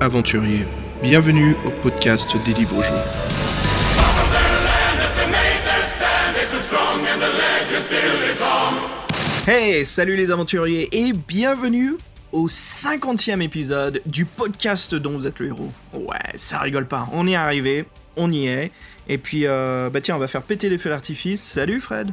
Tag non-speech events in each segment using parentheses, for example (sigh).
aventuriers. Bienvenue au podcast des livres jeux. Hey, salut les aventuriers et bienvenue au 50e épisode du podcast dont vous êtes le héros. Ouais, ça rigole pas, on y est arrivé, on y est. Et puis, euh, bah tiens, on va faire péter les feux d'artifice. Salut Fred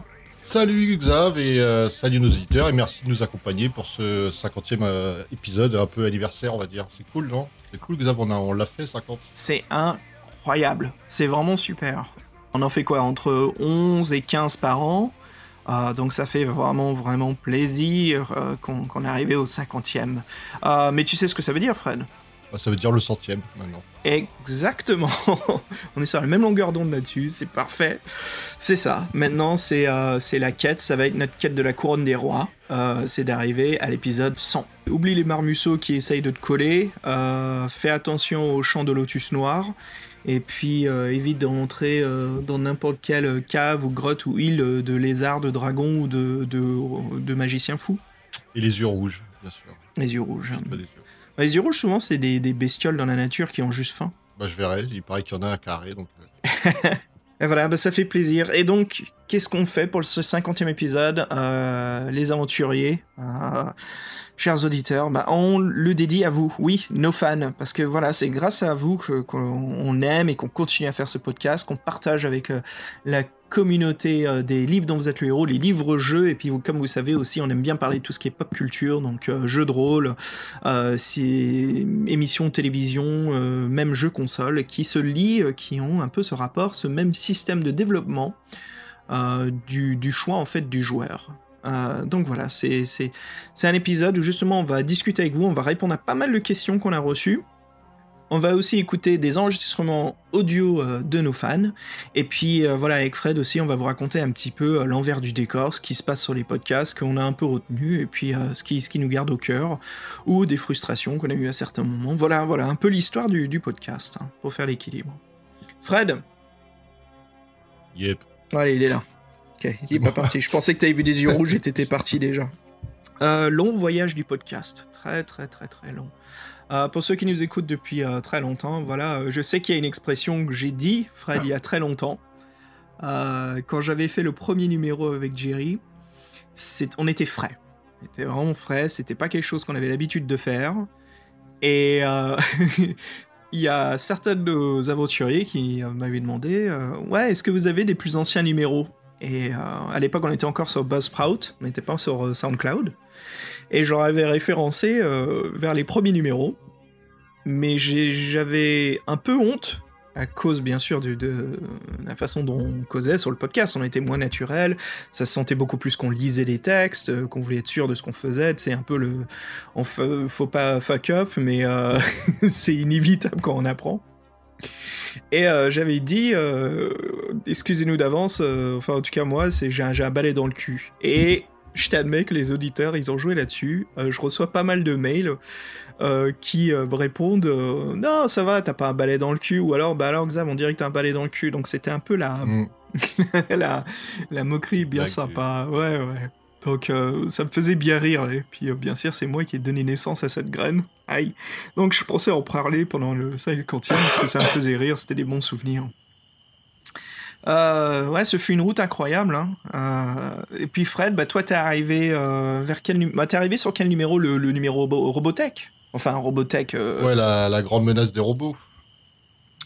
Salut Xav et euh, salut nos auditeurs et merci de nous accompagner pour ce 50e euh, épisode, un peu anniversaire on va dire. C'est cool non? C'est cool Xav, on, on l'a fait 50. C'est incroyable, c'est vraiment super. On en fait quoi Entre 11 et 15 par an. Euh, donc ça fait vraiment vraiment plaisir qu'on est arrivé au 50e. mais tu sais ce que ça veut dire Fred? Ça veut dire le centième maintenant. Exactement. (laughs) On est sur la même longueur d'onde là-dessus, c'est parfait. C'est ça. Maintenant, c'est euh, la quête. Ça va être notre quête de la couronne des rois. Euh, c'est d'arriver à l'épisode 100. Oublie les marmuceaux qui essayent de te coller. Euh, fais attention au champ de lotus noir. Et puis évite de rentrer dans n'importe quelle cave ou grotte ou île de lézards, de dragons ou de, de, de magiciens fous. Et les yeux rouges, bien sûr. Les yeux rouges. Les yeux rouges, souvent, c'est des, bestioles dans la nature qui ont juste faim. Bah, je verrai. Il paraît qu'il y en a un carré, donc. Euh. (laughs) Et voilà, bah, ça fait plaisir. Et donc, qu'est-ce qu'on fait pour ce 50e épisode euh, Les aventuriers, euh, chers auditeurs, bah, on le dédie à vous, oui, nos fans, parce que voilà, c'est grâce à vous qu'on aime et qu'on continue à faire ce podcast, qu'on partage avec la communauté euh, des livres dont vous êtes le héros, les livres-jeux, et puis comme vous savez aussi, on aime bien parler de tout ce qui est pop culture, donc euh, jeux de rôle, euh, émissions télévision, euh, même jeux console, qui se lient, qui ont un peu ce rapport, ce même système de développement du, du, choix en fait du joueur. donc voilà, c'est un épisode où justement on va discuter avec vous, on va répondre à pas mal de questions qu'on a reçues. On va aussi écouter des enregistrements audio euh, de nos fans. Et puis euh, voilà, avec Fred aussi, on va vous raconter un petit peu euh, l'envers du décor, ce qui se passe sur les podcasts, qu'on a un peu retenu, et puis ce, qui, ce qui nous garde au cœur, ou des frustrations qu'on a eues à certains moments. Voilà, voilà, un peu l'histoire du, podcast, hein, pour faire l'équilibre. Fred? Yep. Allez, il est là. Ok, il est pas (laughs) parti. Je pensais que tu avais vu des yeux rouges et t'étais parti déjà. long voyage du podcast. Très, très, très, très long. Euh, pour ceux qui nous écoutent depuis euh, très longtemps, voilà, euh, je sais qu'il y a une expression que j'ai dit, Fred, il y a très longtemps. quand j'avais fait le premier numéro avec Jerry, on était frais. On était vraiment frais, c'était pas quelque chose qu'on avait l'habitude de faire. Et (laughs) il y a certains de nos aventuriers qui m'avaient demandé Ouais, est-ce que vous avez des plus anciens numéros? Et à l'époque, on était encore sur Buzzsprout, on n'était pas sur SoundCloud et j'en avais référencé euh, vers les premiers numéros. Mais j'avais un peu honte, à cause bien sûr de, la façon dont on causait sur le podcast. On était moins naturel, ça se sentait beaucoup plus qu'on lisait les textes, euh, qu'on voulait être sûr de ce qu'on faisait. C'est un peu le. On faut pas fuck up, mais euh, (laughs) c'est inévitable quand on apprend. Et j'avais dit, excusez-nous d'avance, enfin en tout cas moi, j'ai un, un balai dans le cul. Et je t'admets que les auditeurs, ils ont joué là-dessus. Euh, je reçois pas mal de mails euh, qui euh, répondent Non, ça va, t'as pas un balai dans le cul. Ou alors, bah alors, Xav, on dirait que t'as un balai dans le cul. Donc c'était un peu la, mm. (laughs) la, la, moquerie bien sympa. Ouais, ouais. Donc ça me faisait bien rire. Et puis bien sûr, c'est moi qui ai donné naissance à cette graine. Aïe. Donc je pensais en parler pendant le 50 parce que ça me faisait rire. C'était des bons souvenirs. Euh, ouais, ce fut une route incroyable. Hein. Euh, et puis Fred, bah, toi, t'es arrivé euh, vers quel bah, es arrivé sur quel numéro le, numéro Robotech? Enfin, Robotech. Ouais, la, grande menace des robots.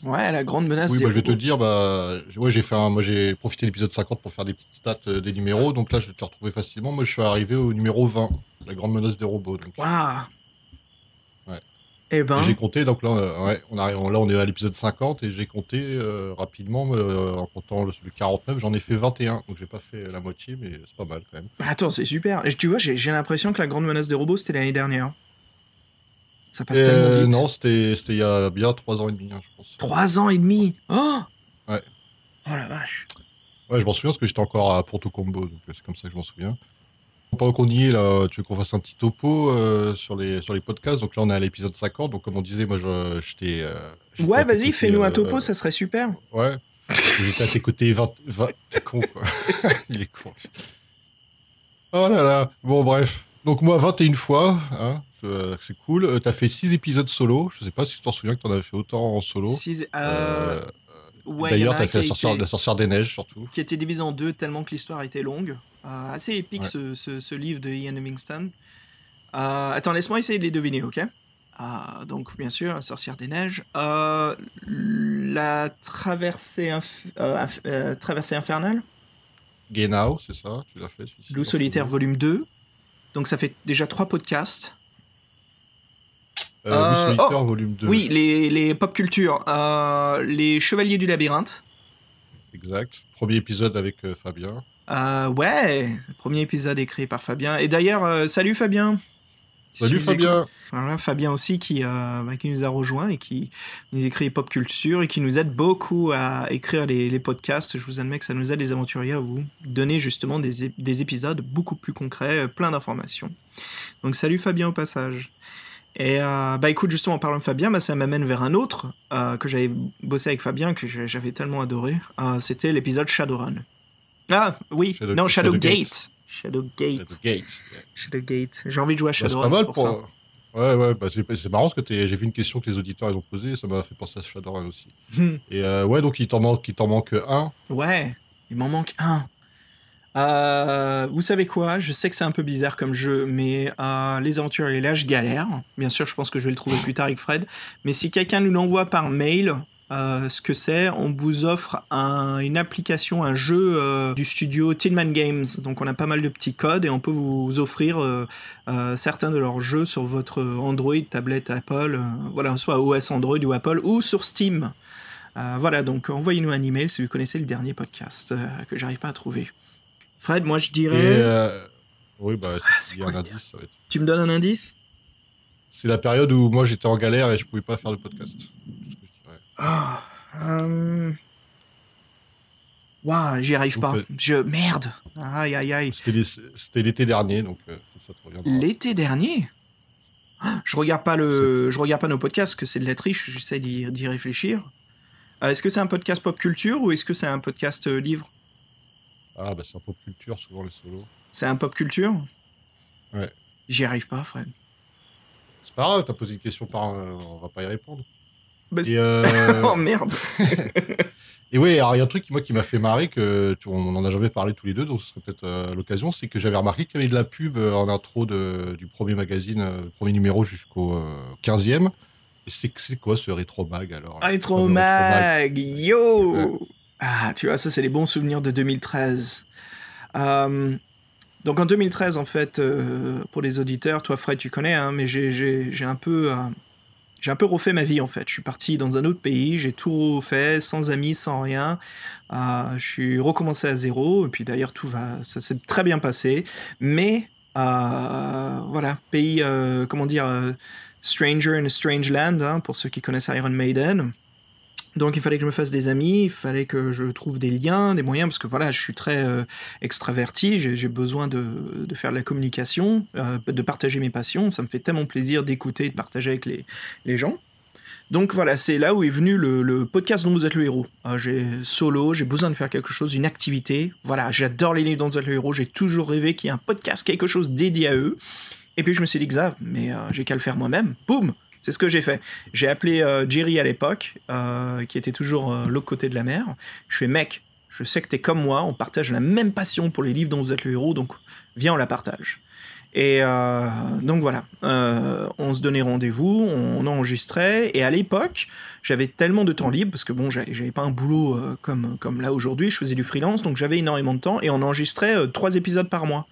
Ouais, la grande menace oui, des bah, robots. je vais te dire, bah, ouais, j'ai fait moi j'ai profité de l'épisode 50 pour faire des petites stats des numéros, donc là je vais te retrouver facilement. Moi je suis arrivé au numéro 20, la grande menace des robots. Waouh eh ben... J'ai compté, donc là, euh, on arrive, là on est à l'épisode 50 et j'ai compté euh, rapidement euh, en comptant le, 49, j'en ai fait 21, donc j'ai pas fait la moitié, mais c'est pas mal quand même. Bah, attends, c'est super. tu vois, j'ai l'impression que la grande menace des robots c'était l'année dernière. Ça passe tellement vite. Non, c'était il y a bien 3 ans et demi, hein, je pense. 3 ans et demi Oh Ouais. Oh la vache. Ouais, je m'en souviens parce que j'étais encore à Porto Combo, donc c'est comme ça que je m'en souviens. Pendant qu'on y est, là, tu veux qu'on fasse un petit topo euh, sur, les, sur les podcasts? Donc là, on est à l'épisode 50. Donc, comme on disait, moi, je, t'ai. Euh, ouais, vas-y, fais-nous un topo, euh, ça serait super. Ouais. J'étais à tes côtés 20. 20... T'es con, quoi. (laughs) Il est con. Oh là là. Bon, bref. Donc moi, 21 fois, hein, c'est cool. T'as fait 6 épisodes solo. Je sais pas si tu t'en souviens que t'en avais fait autant en solo. Six- euh, ouais, D'ailleurs, t'as fait sorcière, été- la sorcière des neiges surtout. qui était divisé en deux tellement que l'histoire était longue. Euh, assez épique Ouais. ce, ce- ce livre de Ian Livingstone. Euh, attends, laisse-moi essayer de les deviner, ok? Ah, Donc, bien sûr, la sorcière des neiges. Euh, la traversée, inf- euh, inf- euh, traversée infernale. Genau, c'est ça, tu l'as fait. Loup solitaire, volume 2. Donc, ça fait déjà trois podcasts. Euh, Euh, oh, volume 2. Oui, les, les pop culture. Euh, les chevaliers du labyrinthe. Exact. Premier épisode avec euh, Fabien. Ouais, premier épisode écrit par Fabien. Et d'ailleurs, salut Fabien. Si Salut Fabien. Voilà, Fabien aussi qui, euh, bah, qui nous a rejoint et qui nous écrit pop culture et qui nous aide beaucoup à écrire les, les podcasts. Je vous admets que ça nous aide les aventuriers à vous donner justement des, des épisodes beaucoup plus concrets, plein d'informations. Donc salut Fabien au passage. Et euh, bah écoute, justement en parlant de Fabien, bah, ça m'amène vers un autre euh, que j'avais bossé avec Fabien, que j'avais tellement adoré. Euh, C'était l'épisode Shadowrun. Ah oui, Shadow- non Shadowgate. Shadowgate. Shadowgate. Shadowgate. J'ai envie de jouer à Bah, c'est Shadowrun, pas mal pour pour. ça. Ouais, ouais, bah, c'est marrant parce que j'ai vu une question que les auditeurs ils ont posée, ça m'a fait penser à Shadowrun aussi. Hmm. Et ouais, donc il t'en manque, il t'en manque un. Ouais, il m'en manque un. Euh, vous savez quoi? Je sais que c'est un peu bizarre comme jeu, mais euh, les aventuriers là, je galère. Bien sûr, je pense que je vais le trouver plus tard avec Fred. Mais si quelqu'un nous l'envoie par mail, euh, ce que c'est, on vous offre un- une application, un jeu du studio Tinman Games. Donc on a pas mal de petits codes et on peut vous offrir certains de leurs jeux sur votre Android, tablette Apple, voilà, soit OS Android ou Apple, ou sur Steam. Voilà, donc envoyez-nous un email si vous connaissez le dernier podcast que j'arrive pas à trouver. Fred, moi je dirais. euh, oui, bah, Ah, si c'est il y a quoi un le indice, ça va être. Tu me donnes un indice C'est la période où moi j'étais en galère et je pouvais pas faire de podcast. Ah. euh, Waouh, j'y arrive Donc, pas. euh, Je. Merde Aïe, aïe, aïe. C'était l'été dernier, donc ça te. L'été dernier Ah, Je regarde pas le, je regarde pas nos podcasts, que c'est de la triche. J'essaie d'y réfléchir. Est-ce que c'est un podcast pop culture ou est-ce que c'est un podcast livre? Ah, bah c'est un pop culture, souvent les solos. C'est un pop culture Ouais. J'y arrive pas, Fred. C'est pas grave, t'as posé une question par. euh, on va pas y répondre. Bah, Et, euh, (laughs) oh merde (laughs) et ouais, alors il y a un truc qui, moi qui m'a fait marrer, que tu- on en a jamais parlé tous les deux, donc ce serait peut-être euh, l'occasion, c'est que j'avais remarqué qu'il y avait de la pub euh, en intro de, du premier magazine, euh, premier numéro jusqu'au euh, 15e. Et c'est quoi ce rétro mag alors Rétro Mag, yo. Ah, tu vois, ça, c'est les bons souvenirs de 2013. Euh, donc, en 2013, en fait, euh, pour les auditeurs, toi, Fred, tu connais, hein, mais j'ai- un peu... euh, un peu refait ma vie en fait. Je suis parti dans un autre pays, j'ai tout refait, sans amis, sans rien. Euh, je suis recommencé à zéro, et puis d'ailleurs tout va, ça s'est très bien passé. Mais voilà, pays, comment dire, Stranger in a Strange Land, hein, pour ceux qui connaissent Iron Maiden. Donc il fallait que je me fasse des amis, il fallait que je trouve des liens, des moyens, parce que voilà, je suis très euh, extraverti, j'ai besoin de, faire de la communication, euh, de partager mes passions, ça me fait tellement plaisir d'écouter et de partager avec les, gens. Donc voilà, c'est là où est venu le, podcast dont vous êtes le héros. Euh, j'ai solo, j'ai besoin de faire quelque chose, une activité. Voilà, j'adore les livres dont vous êtes le héros, j'ai toujours rêvé qu'il y ait un podcast, quelque chose dédié à eux. Et puis je me suis dit, Xav, mais j'ai qu'à le faire moi-même. Boum C'est ce que j'ai fait. J'ai appelé euh, Jerry à l'époque, euh, qui était toujours euh, l'autre côté de la mer. Je fais, mec, je sais que t'es comme moi, on partage la même passion pour les livres dont vous êtes le héros, donc viens, on la partage. Et donc voilà, on se donnait rendez-vous, on enregistrait, et à l'époque, j'avais tellement de temps libre, parce que bon, j'avais pas un boulot comme, comme là aujourd'hui, je faisais du freelance, donc j'avais énormément de temps, et on enregistrait trois épisodes par mois.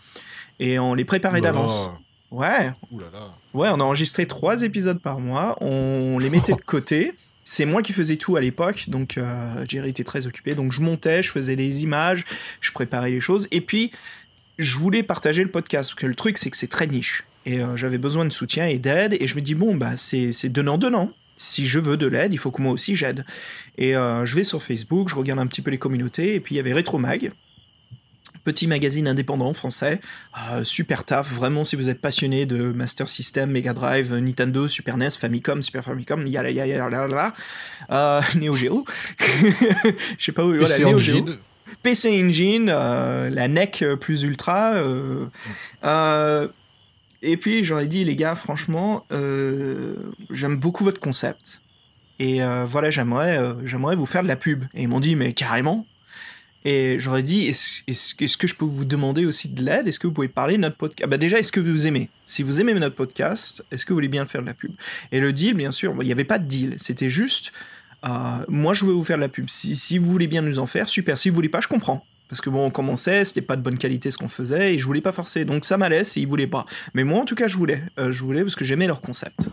Et on les préparait là d'avance. Ouais, Ouh là là. Ouais, on a enregistré trois épisodes par mois, on les mettait de côté. C'est moi qui faisais tout à l'époque, donc euh, Jerry était très occupé. Donc je montais, je faisais les images, je préparais les choses. Et puis, je voulais partager le podcast, parce que le truc, c'est que c'est très niche. Et euh, j'avais besoin de soutien et d'aide. Et je me dis, bon, bah, c'est c'est donnant-donnant. Si je veux de l'aide, il faut que moi aussi j'aide. Et euh, je vais sur Facebook, je regarde un petit peu les communautés. Et puis, il y avait Retromag, petit magazine indépendant français. Euh, super taf, vraiment, si vous êtes passionné de Master System, Mega Drive, Nintendo, Super NES, Famicom, Super Famicom, yala yala yala euh, Neo Geo. (laughs) Je sais pas où, voilà, PC Neo Geo. Engine. PC Engine, euh, la NEC plus ultra. euh, euh, et puis j'aurais dit, les gars, franchement, j'aime beaucoup votre concept. Et voilà, j'aimerais, j'aimerais vous faire de la pub. Et ils m'ont dit, mais carrément. Et j'aurais dit, est-ce que je peux vous demander aussi de l'aide? Est-ce que vous pouvez parler de notre podcast ah bah Déjà, est-ce que vous aimez? Si vous aimez notre podcast, est-ce que vous voulez bien faire de la pub? Et le deal, bien sûr, il n'y avait pas de deal. C'était juste, euh, moi, je veux vous faire de la pub. Si, si, vous voulez bien nous en faire, super. Si vous voulez pas, je comprends. Parce que bon, on commençait, c'était pas de bonne qualité ce qu'on faisait, et je voulais pas forcer. Donc ça m'allait et ils voulaient pas. Mais moi, en tout cas, je voulais. Euh, je voulais parce que j'aimais leur concept.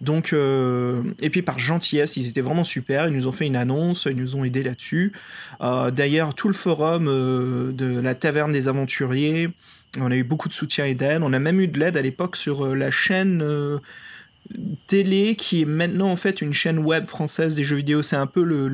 Donc, euh, et puis par gentillesse, ils étaient vraiment super. Ils nous ont fait une annonce, ils nous ont aidé là-dessus. Euh, d'ailleurs, tout le forum de la Taverne des Aventuriers, on a eu beaucoup de soutien et d'aide. On a même eu de l'aide à l'époque sur la chaîne télé qui est maintenant en fait une chaîne web française des jeux vidéo. C'est un peu le,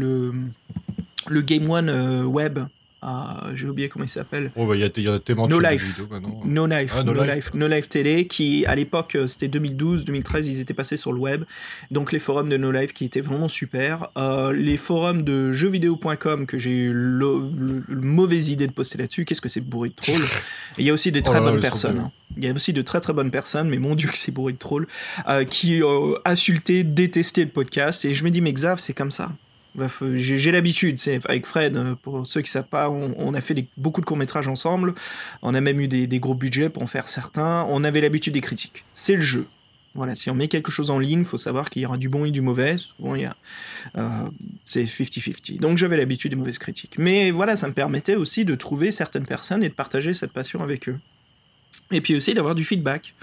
le Game One web. Ah, j'ai oublié comment il s'appelle. Oh, bah, il y, a, y a tellement de no Life. No Life. Ah, no, Life. No Life Télé, qui à l'époque, euh, c'était 2012, 2013, ils étaient passés sur le web. Donc les forums de No Life qui étaient vraiment super. Euh, les forums de jeuxvideo.com que j'ai eu le, mauvaise idée de poster là-dessus. Qu'est-ce que c'est bourré de trolls. (laughs) Il y a aussi des oh très bonnes personnes. Hein. Il y a aussi de très très bonnes personnes, mais mon dieu que c'est bourré de trolls, euh, qui euh, insultaient, détestaient le podcast. Et je me dis, mais Xav, c'est comme ça. J'ai l'habitude, c'est avec Fred, euh, pour ceux qui ne savent pas, on, a fait beaucoup de courts-métrages ensemble, on a même eu des, gros budgets pour en faire certains, on avait l'habitude des critiques. C'est le jeu. Voilà, si on met quelque chose en ligne, il faut savoir qu'il y aura du bon et du mauvais. A, euh, c'est 50-50. Donc j'avais l'habitude des mauvaises critiques. Mais voilà, ça me permettait aussi de trouver certaines personnes et de partager cette passion avec eux. Et puis aussi d'avoir du feedback.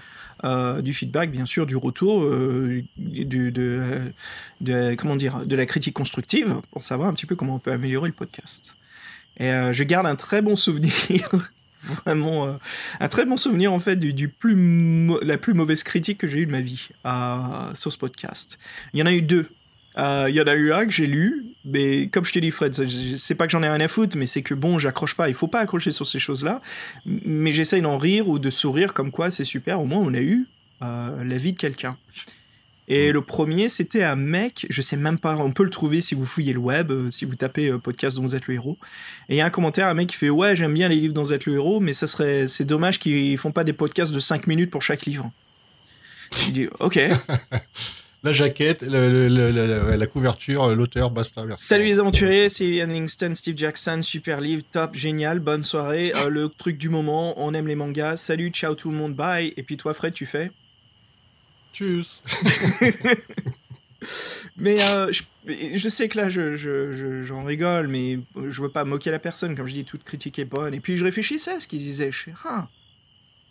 Euh, du feedback, bien sûr, du retour, euh, de, comment dire, de la critique constructive pour savoir un petit peu comment on peut améliorer le podcast. Et euh, je garde un très bon souvenir, (laughs) vraiment un très bon souvenir en fait du, plus la plus mauvaise critique que j'ai eue de ma vie sur ce podcast. Il y en a eu deux euh, il y en a eu un que j'ai lu, mais comme je t'ai dit, Fred, c'est pas que j'en ai rien à foutre, mais c'est que bon, j'accroche pas. Il faut pas accrocher sur ces choses-là. Mais j'essaye d'en rire ou de sourire comme quoi c'est super. Au moins, on a eu euh, la vie de quelqu'un. Et le premier, c'était un mec, je sais même pas, on peut le trouver si vous fouillez le web, euh, si vous tapez podcast dont vous êtes le héros. Et il y a un commentaire, un mec qui fait Ouais, j'aime bien les livres dont vous êtes le héros, mais ça serait, c'est dommage qu'ils font pas des podcasts de 5 minutes pour chaque livre. Je dis Ok. (laughs) la jaquette, la couverture, l'auteur, basta. Salut les aventuriers, c'est Ian Livingston, Steve Jackson, super livre, top, génial, bonne soirée. Euh, le truc du moment, on aime les mangas. Salut, ciao tout le monde, bye. Et puis toi, Fred, tu fais? Tchuss. (laughs) mais euh, je, sais que là, j'en je, rigole, mais je veux pas moquer la personne. Comme je dis, toute critique est bonne. Et puis je réfléchissais à ce qu'il disait. Je sais, ah,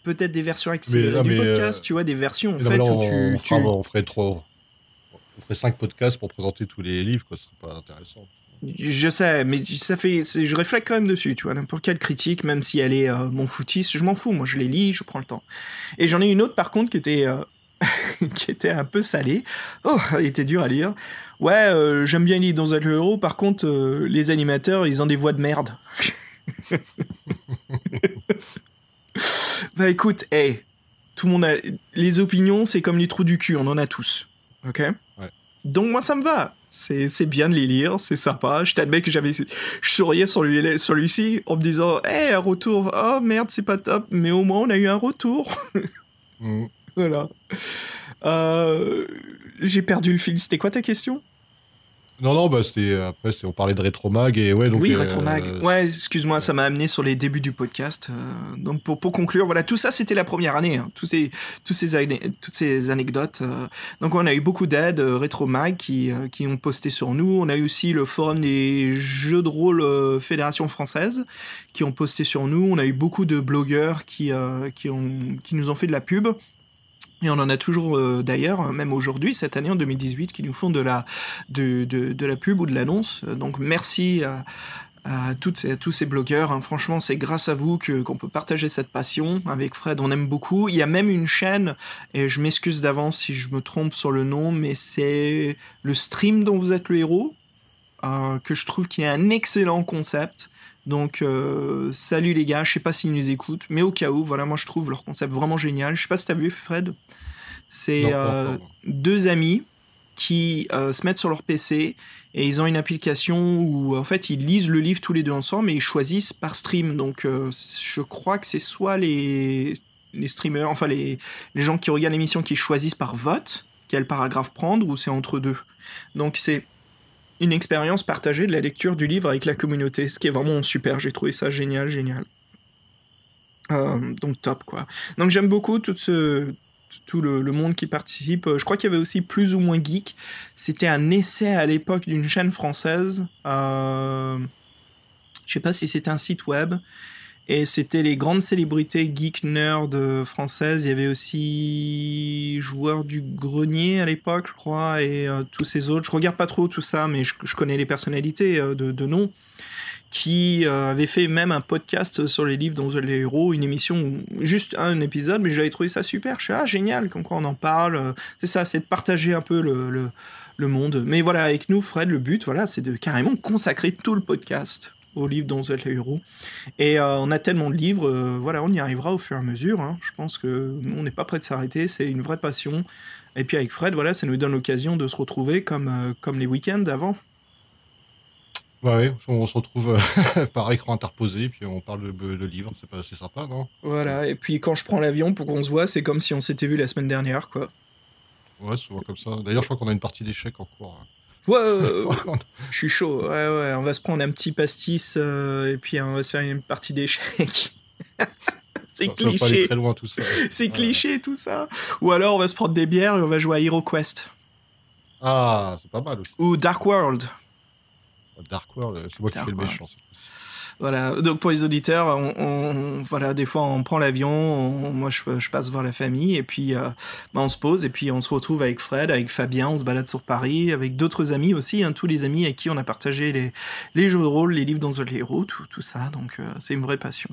peut-être des versions accélérées du podcast, euh, tu vois, des versions en fait où tu, tu... on ferait trop on ferait cinq podcasts pour présenter tous les livres, quoi. Ce serait pas intéressant. Je sais, mais ça fait, je réfléchis quand même dessus, tu vois, n'importe quelle critique, même si elle est euh, mon foutiste, je m'en fous, moi je les lis, je prends le temps. Et j'en ai une autre par contre qui était, euh, (laughs) qui était un peu salée. Oh, elle était dure à lire. Ouais, euh, j'aime bien lire dans le héros, par contre, les animateurs, ils ont des voix de merde. (laughs) bah écoute, hey, tout le monde. Les opinions, c'est comme les trous du cul, on en a tous. Ok? Donc moi ça me va. C'est bien de les lire, c'est sympa. Je t'admets que j'avais je souriais sur lui sur ci en me disant "Eh, un retour. Oh merde, c'est pas top, mais au moins on a eu un retour." Mm. (laughs) Voilà. Euh, j'ai perdu le fil. C'était quoi ta question? Non, non, bah c'était après on parlait de rétromag et ouais donc oui euh, rétromag. ouais, excuse-moi, ça m'a amené sur les débuts du podcast. Euh, donc pour, pour conclure, voilà, tout ça c'était la première année, hein. tous ces tous ces toutes ces anecdotes. Euh. donc on a eu beaucoup d'aides rétromag qui qui ont posté sur nous. On a eu aussi le forum des jeux de rôle Fédération française qui ont posté sur nous. On a eu beaucoup de blogueurs qui qui ont qui nous ont fait de la pub. Et on en a toujours euh, d'ailleurs, même aujourd'hui, cette année en 2018, qui nous font de la, pub ou de l'annonce. Donc merci à, à, tous ces blogueurs. Hein. Franchement, c'est grâce à vous qu'on peut partager cette passion. Avec Fred, on aime beaucoup. Il y a même une chaîne, et je m'excuse d'avance si je me trompe sur le nom, mais c'est le stream dont vous êtes le héros, euh, que je trouve qui est un excellent concept. Donc, euh, salut les gars, je sais pas s'ils nous écoutent, mais au cas où, voilà, moi je trouve leur concept vraiment génial. Je sais pas si t'as vu, Fred. C'est euh, deux amis qui euh, se mettent sur leur PC et ils ont une application où en fait ils lisent le livre tous les deux ensemble et ils choisissent par stream. Donc, je crois que c'est soit les les streamers, enfin les, les gens qui regardent l'émission qui choisissent par vote quel paragraphe prendre ou c'est entre deux. Donc c'est une expérience partagée de la lecture du livre avec la communauté, ce qui est vraiment super. J'ai trouvé ça génial, génial. Euh, donc top quoi. Donc j'aime beaucoup tout ce tout le, monde qui participe. Je crois qu'il y avait aussi plus ou moins geek. C'était un essai à l'époque d'une chaîne française. Euh, je sais pas si c'était un site web. Et c'était les grandes célébrités geek nerd françaises. Il y avait aussi joueurs du grenier à l'époque, je crois, et euh, tous ces autres. Je regarde pas trop tout ça, mais je, connais les personnalités euh, de, nom qui euh, avaient fait même un podcast sur les livres dont les héros, une émission, juste un épisode, mais j'avais trouvé ça super. Je suis ah génial, comme quoi on en parle. C'est ça, c'est de partager un peu le, le, le monde. Mais voilà, avec nous, Fred, le but, voilà, c'est de carrément consacrer tout le podcast au livre dont vous êtes le héros. Et euh, on a tellement de livres, euh, voilà, on y arrivera au fur et à mesure. Hein. Je pense que nous, on n'est pas prêt de s'arrêter, c'est une vraie passion. Et puis avec Fred, voilà, ça nous donne l'occasion de se retrouver comme, euh, comme les week-ends d'avant. Bah ouais, on se retrouve (laughs) par écran interposé, puis on parle de, de livres, c'est pas assez sympa, non? Voilà, et puis quand je prends l'avion pour qu'on se voit, c'est comme si on s'était vu la semaine dernière, quoi. Ouais, souvent comme ça. D'ailleurs, je crois qu'on a une partie d'échecs en cours. Hein. Ouais, (laughs) je suis chaud. Ouais, ouais, on va se prendre un petit pastis euh, et puis on va se faire une partie d'échecs. (laughs) C'est cliché. très loin tout ça. (laughs) C'est cliché tout ça. Ou alors on va se prendre des bières et on va jouer à Hero Quest. Ah, c'est pas mal aussi. Ou Dark World. Dark World, c'est moi qui fais le méchant. Voilà, donc pour les auditeurs, on, voilà, des fois on prend l'avion, moi je, passe voir la famille, et puis euh, bah, on se pose, et puis on se retrouve avec Fred, avec Fabien, on se balade sur Paris, avec d'autres amis aussi, hein, tous les amis avec qui on a partagé les, les jeux de rôle, les livres dans les héros, tout, tout ça, donc euh, c'est une vraie passion.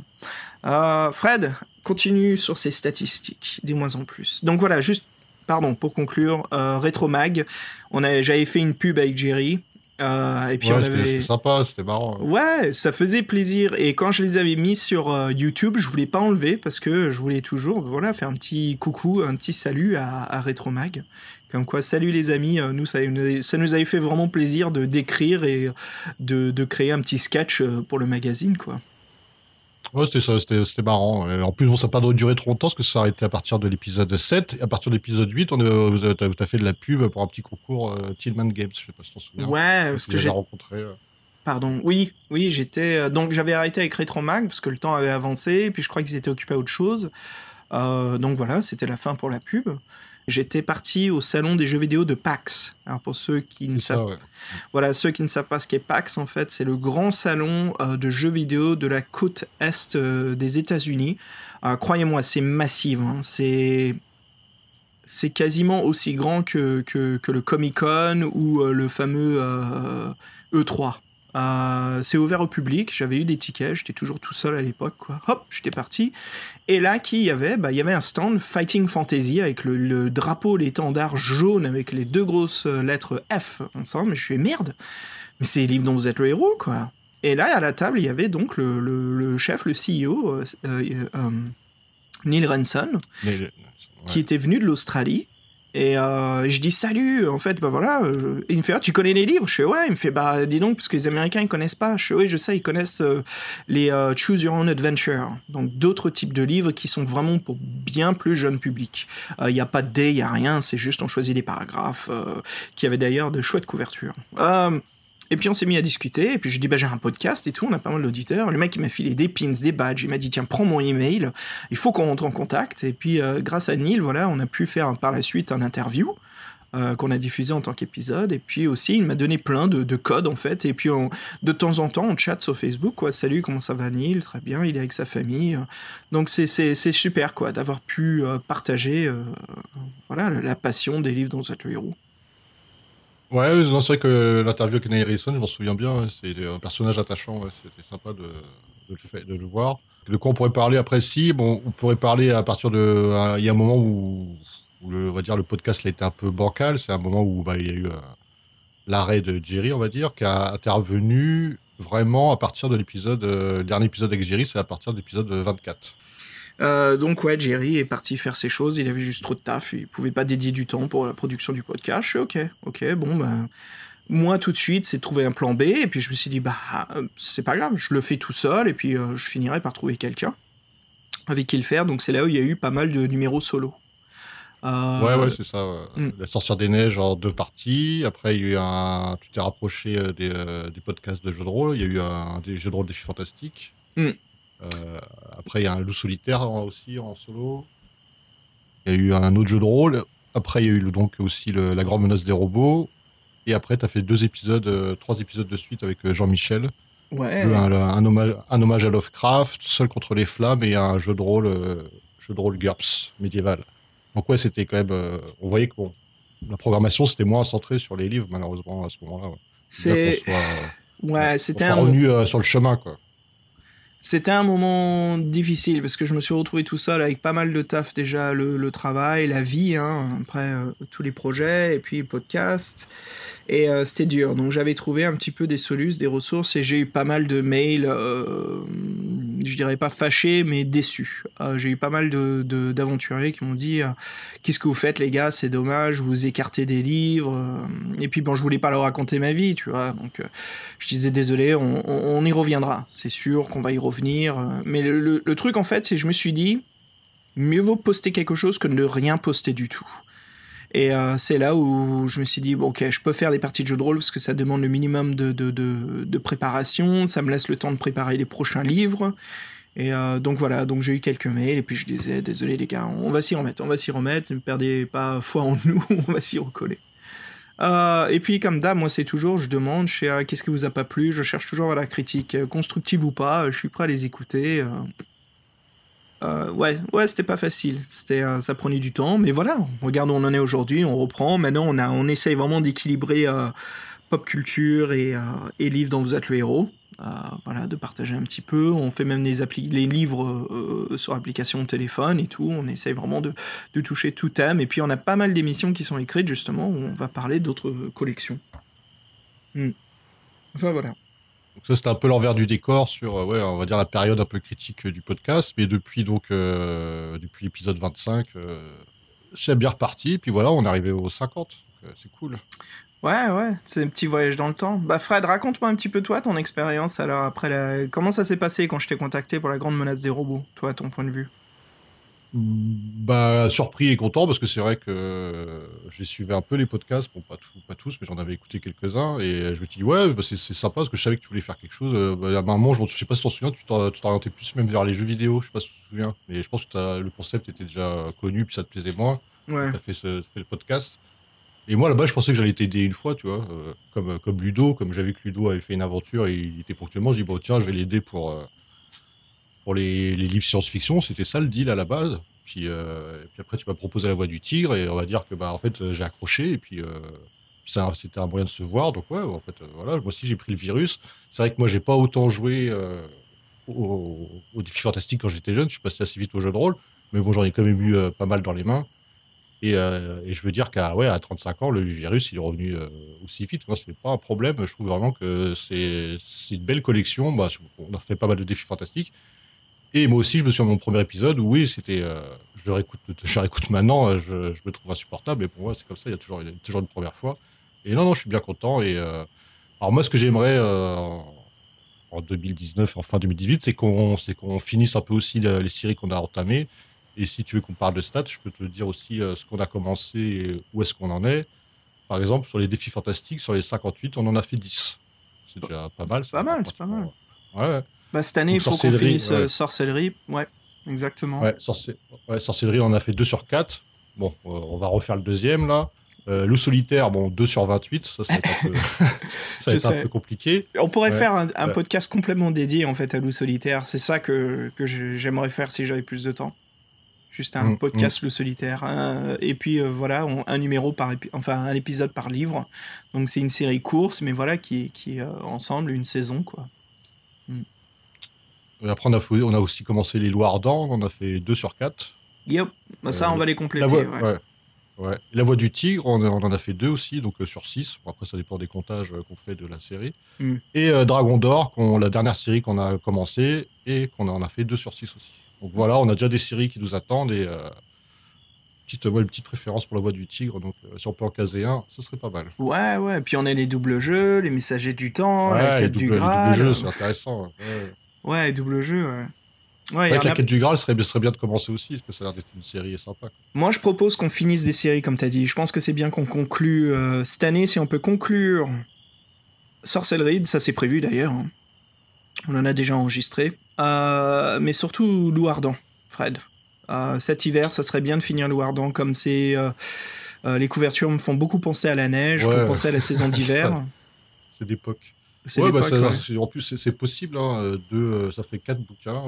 Euh, Fred, continue sur ces statistiques, dis-moi en plus. Donc voilà, juste pardon, pour conclure, euh, Mag, on j'avais fait une pub avec Jerry, euh, et puis on avait... C'était sympa, c'était marrant. Ouais, ça faisait plaisir. Et quand je les avais mis sur euh, YouTube, je voulais pas enlever parce que je voulais toujours, voilà, faire un petit coucou, un petit salut à, à Retromag. Comme quoi, salut les amis, euh, nous ça, ça, nous avait fait vraiment plaisir de d'écrire et de, de, créer un petit sketch pour le magazine, quoi. Ouais, c'était c'était marrant. en plus, bon, ça n'a pas duré trop longtemps parce que ça s'est arrêté à partir de l'épisode 7. Et à partir de l'épisode 8, on tu as, fait de la pub pour un petit concours euh, Tillman Games, je sais pas si tu t'en souviens. Ouais, parce que j'ai rencontré. Euh. Pardon, oui, oui, j'étais. Euh, donc j'avais arrêté avec Retromag parce que le temps avait avancé, et puis je crois qu'ils étaient occupés à autre chose. donc voilà, c'était la fin pour la pub j'étais parti au salon des jeux vidéo de PAX. Alors pour ceux qui ne savent, voilà, ceux qui ne savent pas ce qu'est PAX, en fait, c'est le grand salon euh, de jeux vidéo de la côte est euh, des États-Unis. Euh, croyez-moi, c'est massif. Hein. c'est c'est quasiment aussi grand que, que, que le Comic Con ou le fameux E3. Euh, c'est ouvert au public, j'avais eu des tickets, j'étais toujours tout seul à l'époque, quoi. Hop, j'étais parti. Et là, qui y avait? Bah, Il y avait un stand Fighting Fantasy avec le, drapeau, l'étendard jaune avec les deux grosses euh, lettres F ensemble. je suis merde, mais c'est les livres dont vous êtes le héros, quoi. Et là, à la table, il y avait donc le, chef, le CEO, euh, Neil Renson, qui était venu de l'Australie et euh, je dis salut, en fait, bah voilà. Euh, il me fait, ah, tu connais les livres? Je fais, ouais. Il me fait, bah dis donc, parce que les Américains, ils connaissent pas. Je fais, oui, je sais, ils connaissent euh, les Choose Your Own Adventure. Donc d'autres types de livres qui sont vraiment pour bien plus jeune public. Il n'y a pas de dé, il n'y a rien, c'est juste on choisit des paragraphes, qui avaient d'ailleurs de chouettes couvertures. Et puis on s'est mis à discuter, et puis je dis bah j'ai un podcast et tout, on a pas mal d'auditeurs. Le mec il m'a filé des pins, des badges, il m'a dit tiens prends mon email, il faut qu'on rentre en contact. Et puis euh, grâce à Neil, voilà, on a pu faire par la suite un interview. Euh, qu'on a diffusé en tant qu'épisode. Et puis aussi il m'a donné plein de, codes en fait. Et puis de temps en temps on chatte sur Facebook quoi. Salut comment ça va Neil? Très bien il est avec sa famille. Donc c'est super quoi d'avoir pu euh, partager voilà la passion des livres dans héros Ouais, c'est vrai que l'interview avec Neil Harrison, je m'en souviens bien, c'est un personnage attachant, c'était sympa de, le voir. De quoi on pourrait parler après Si, bon, on pourrait parler à partir de. Il y a un moment où, le, on va dire, le podcast a été un peu bancal, c'est un moment où bah, il y a eu euh, l'arrêt de Jerry, on va dire, qui a intervenu vraiment à partir de l'épisode. Euh, dernier épisode avec Jerry, c'est à partir de l'épisode 24. Euh, donc ouais, Jerry est parti faire ses choses, il avait juste trop de taf, il pouvait pas dédier du temps pour la production du podcast. Je suis ok, ok, bon ben... Moi, tout de suite, c'est de trouver un plan B, et puis je me suis dit, bah, c'est pas grave, je le fais tout seul, et puis euh, je finirai par trouver quelqu'un. avec qui le faire. Donc c'est là où il y a eu pas mal de numéros solo. Euh, ouais, ouais, c'est ça. Hmm. La Sorcière des Neiges en deux parties. Après, il y a eu un. Tu t'es rapproché euh, des, podcasts de jeux de rôle. Il y a eu un des jeux de rôle défi fantastiques. Hmm. Après, il y a un loup solitaire aussi en solo. Il y a eu un autre jeu de rôle. Après, il y a eu donc aussi la grande menace des robots. Et après, tu as fait deux épisodes, trois épisodes de suite avec Jean-Michel. Ouais. Un, hommage, un, hommage, à Lovecraft, Seul contre les flammes et un jeu de rôle, jeu de rôle GURPS médiéval. Donc ouais, c'était quand même. Euh, on voyait que la programmation c'était moins centré sur les livres malheureusement à ce moment-là. C'est. Ouais, c'était un. revenu euh, sur le chemin quoi. C'était un moment difficile parce que je me suis retrouvé tout seul avec pas mal de taf déjà, le, travail, la vie, hein, après euh, tous les projets et puis podcast. Et euh, c'était dur. Donc j'avais trouvé un petit peu des solutions, des ressources et j'ai eu pas mal de mails, euh, je dirais pas fâchés, mais déçus. j'ai eu pas mal d'aventuriers de, qui m'ont dit Qu'est-ce que vous faites, les gars? C'est dommage, vous écartez des livres. Et puis bon, je voulais pas leur raconter ma vie, tu vois. Donc je disais Désolé, on, on y reviendra. C'est sûr qu'on va y revenir mais le, truc, en fait, c'est je me suis dit, mieux vaut poster quelque chose que de rien poster du tout. Et euh, c'est là où je me suis dit, bon, ok, je peux faire des parties de jeux de rôle parce que ça demande le minimum de, de, préparation, ça me laisse le temps de préparer les prochains livres. Et euh, donc voilà, donc j'ai eu quelques mails et puis je disais, désolé les gars, on va s'y remettre, on va s'y remettre, ne perdez pas foi en (laughs) nous, on va s'y recoller. Euh, et puis, comme d'hab, moi, c'est toujours, je demande, je sais, euh, qu'est-ce qui vous a pas plu, je cherche toujours à la critique, euh, constructive ou pas, je suis prêt à les écouter. ouais, ouais, c'était pas facile, c'était, ça prenait du temps, mais voilà, regarde où on en est aujourd'hui, on reprend, maintenant on, a, on essaye vraiment d'équilibrer pop culture et, et livre dont vous êtes le héros. Euh, voilà, de partager un petit peu. On fait même les, livres euh, sur application téléphone et tout. On essaye vraiment de, de, toucher tout thème. Et puis on a pas mal d'émissions qui sont écrites justement où on va parler d'autres collections. Hmm. Enfin voilà. Donc ça c'était un peu l'envers du décor sur, euh, ouais, on va dire la période un peu critique du podcast. Mais depuis donc depuis l'épisode 25, c'est bien reparti. Puis voilà, on est arrivé aux 50. C'est cool. Ouais, ouais, c'est un petit voyage dans le temps. Bah Fred, raconte-moi un petit peu toi ton expérience alors après la... Comment ça s'est passé quand je t'ai contacté pour la grande menace des robots, toi, ton point de vue? Bah, surpris et content parce que c'est vrai que j'ai suivi un peu les podcasts, bon, pas, pas tous, mais j'en avais écouté quelques-uns. Et je me suis dit, ouais, bah, c'est sympa parce que je savais que tu voulais faire quelque chose. Euh, bah, à un moment, je, ne sais pas si tu t'en souviens, tu t'orientais plus même vers les jeux vidéo, je sais pas si tu te souviens. Mais je pense que le concept était déjà connu, puis ça te plaisait moins. Ouais. Ça fait, fait le podcast. Et moi, là-bas, je pensais que j'allais t'aider une fois, tu vois, euh, comme, comme Ludo, comme j'avais que Ludo avait fait une aventure et il était ponctuellement, je dis, bon, tiens, je vais l'aider pour, euh, pour les, les livres science-fiction. C'était ça le deal à la base. Puis, euh, puis après, tu m'as proposé la voix du tigre et on va dire que, bah, en fait, j'ai accroché et puis c'était un moyen de se voir. Donc, ouais, en fait, voilà, moi aussi, j'ai pris le virus. C'est vrai que moi, j'ai pas autant joué aux, aux défis fantastiques quand j'étais jeune. Je suis passé assez vite au jeu de rôle. Mais bon, j'en ai quand même eu pas mal dans les mains. Euh, et, je veux dire qu'à ouais, à 35 ans, le virus il est revenu euh, aussi vite. Ce n'est pas un problème. Je trouve vraiment que c'est une belle collection. Bah, on a fait pas mal de défis fantastiques. Et moi aussi, je me suis à mon premier épisode où, oui, c'était. Euh, je le réécoute, (laughs) je réécoute maintenant, je, je, me trouve insupportable. Et pour moi, c'est comme ça, il y a toujours, toujours une première fois. Et non, non, je suis bien content. Et alors, moi, ce que j'aimerais en 2019 en fin 2018, c'est qu'on qu'on finisse un peu aussi les séries qu'on a entamées et si tu veux qu'on parle de stats, je peux te dire aussi euh, ce qu'on a commencé et où est-ce qu'on en est. Par exemple, sur les défis fantastiques, sur les 58, on en a fait 10. C'est déjà pas mal. C'est pas mal, c'est pas mal. Ouais. Bah, cette année, il faut qu'on finisse euh, sorcellerie. Ouais, exactement. Ouais, sorcellerie, on en a fait 2 sur 4. Bon, euh, on va refaire le deuxième là. loup solitaire, bon, 2 sur 28, ça, ça va être un peu, (laughs) compliqué. On pourrait faire un, podcast complètement dédié en fait à loup solitaire. C'est ça que, que j'aimerais faire si j'avais plus de temps. Juste un mm, podcast mm. le solitaire. et puis euh, voilà, un numéro par enfin un épisode par livre. Donc c'est une série courte, mais voilà, qui est, qui euh, ensemble une saison quoi. Mm. Et après, on a, on a aussi commencé les lois ardents, on a fait 2 sur 4. Yep, bah, ça, on va les compléter. La voix, ouais. La voix du tigre, on, en a fait 2 aussi, donc euh, sur 6. après, ça dépend des comptages qu'on fait de la série. Et Dragon d'Or, la dernière série qu'on a commencé et qu'on en a fait 2 sur 6 aussi. Donc voilà, on a déjà des séries qui nous attendent et euh, petite, une petite préférence pour la voix du tigre. Donc euh, si on peut en caser un, ce serait pas mal. Ouais, ouais. Puis on a les doubles jeux, les messagers du temps, la quête du Graal. Les doubles jeux, c'est intéressant. Ouais. ouais, double jeux, ouais. Ouais, la a- quête du Graal, ce serait, serait bien de commencer aussi, parce que ça a l'air d'être une série sympa. quoi. Moi, je propose qu'on finisse des séries, comme t'as dit. Je pense que c'est bien qu'on conclue euh, cette année, si on peut conclure Sorcellerie, ça c'est prévu d'ailleurs. hein. On en a déjà enregistré. Euh, mais surtout Loup Ardent, Fred. Euh, cet hiver, ça serait bien de finir Loup Ardent, comme c'est... euh, les couvertures me font beaucoup penser à la neige, Ouais. font penser à la saison (laughs) d'hiver. C'est d'époque. Ouais, bah, ouais. en plus, c'est- possible. Hein, deux, ça fait quatre bouquins.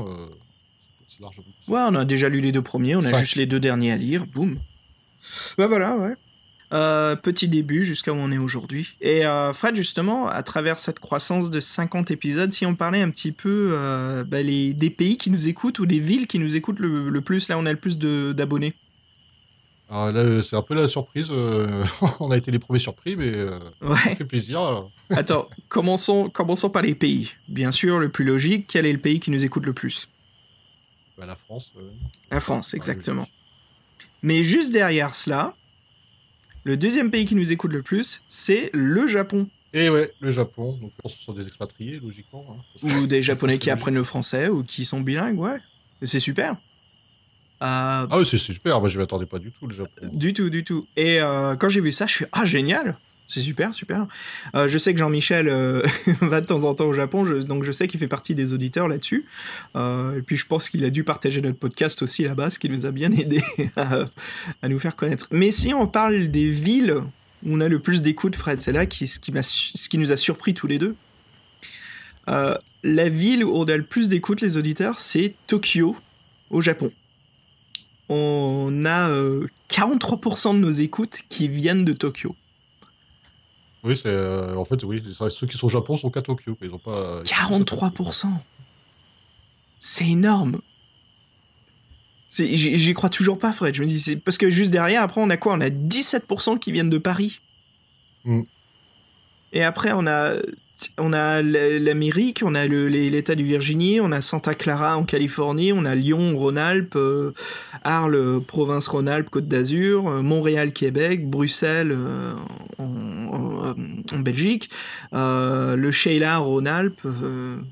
c'est largement possible. Ouais, on a déjà lu les deux premiers, on a Cinq. juste les deux derniers à lire, boum. Bah voilà, ouais. Euh, petit début jusqu'à où on est aujourd'hui. Et euh, Fred, justement, à travers cette croissance de 50 épisodes, si on parlait un petit peu euh, bah, les, des pays qui nous écoutent ou des villes qui nous écoutent le, le plus, là on a le plus d'abonnés. Alors là, c'est un peu la surprise. euh, (laughs) on a été les premiers surpris, mais ça fait plaisir. (laughs) Attends, commençons, commençons par les pays. Bien sûr, le plus logique, quel est le pays qui nous écoute le plus? Bah, la France. La France, exactement. Mais juste derrière cela, le deuxième pays qui nous écoute le plus, c'est le Japon. Et ouais, le Japon. Donc, ce sont des expatriés, logiquement. hein. ou des (laughs) japonais qui apprennent le français ou qui sont bilingues, ouais. C'est super. Euh, Ah oui, c'est c'est super. Moi, je m'y attendais pas du tout, le Japon. Du tout, du tout. Et euh, quand j'ai vu ça, je suis ah génial, c'est super, super. Euh, je sais que Jean-Michel euh, (laughs) va de temps en temps au Japon, donc je sais qu'il fait partie des auditeurs là-dessus. Euh, et puis je pense qu'il a dû partager notre podcast aussi là-bas, ce qui nous a bien (laughs) aidé à, nous faire connaître. Mais si on parle des villes où on a le plus d'écoute, Fred, c'est là qui, ce, qui ce qui nous a surpris tous les deux. La ville où on a le plus d'écoute, les auditeurs, c'est Tokyo, au Japon. On a euh, 43% de nos écoutes qui viennent de Tokyo. Oui, c'est euh, en fait oui. Ceux qui sont au Japon sont qu'à Tokyo. Ils ont pas. ils sont pas à Tokyo. 43% C'est énorme J'y crois toujours pas, Fred. Je me dis, parce que juste derrière, après, on a quoi? On a 17% qui viennent de Paris. Mm. Et après, on a, on a l'Amérique, on a l'État du Virginie, on a Santa Clara en Californie, on a Lyon, Rhône-Alpes, euh, Arles, euh, province Rhône-Alpes, Côte d'Azur, euh, Montréal, Québec, Bruxelles euh, en, en- en Belgique, le Sheila, Rhône-Alpes.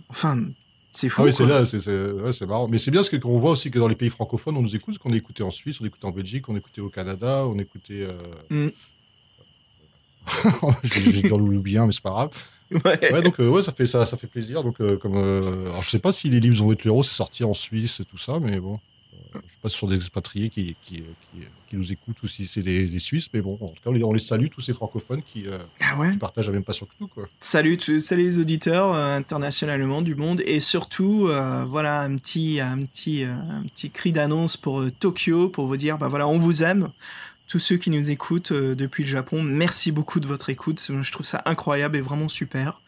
enfin, c'est fou. Ah oui, c'est là, c'est ouais, marrant. Mais c'est bien parce que qu'on voit aussi que dans les pays francophones, on nous écoute, qu'on écouté en Suisse, on écouté en Belgique, on écouté au Canada, on. Euh... Mm. (laughs) J'ai j'ai dû en oublier un, mais c'est pas grave. (laughs) Ouais. Ouais, donc euh, ouais, ça fait ça, ça fait plaisir. Donc euh, comme, euh, alors je sais pas si les livres ont été héros, c'est sorti en Suisse et tout ça, mais bon, euh, je sais pas si ce sont des expatriés qui qui, qui, qui nous écoutent ou si c'est des, des Suisses, mais bon, en tout cas, on les, on les salue tous ces francophones qui, euh, Ah ouais. qui partagent la même passion que nous, quoi. Salut, tu- salut les auditeurs euh, internationalement du monde et surtout euh, voilà un petit un petit euh, un petit cri d'annonce pour euh, Tokyo pour vous dire bah voilà on vous aime tous ceux qui nous écoutent euh, depuis le Japon merci beaucoup de votre écoute je trouve ça incroyable et vraiment super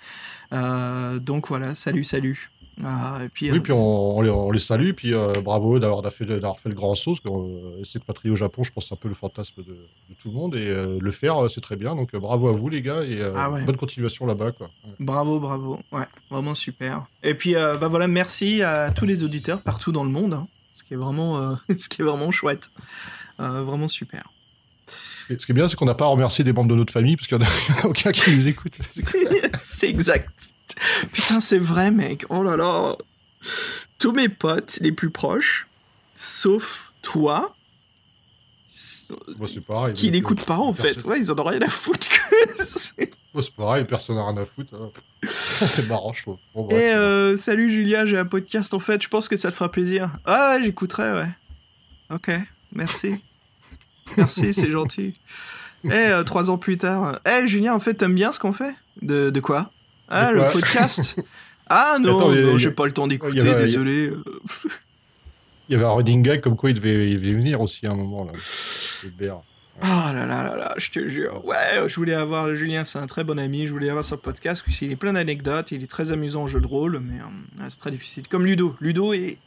Euh, donc voilà salut salut Ah, et puis, Oui, euh, puis on, on les, on les salue, puis euh, bravo d'avoir fait, le grand saut, parce que euh, s'expatrier au Japon, je pense c'est un peu le fantasme de, de tout le monde, et euh, le faire, euh, c'est très bien, donc euh, bravo à vous les gars, et euh, Ah ouais. bonne continuation là-bas, quoi. Ouais. Bravo, bravo. Ouais, vraiment super. Et puis, euh, bah voilà, merci à tous les auditeurs partout dans le monde, hein, ce qui est vraiment, euh, (laughs) ce qui est vraiment chouette. Euh, vraiment super. Ce qui est- bien, c'est qu'on n'a pas à remercier des membres de notre famille, parce qu'il n'y (laughs) en a, aucun qui nous écoute. (laughs) c'est exact. Putain, c'est vrai, mec. Oh là là. Tous mes potes les plus proches, sauf toi, c'est pareil. qui n'écoutent pas en fait. Ouais, ils en ont rien à foutre. que (laughs) c'est- pareil, personne n'a rien à foutre. hein. c'est marrant, je trouve. Bon, bref. Et euh, salut Julia, j'ai un podcast en fait, je pense que ça te fera plaisir. Ah ouais, j'écouterai, ouais. Ok, merci. (laughs) Merci, c'est gentil. Et euh, trois ans plus tard, eh Julien, en fait, t'aimes bien ce qu'on fait? De, de quoi? Ah, De le podcast? Ah (laughs) non, Attends, a- j'ai pas le temps d'écouter, avait- désolé. Il y avait un running gag comme quoi il devait, il devait venir aussi à un moment, là. Ah là là là là, je te jure. Ouais, je voulais avoir Julien, c'est un très bon ami. Je voulais avoir son podcast parce qu'il est plein d'anecdotes. Il est très amusant en jeu de rôle, mais euh, c'est très difficile. Comme Ludo. Ludo est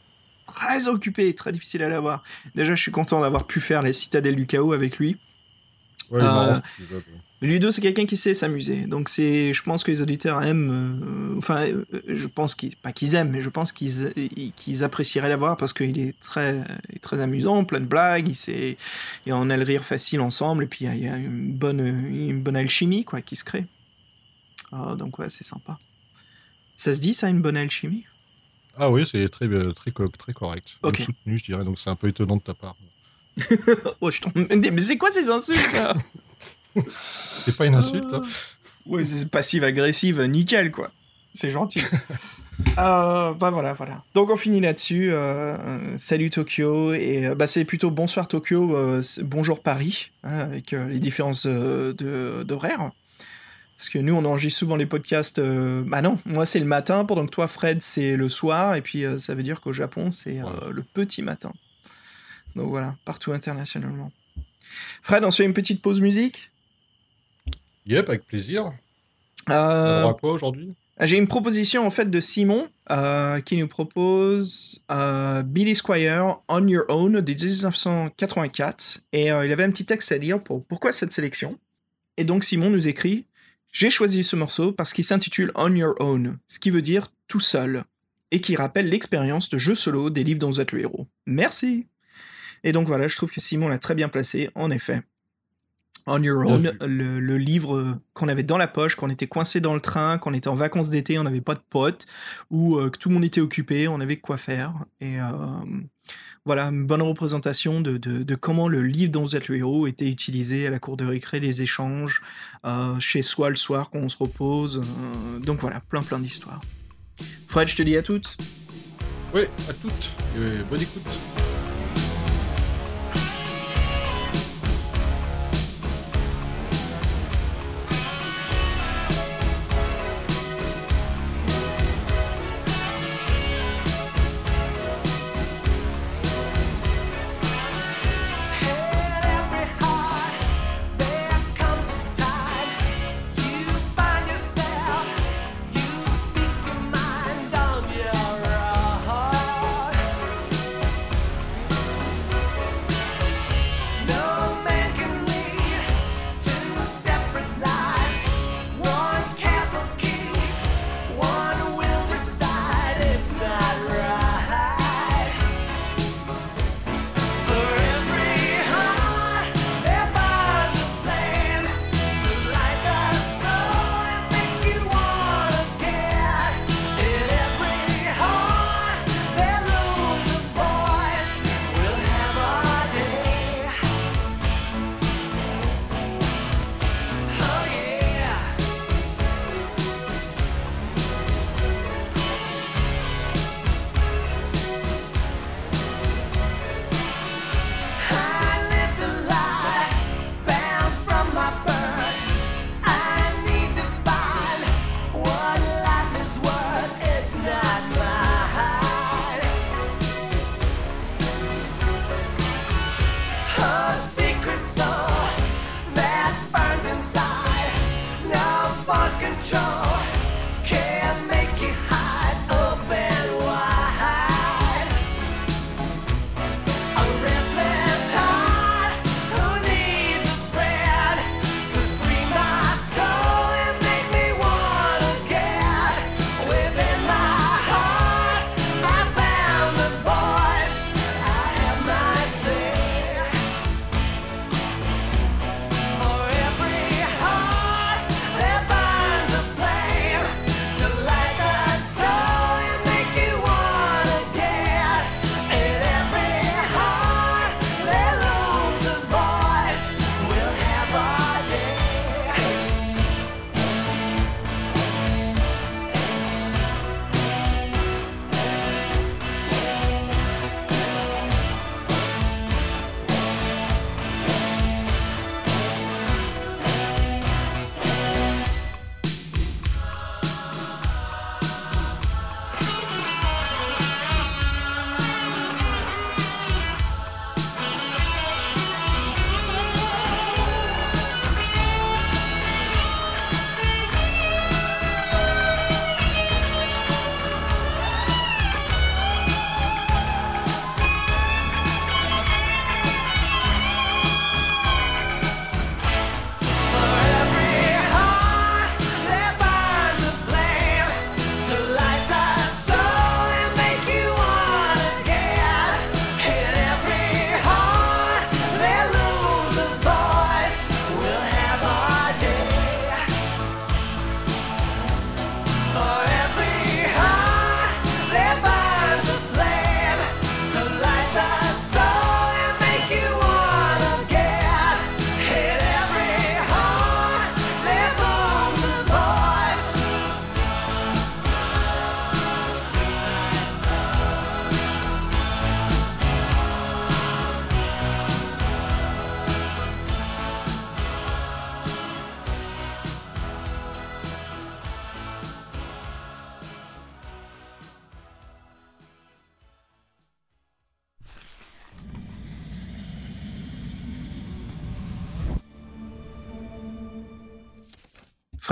très occupé, très difficile à l'avoir. Déjà, je suis content d'avoir pu faire les citadelles du chaos avec lui. Ouais, Euh. Ludo, c'est quelqu'un qui sait s'amuser. Donc, c'est, je pense que les auditeurs aiment. euh, enfin, euh, je pense qu'ils, pas qu'ils aiment, mais je pense qu'ils, qu'ils apprécieraient l'avoir parce qu'il est très, très amusant, plein de blagues. Il sait, et on a le rire facile ensemble. Et puis, il y a, une bonne, une bonne alchimie, quoi, qui se crée. Ah, donc, ouais, c'est sympa. Ça se dit, ça, une bonne alchimie? Ah oui, c'est très, euh, très, très correct. Ok. soutenu, je dirais, donc c'est un peu étonnant de ta part. (laughs) oh, je. Mais c'est quoi ces insultes là (laughs) C'est pas une insulte. Hein. Ouais, c'est passive-agressive, nickel quoi. C'est gentil. (laughs) Euh, bah voilà, voilà. Donc on finit là-dessus. Euh, salut Tokyo et euh, bah c'est plutôt bonsoir Tokyo, bonjour Paris, hein, avec les différences d'horaire. Parce que nous on enregistre souvent les podcasts. bah non, moi c'est le matin, pendant que toi Fred c'est le soir, et puis ça veut dire qu'au Japon c'est le petit matin. Donc voilà, partout internationalement. Fred, on se fait une petite pause musique? Yep, avec plaisir. Euh... On quoi aujourd'hui? J'ai une proposition en fait de Simon euh, qui nous propose euh, Billy Squire On Your Own de 1984 et euh, il avait un petit texte à lire pour pourquoi cette sélection? Et donc Simon nous écrit J'ai choisi ce morceau parce qu'il s'intitule On Your Own, ce qui veut dire tout seul, et qui rappelle l'expérience de jeu solo des livres dont vous êtes le héros. Merci Et donc voilà, je trouve que Simon l'a très bien placé, en effet. On Your Own, le, livre qu'on avait dans la poche, qu'on était coincé dans le train, qu'on était en vacances d'été, on n'avait pas de potes, ou euh, que tout le monde était occupé, on avait quoi faire. Et euh, voilà, une bonne représentation de, comment le livre dont vous êtes le héros était utilisé à la cour de récré, les échanges, euh, chez soi le soir quand on se repose. donc voilà, plein plein d'histoires. Fred, je te dis à toutes. Oui, à toutes. bonne écoute.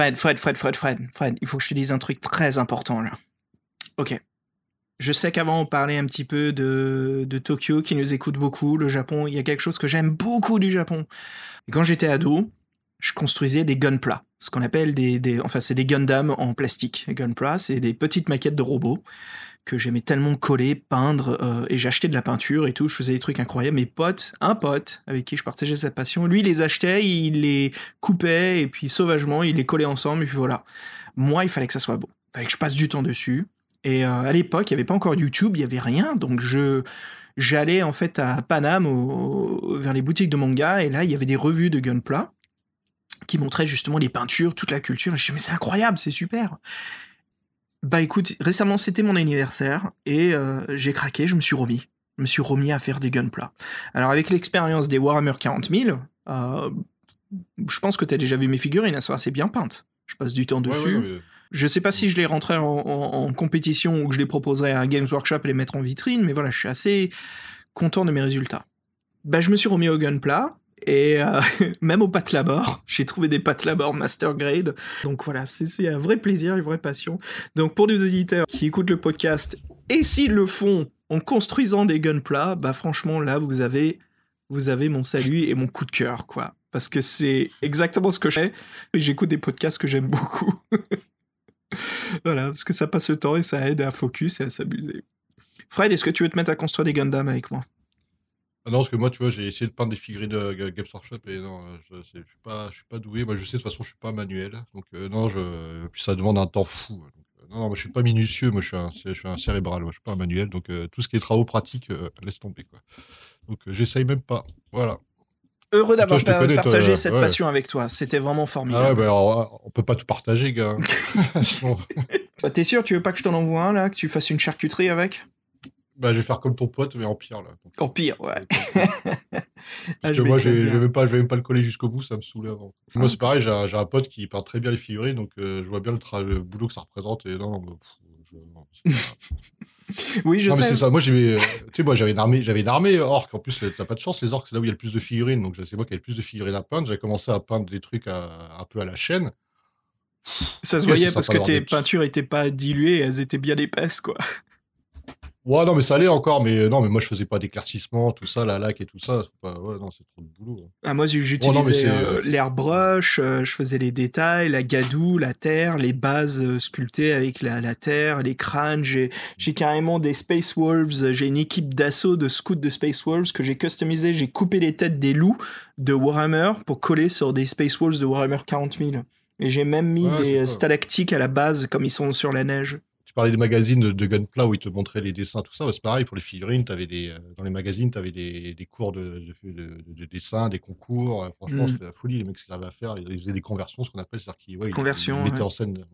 Fred, Fred, Fred, Fred, Fred, Fred, il faut que je te dise un truc très important là. Ok. Je sais qu'avant on parlait un petit peu de, de Tokyo qui nous écoute beaucoup, le Japon. Il y a quelque chose que j'aime beaucoup du Japon. quand j'étais ado, je construisais des gunpla, ce qu'on appelle des, des enfin c'est des Gundam en plastique. Gunpla, c'est des petites maquettes de robots que j'aimais tellement coller, peindre, euh, et j'achetais de la peinture et tout, je faisais des trucs incroyables. Mes potes, un pote avec qui je partageais cette passion, lui il les achetait, il les coupait, et puis sauvagement, il les collait ensemble, et puis voilà. Moi, il fallait que ça soit beau. Il fallait que je passe du temps dessus. Et euh, à l'époque, il n'y avait pas encore YouTube, il n'y avait rien, donc je j'allais en fait à Paname, vers les boutiques de manga, et là, il y avait des revues de Gunpla qui montraient justement les peintures, toute la culture, et je me mais c'est incroyable, c'est super bah écoute, récemment c'était mon anniversaire et euh, j'ai craqué, je me suis remis. Je me suis remis à faire des gunpla. Alors avec l'expérience des Warhammer 40 000, euh, je pense que tu as déjà vu mes figurines, elles sont assez bien peintes. Je passe du temps dessus. Je sais pas si je les rentrerai en, compétition ou que je les proposerai à un Games Workshop et les mettre en vitrine, mais voilà, je suis assez content de mes résultats. Bah, je me suis remis au gunpla, et euh, (laughs) même au pâtes labor, j'ai trouvé des pâtes labor master grade. Donc voilà, c'est un vrai plaisir, une vraie passion. Donc pour les auditeurs qui écoutent le podcast, et s'ils le font en construisant des gunpla, bah franchement là vous avez vous avez mon salut et mon coup de cœur quoi. Parce que c'est exactement ce que je fais. Et j'écoute des podcasts que j'aime beaucoup. (laughs) voilà, parce que ça passe le temps et ça aide à focus et à s'amuser. Fred, est-ce que tu veux te mettre à construire des Gundam avec moi? Ah non, parce que moi, tu vois, j'ai essayé de peindre des figurines de Games Workshop et non, euh, je, je suis pas, je suis pas doué. Moi, je sais de toute façon, je suis pas manuel, donc euh, non, je, puis ça demande un temps fou. Euh, non, non, moi, je suis pas minutieux. Moi, je suis un, je suis un cérébral. Moi, je suis pas un manuel, donc tout ce qui est travaux pratiques, laisse tomber quoi. Donc, j'essaye même pas. Voilà. Heureux d'avoir partagé cette passion avec toi. C'était vraiment formidable. Ah ouais, bah, on peut pas tout partager, gars. (laughs) (laughs) bah, T'es sûr, tu veux pas que je t'en envoie un là, que tu fasses une charcuterie avec? Bah, je vais faire comme ton pote, mais en pire, là. En pire, ouais. Parce ah, que moi, je vais, vais, pas, (laughs) je vais même pas le coller jusqu'au bout, ça me saoulait avant. Moi, c'est pareil, j'ai un, un, pote qui peint très bien les figurines, donc euh, je vois bien le, le, boulot que ça représente. Et non, je, (laughs) oui, je non, sais. mais c'est ça. Moi, j'avais, tu sais, moi, j'avais une armée, j'avais une armée orque. En plus, t'as pas de chance, les orques, c'est là où il y a le plus de figurines. Donc, c'est moi qui avais le plus de figurines à peindre. J'avais commencé à peindre des trucs un peu à la chaîne. Ça se voyait parce que tes peintures étaient pas diluées, elles étaient bien épaisses, quoi. Ouais, non, mais ça allait encore, mais non, mais moi je faisais pas d'éclaircissement, tout ça, la lac et tout ça. Ouais, non, c'est trop de boulot. Hein. Ah, moi j'utilisais euh, l'airbrush, euh, je faisais les détails, la gadoue, la terre, les bases euh, sculptées avec la, la terre, les crânes. J'ai carrément des Space Wolves, j'ai une équipe d'assaut de scouts de Space Wolves que j'ai customisé. J'ai coupé les têtes des loups de Warhammer pour coller sur des Space Wolves de Warhammer 40 000. Et j'ai même mis des stalactiques à la base comme ils sont sur la neige tu parlais des magazines de Gunpla où ils te montraient les dessins, tout ça. c'est pareil pour les figurines. Avais des, euh, dans les magazines, tu avais des, des, cours de, de, de, dessin, des concours. Euh, franchement, mm. c'était la folie, les mecs, ce qu'ils avaient à faire. Ils faisaient des conversions, ce qu'on appelle. C'est-à-dire qu'ils ouais, Conversion, mettaient en scène.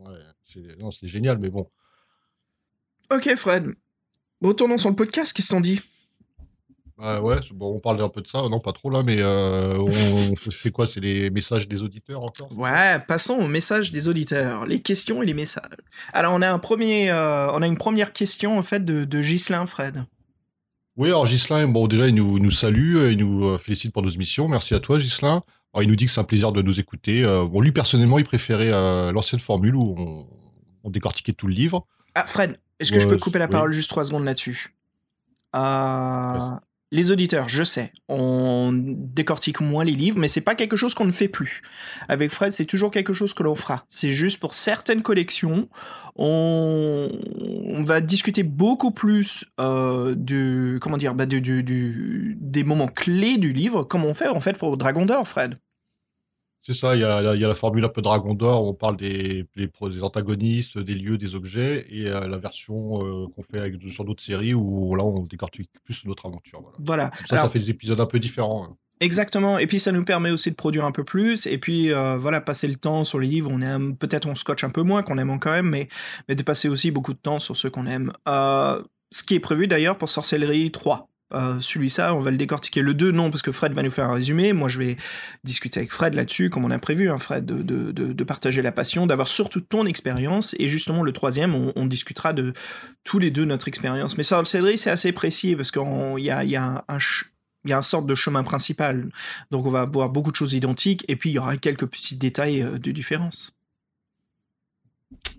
c'était génial, mais bon. Ok, Fred. Retournons sur le podcast. Qu'est-ce qu'on dit bah ouais, bon, on parle un peu de ça, non pas trop là, mais euh, on, (laughs) fait quoi C'est les messages des auditeurs encore Ouais, passons aux messages des auditeurs, les questions et les messages. Alors on a un premier, euh, on a une première question en fait de, de Ghislain Fred. Oui, alors Ghislain, bon déjà il nous, nous salue, il nous euh, félicite pour nos émissions, merci à toi Ghislain. Alors, il nous dit que c'est un plaisir de nous écouter. bon, lui personnellement, il préférait l'ancienne formule où on, décortiquait tout le livre. Ah Fred, est-ce que je peux couper la parole juste trois secondes là-dessus? Les auditeurs, je sais, on décortique moins les livres, mais c'est pas quelque chose qu'on ne fait plus. Avec Fred, c'est toujours quelque chose que l'on fera. C'est juste pour certaines collections, on, va discuter beaucoup plus euh, comment dire, bah, des moments clés du livre, comme on fait en fait pour Dragon d'Or, Fred. C'est ça, il y, a, la formule un peu Dragon d'Or, où on parle des, des, antagonistes, des lieux, des objets, et euh, la version euh, qu'on fait avec, sur d'autres séries, où là on décortique plus notre aventure. Voilà. Ça, ça fait des épisodes un peu différents. Hein. Exactement, et puis ça nous permet aussi de produire un peu plus, et puis euh, voilà, passer le temps sur les livres, on aime, peut-être on scotche un peu moins, qu'on aime quand même, mais, mais de passer aussi beaucoup de temps sur ceux qu'on aime. ce qui est prévu d'ailleurs pour Sorcellerie 3. Euh, celui-là, on va le décortiquer. Le 2, non, parce que Fred va nous faire un résumé. Moi, je vais discuter avec Fred là-dessus, comme on a prévu, hein, Fred, de, partager la passion, d'avoir surtout ton expérience. Et justement, le troisième, on, discutera de tous les deux notre expérience. Mais ça, le c'est assez précis, parce qu'il y a, y, a un, y a un sorte de chemin principal. Donc, on va avoir beaucoup de choses identiques, et puis il y aura quelques petits détails euh, de différence.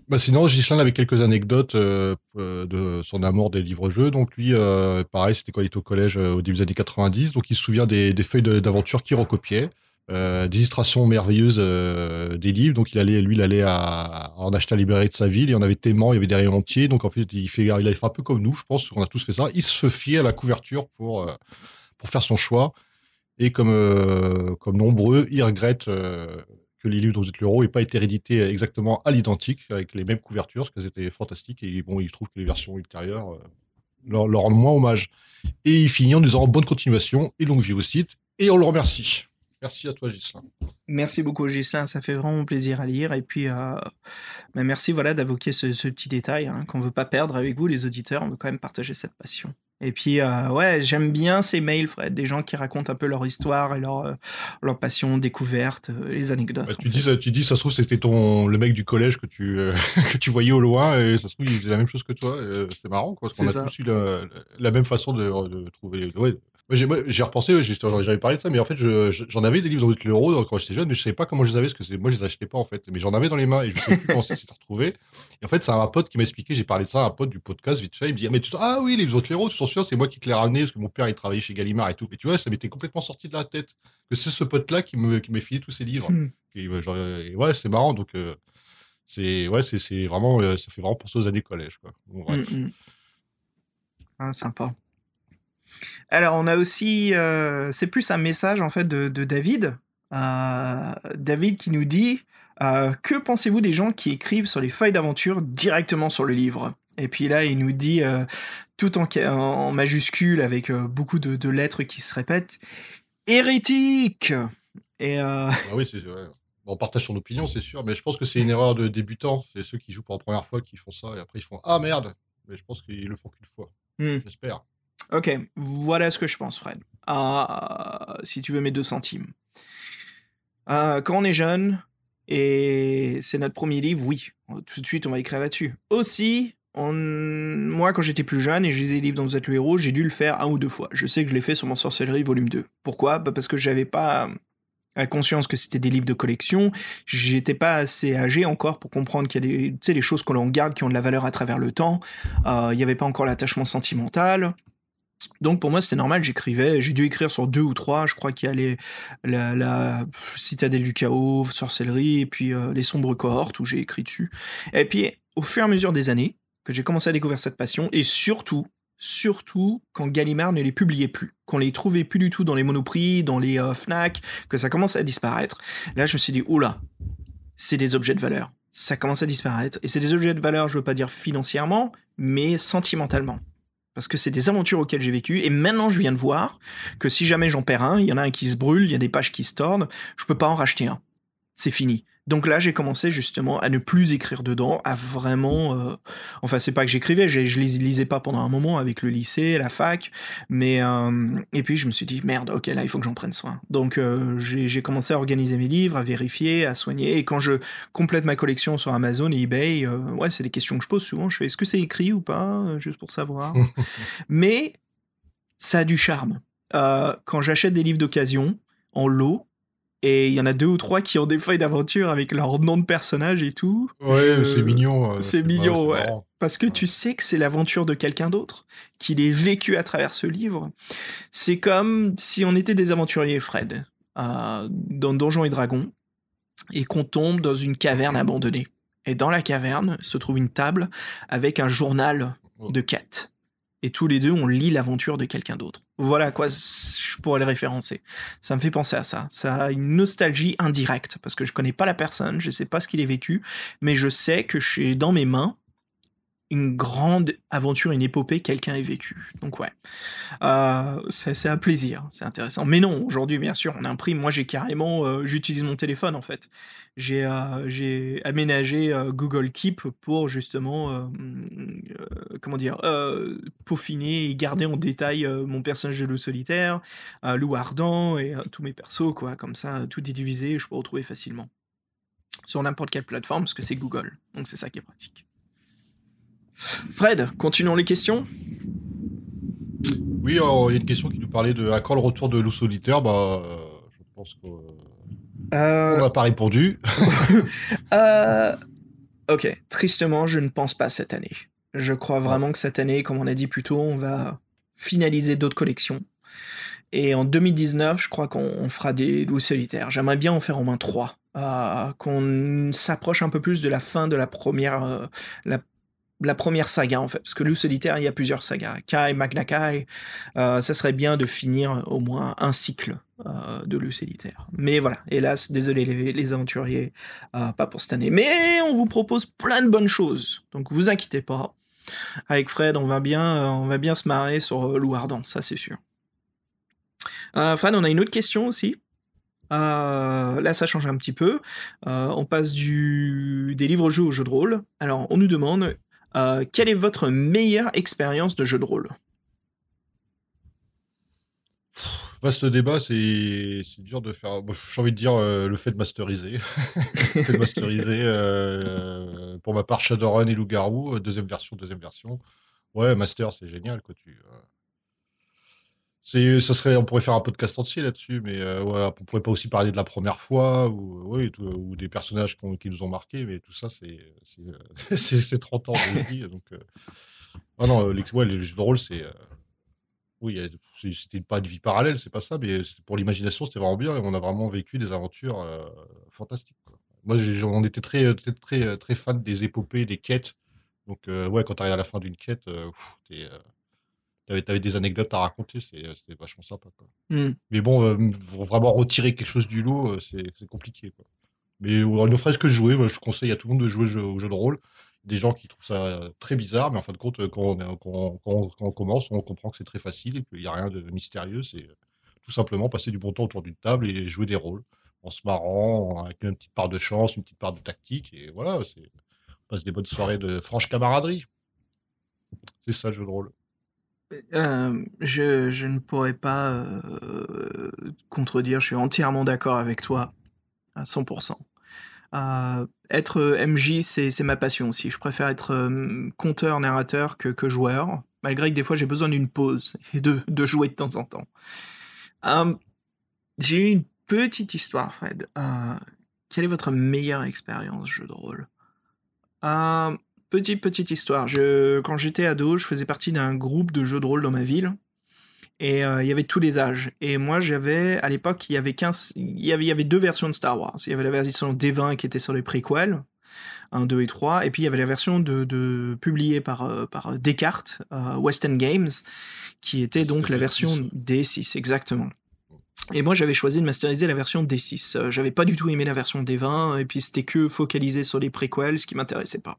Bah sinon, Gislain avait quelques anecdotes euh, euh, de son amour des livres-jeux. Donc lui, euh, pareil, c'était quand il était au collège au début des années 90. Donc il se souvient des, feuilles d'aventure qu'il recopiait, des illustrations merveilleuses des livres. Donc il allait, lui, il allait en acheter à la librairie de sa ville. Et on avait tellement, il y avait des rayons entiers. Donc en fait, il, fait, il fait un peu comme nous, je pense qu'on a tous fait ça. Il se fiait à la couverture pour, pour faire son choix. Et comme, comme nombreux, il regrette que les livres dont vous êtes l'euro n'aient pas été réédités exactement à l'identique, avec les mêmes couvertures, parce qu'elles étaient fantastiques. Et bon, il trouve que les versions ultérieures euh, leur, rendent moins hommage. Et il finit en disant bonne continuation et longue vie au site. Et on le remercie. Merci à toi, Gislain. Merci beaucoup, Gislain. Ça fait vraiment plaisir à lire. Et puis, euh, bah, merci voilà, d'évoquer ce, petit détail hein, qu'on ne veut pas perdre avec vous, les auditeurs. On veut quand même partager cette passion. Et puis, euh, ouais, j'aime bien ces mails, Fred, des gens qui racontent un peu leur histoire et leur, euh, leur passion, découverte, euh, les anecdotes. Bah, tu, dis, ça, tu dis, ça se trouve, c'était ton le mec du collège que tu, (laughs) que tu voyais au loin et ça se trouve, il faisait la même chose que toi. C'est marrant, quoi, parce qu'on a tous eu la, même façon de, de trouver. Ouais, j'ai repensé, j'avais parlé de ça, mais en fait, j'en avais des livres dans l'euro quand j'étais jeune, mais je ne savais pas comment je les avais, parce que moi, je les achetais pas, en fait. Mais j'en avais dans les mains et je ne sais plus comment s'est retrouvé. Et en fait, c'est un pote qui m'a expliqué, j'ai parlé de ça à un pote du podcast, vite fait. Il me dit, ah, mais tu, ah oui, les livres l'euro, tu t'en souviens, c'est moi qui te l'ai ramené, parce que mon père, il travaillait chez Gallimard et tout. Et tu vois, ça m'était complètement sorti de la tête que c'est ce pote-là qui m'a qui filé tous ces livres. Hmm. Et, ouais, c'est marrant, donc, euh, c'est ouais, c'est vraiment, euh, ça fait vraiment penser aux années collège, quoi. bref. Hmm, hmm. Ah, sympa. Alors, on a aussi, euh, c'est plus un message en fait de, David. Euh, David qui nous dit euh, Que pensez-vous des gens qui écrivent sur les feuilles d'aventure directement sur le livre? Et puis là, il nous dit, tout en, en, majuscule, avec beaucoup de, lettres qui se répètent Hérétique Et ah oui, c'est vrai. On partage son opinion, c'est sûr, mais je pense que c'est une erreur de débutant. C'est ceux qui jouent pour la première fois qui font ça, et après ils font Ah merde Mais je pense qu'ils le font qu'une fois. Hmm. J'espère. Ok, voilà ce que je pense, Fred. Ah, si tu veux mes deux centimes. Ah, quand on est jeune, et c'est notre premier livre, oui, tout de suite on va écrire là-dessus. Aussi, moi quand j'étais plus jeune et je lisais les livres dont vous êtes le héros, j'ai dû le faire un ou deux fois. Je sais que je l'ai fait sur mon sorcellerie volume 2. Pourquoi? Bah, Parce que j'avais pas conscience que c'était des livres de collection, j'étais pas assez âgé encore pour comprendre qu'il y a des, des choses que l'on garde qui ont de la valeur à travers le temps. Euh, il n'y avait pas encore l'attachement sentimental. Donc pour moi c'était normal, j'écrivais, j'ai dû écrire sur deux ou trois, je crois qu'il y a les, la, Citadelle du Chaos, Sorcellerie, et puis euh, les Sombres Cohortes où j'ai écrit dessus. Et puis au fur et à mesure des années, que j'ai commencé à découvrir cette passion, et surtout, surtout quand Gallimard ne les publiait plus, qu'on les trouvait plus du tout dans les monoprix, dans les euh, Fnac, que ça commençait à disparaître, là je me suis dit, oula, c'est des objets de valeur. Ça commence à disparaître, et c'est des objets de valeur, je veux pas dire financièrement, mais sentimentalement parce que c'est des aventures auxquelles j'ai vécu, et maintenant je viens de voir que si jamais j'en perds un, il y en a un qui se brûle, il y a des pages qui se tordent, je peux pas en racheter un. C'est fini. Donc là, j'ai commencé justement à ne plus écrire dedans, à vraiment. Euh, enfin, c'est pas que j'écrivais, je les lisais pas pendant un moment avec le lycée, la fac, mais euh, et puis je me suis dit merde, ok, là il faut que j'en prenne soin. Donc euh, j'ai commencé à organiser mes livres, à vérifier, à soigner. Et quand je complète ma collection sur Amazon et eBay, ouais, c'est des questions que je pose souvent. Je fais est-ce que c'est écrit ou pas, juste pour savoir. (laughs) mais ça a du charme. quand j'achète des livres d'occasion en lot, et il y en a deux ou trois qui ont des feuilles d'aventure avec leur nom de personnage et tout. Ouais, c'est mignon. Euh, c'est mignon, ouais. Parce que tu sais que c'est l'aventure de quelqu'un d'autre, qu'il est vécu à travers ce livre. C'est comme si on était des aventuriers, Fred, euh, dans Donjons et Dragons, et qu'on tombe dans une caverne abandonnée. Et dans la caverne se trouve une table avec un journal oh. de quête et tous les deux on lit l'aventure de quelqu'un d'autre. Voilà quoi, je pourrais le référencer. Ça me fait penser à ça. Ça a une nostalgie indirecte parce que je connais pas la personne, je sais pas ce qu'il a vécu, mais je sais que je dans mes mains une grande aventure, une épopée, quelqu'un ait vécu. Donc ouais, euh, c'est un plaisir, c'est intéressant. Mais non, aujourd'hui, bien sûr, on imprime. Moi, j'ai carrément, euh, j'utilise mon téléphone en fait. J'ai euh, aménagé Google Keep pour justement, comment dire, peaufiner et garder en détail mon personnage de loup solitaire, loup ardent et tous mes persos, quoi. Comme ça, tout est divisé, je peux retrouver facilement sur n'importe quelle plateforme parce que c'est Google. Donc c'est ça qui est pratique. Fred, continuons les questions. Oui, il y a une question qui nous parlait de à quand le retour de loup solitaire? Bah, je pense qu'on euh... n'a pas répondu. (laughs) Euh, Ok, tristement, je ne pense pas cette année. Je crois vraiment que cette année, comme on a dit plus tôt, on va finaliser d'autres collections. Et en 2019, je crois qu'on fera des loups solitaires. J'aimerais bien en faire au moins trois. Euh, qu'on s'approche un peu plus de la fin de la première, euh, la, première saga, en fait. Parce que loup solitaire, il y a plusieurs sagas. Kai, Magna Kai, euh, ça serait bien de finir au moins un cycle de loup solitaire. Mais voilà, hélas, désolé les, aventuriers, pas pour cette année. Mais on vous propose plein de bonnes choses. Donc vous inquiétez pas. Avec Fred, on va bien, on va bien se marrer sur Loup Ardent, ça c'est sûr. Euh, Fred, on a une autre question aussi. Euh, là, ça change un petit peu. Euh, on passe du... des livres-jeux aux jeux de rôle. Alors, on nous demande quelle est votre meilleure expérience de jeu de rôle? Vaste débat, c'est dur de faire. J'ai envie de dire le fait de masteriser. le (laughs) fait de masteriser. pour ma part, Shadowrun et Loup-Garou, deuxième version, deuxième version. Ouais, Master, c'est génial. Quoi. Tu, ça serait, on pourrait faire un podcast entier là-dessus, mais euh, ouais, on pourrait pas aussi parler de la première fois ou, euh, ou des personnages qui nous ont marqués, mais tout ça, c'est, c'est, (laughs) 30 ans de vie. donc, euh... ah non, les, ouais, les jeux de rôle, c'est. Euh, oui, c'était pas une vie parallèle, c'est pas ça, mais pour l'imagination, c'était vraiment bien on a vraiment vécu des aventures fantastiques. Moi, on était très, très, très fan des épopées, des quêtes. Donc, ouais, quand tu arrives à la fin d'une quête, t'es tu avais, des anecdotes à raconter, euh, c'était vachement sympa. Mmh. Mais bon, euh, vraiment retirer quelque chose du lot, euh, c'est compliqué. Mais ne serait-ce que jouer, je conseille à tout le monde de jouer au jeu de rôle. Des gens qui trouvent ça très bizarre, mais en fin de compte, quand on, commence, on comprend que c'est très facile et qu'il n'y a rien de mystérieux. C'est tout simplement passer du bon temps autour d'une table et jouer des rôles en se marrant, avec une petite part de chance, une petite part de tactique. Et voilà, on passe des bonnes soirées de franche camaraderie. C'est ça le jeu de rôle. Je ne pourrais pas, contredire, je suis entièrement d'accord avec toi, à 100% euh, être, MJ, c'est ma passion aussi. Je préfère être, conteur, narrateur que joueur, malgré que des fois j'ai besoin d'une pause (laughs) et de de jouer de temps en temps. j'ai eu une petite histoire, Fred. quelle est votre meilleure expérience jeu de rôle? Petite, petite histoire. Je, quand j'étais ado, je faisais partie d'un groupe de jeux de rôle dans ma ville. Et euh, il y avait tous les âges. Et moi, j'avais, à l'époque, il y avait 15, il y avait, il y avait deux versions de Star Wars. Il y avait la version D20 qui était sur les préquels, 1, 2 et 3. Et puis, il y avait la version de, de publiée par, euh, par Descartes, euh, Western Games, qui était donc la version D6, exactement. Et moi, j'avais choisi de masteriser la version D6. Euh, j'avais pas du tout aimé la version D20, et puis c'était que focalisé sur les préquels, ce qui m'intéressait pas.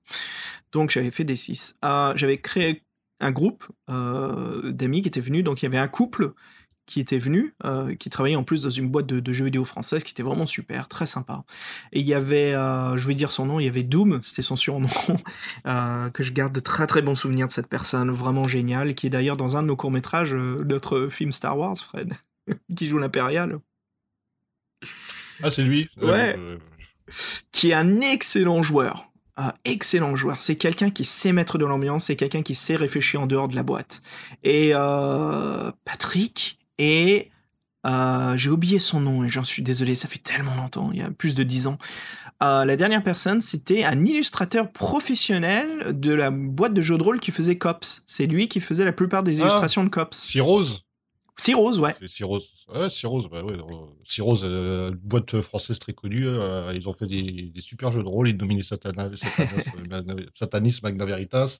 Donc j'avais fait D6. Ah, j'avais créé un groupe euh, d'amis qui étaient venus, donc il y avait un couple qui était venu, euh, qui travaillait en plus dans une boîte de, jeux vidéo française, qui était vraiment super, très sympa. Et il y avait, je vais dire son nom, il y avait Doom, c'était son surnom, (laughs) que je garde de très très bons souvenirs de cette personne, vraiment génial, qui est d'ailleurs dans un de nos courts-métrages, notre film Star Wars, Fred. (laughs) qui joue l'impérial. Ah, c'est lui? Ouais. Qui est un excellent joueur. Un excellent joueur. C'est quelqu'un qui sait mettre de l'ambiance, c'est quelqu'un qui sait réfléchir en dehors de la boîte. Et euh, Patrick et euh, j'ai oublié son nom et j'en suis désolé, ça fait tellement longtemps, il y a plus de dix ans. Euh, la dernière personne, c'était un illustrateur professionnel de la boîte de jeux de rôle qui faisait Cops. C'est lui qui faisait la plupart des ah. illustrations de Cops. Si Rose Cirrhose, ouais. Cirrhose, ouais, Cirrhose, bah ouais. Cirrhose, euh, boîte française très connue. Euh, ils ont fait des, des, super jeux de rôle. Ils dominaient Satanas, (laughs) Satanas, Satanis, Magna Veritas.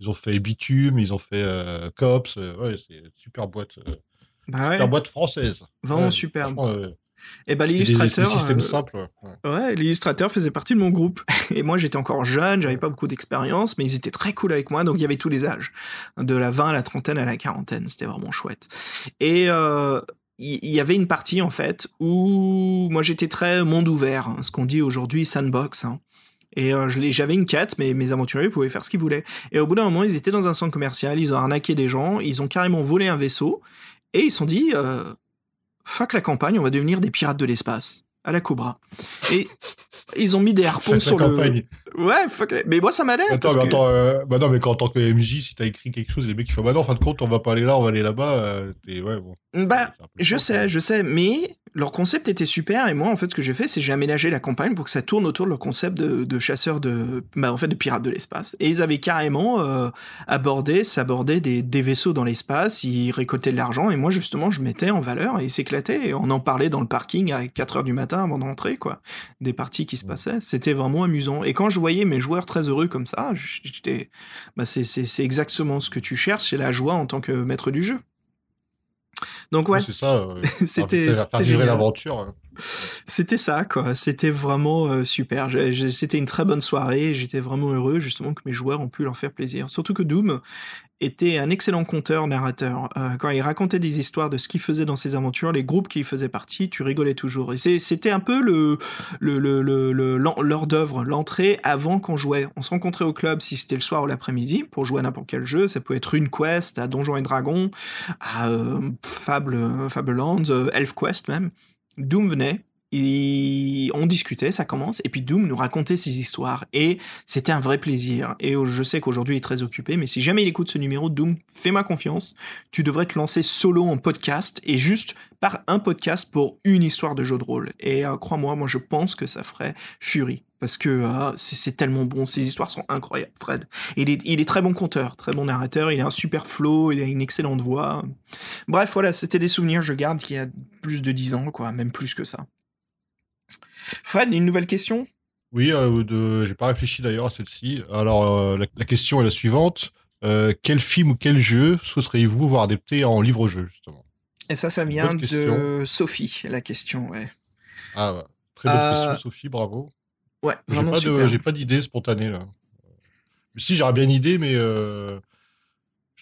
Ils ont fait Bitume, ils ont fait euh, Cops. ouais, c'est super boîte. Bah super boîte française. Vraiment super. Et bah l'illustrateur. Système euh, simple. Ouais, l'illustrateur faisait partie de mon groupe. (laughs) Et moi j'étais encore jeune, j'avais pas beaucoup d'expérience, mais ils étaient très cool avec moi, donc il y avait tous les âges, de la 20 à la trentaine à la quarantaine, c'était vraiment chouette. Et euh, il y, avait une partie en fait où moi j'étais très monde ouvert, hein, ce qu'on dit aujourd'hui sandbox. Hein. Et euh, j'avais une quête, mais mes aventuriers pouvaient faire ce qu'ils voulaient. Et au bout d'un moment, ils étaient dans un centre commercial, ils ont arnaqué des gens, ils ont carrément volé un vaisseau, et ils se sont dit, euh, fuck la campagne, on va devenir des pirates de l'espace à la Cobra. Et ils ont mis des harpons sur le. Ouais, fuck Mais moi, ça m'allait. Attends, mais attends, euh, bah non, mais quand, en tant que MJ, si t'as écrit quelque chose, les mecs, ils font, bah non, en fin de compte, on va pas aller là, on va aller là-bas. Euh, ouais, bon. Bah, je sais, je sais, mais leur concept était super et moi en fait ce que j'ai fait c'est j'ai aménagé la campagne pour que ça tourne autour de leur concept de, de chasseurs de bah, en fait de pirates de l'espace. Et ils avaient carrément euh, abordé s'aborder des, des, vaisseaux dans l'espace ils récoltaient de l'argent et moi justement je mettais en valeur et ils s'éclataient et on en parlait dans le parking à 4 heures du matin avant d'entrer quoi des parties qui se passaient. C'était vraiment amusant. Et quand je voyais mes joueurs très heureux comme ça j'étais bah c'est c'est exactement ce que tu cherches c'est la joie en tant que maître du jeu donc ouais, c'est ça. Euh, (laughs) c'était l'aventure. Hein. C'était ça, quoi. C'était vraiment euh, super. C'était une très bonne soirée. J'étais vraiment heureux, justement, que mes joueurs ont pu leur faire plaisir. Surtout que Doom était un excellent conteur, narrateur. Euh, quand il racontait des histoires de ce qu'il faisait dans ses aventures, les groupes qui y faisaient partie, tu rigolais toujours. Et c'était un peu le, le, d'œuvre, l'entrée avant qu'on jouait. On se rencontrait au club si c'était le soir ou l'après-midi pour jouer à n'importe quel jeu. Ça pouvait être une quest, à Donjons et Dragons, à euh, Fable, Fablelands, Elf Quest même. Doom venait, on discutait, ça commence, et puis Doom nous racontait ses histoires, et c'était un vrai plaisir. Et je sais qu'aujourd'hui il est très occupé, mais si jamais il écoute ce numéro, Doom, fais-moi confiance, tu devrais te lancer solo en podcast, et juste par un podcast pour une histoire de jeu de rôle. Et euh, crois-moi, moi je pense que ça ferait Fury. Parce que euh, c'est tellement bon, ces histoires sont incroyables, Fred. Il est, il est très bon conteur, très bon narrateur, il a un super flow, il a une excellente voix. Bref, voilà, c'était des souvenirs, je garde, qu'il y a plus de 10 ans, quoi, même plus que ça. Fred, une nouvelle question? Oui, euh, j'ai pas réfléchi d'ailleurs à celle-ci. Alors, euh, la, question est la suivante. Euh, quel film ou quel jeu souhaiteriez-vous voir adapté en livre-jeu, justement? Et ça, ça vient de Sophie, la question, ouais. Ah, très bonne question, Sophie, bravo. Ouais, vraiment J'ai pas d'idée spontanée, là. Si, j'aurais bien une idée, mais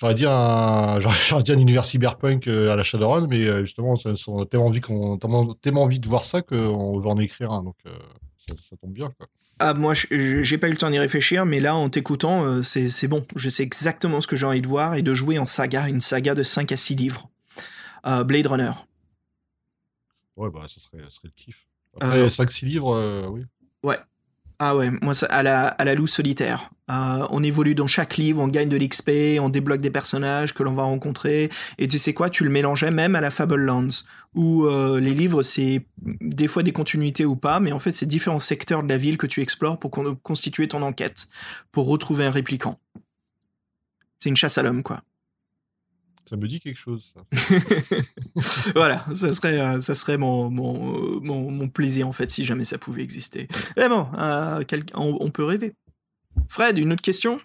J'aurais dit un, (laughs) j'aurais dit un univers cyberpunk euh, à la Shadowrun, mais euh, justement, on a tellement envie qu'on, tellement envie de voir ça qu'on veut en écrire un, donc euh, ça, tombe bien. Quoi. Ah, moi, j'ai pas eu le temps d'y réfléchir, mais là, en t'écoutant, c'est bon. Je sais exactement ce que j'ai envie de voir et de jouer en saga, une saga de 5 à 6 livres. Blade Runner. Ouais, bah, ça serait, ça serait le kiff. Après, 5-6 livres, oui. Ouais, ah ouais, moi, à, la, à la solitaire. Euh, on évolue dans chaque livre, on gagne de l'XP, on débloque des personnages que l'on va rencontrer. Et tu sais quoi, tu le mélangeais même à la Fablelands, où euh, les livres, c'est des fois des continuités ou pas, mais en fait, c'est différents secteurs de la ville que tu explores pour constituer ton enquête, pour retrouver un répliquant. C'est une chasse à l'homme, quoi. Ça me dit quelque chose, ça. (laughs) voilà, ça serait, euh, ça serait mon, mon, mon, plaisir, en fait, si jamais ça pouvait exister. (laughs) Vraiment, euh, on, peut rêver. Fred, une autre question?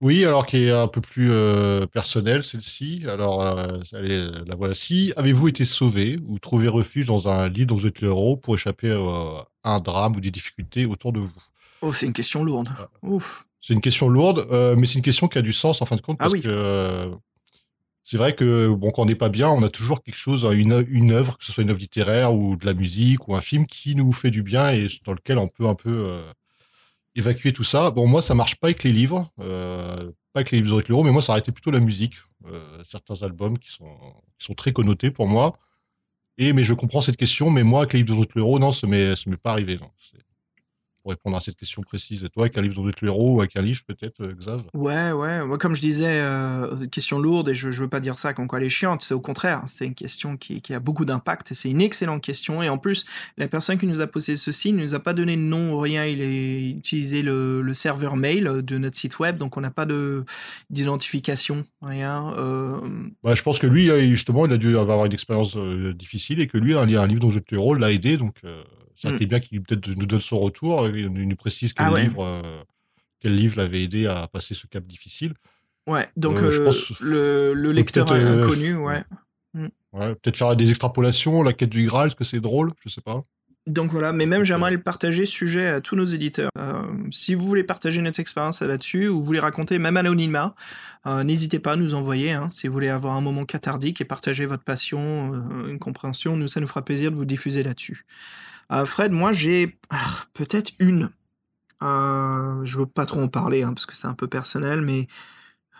Oui, alors qui est un peu plus euh, personnelle, celle-ci. Alors, la voici. Avez-vous été sauvé ou trouvé refuge dans un lit dont vous êtes le héros pour échapper à un drame ou des difficultés autour de vous? Oh, c'est une question lourde. Ouf. C'est une question lourde, euh, mais c'est une question qui a du sens en fin de compte ah parce que euh, c'est vrai que bon, quand on n'est pas bien, on a toujours quelque chose, une, une œuvre, que ce soit une œuvre littéraire ou de la musique ou un film qui nous fait du bien et dans lequel on peut un peu euh, évacuer tout ça. Bon, moi, ça marche pas avec les livres, pas avec les livres avec l'euro, mais moi, ça a été plutôt la musique, certains albums qui sont, qui sont très connotés pour moi. Et mais je comprends cette question, mais moi, avec les livres de l'euro, non, ça m'est, m'est pas arrivé. Non pour répondre à cette question précise. Et toi, avec un livre dont le héros ou avec un livre, peut-être, euh, Xav? Ouais, ouais. Moi, comme je disais, euh, question lourde, et je, je veux pas dire ça comme quoi elle est chiante, c'est au contraire, c'est une question qui, qui a beaucoup d'impact, c'est une excellente question. Et en plus, la personne qui nous a posé ceci ne nous a pas donné de nom ou rien, il a utilisé le, le serveur mail de notre site web, donc on n'a pas d'identification, rien. Euh... Bah, je pense que lui, justement, il a dû avoir une expérience euh, difficile et que lui, un, un livre dont le héros l'a aidé, donc ça aurait été bien qu'il peut-être nous donne son retour, il nous précise quel, ah livre, euh, quel livre l'avait aidé à passer ce cap difficile. Ouais, donc euh, euh, le, le, lecteur inconnu, ouais. Mm. ouais peut-être faire des extrapolations, la quête du Graal, est-ce que c'est drôle? Je sais pas. Donc voilà, mais même j'aimerais le partager sujet à tous nos éditeurs. si vous voulez partager notre expérience là-dessus, ou vous voulez raconter même à l'anonymat, n'hésitez pas à nous envoyer. Hein, si vous voulez avoir un moment cathardique et partager votre passion, une compréhension, nous ça nous fera plaisir de vous diffuser là-dessus. Euh, Fred, moi j'ai ah, peut-être une. Euh, je veux pas trop en parler hein, parce que c'est un peu personnel, mais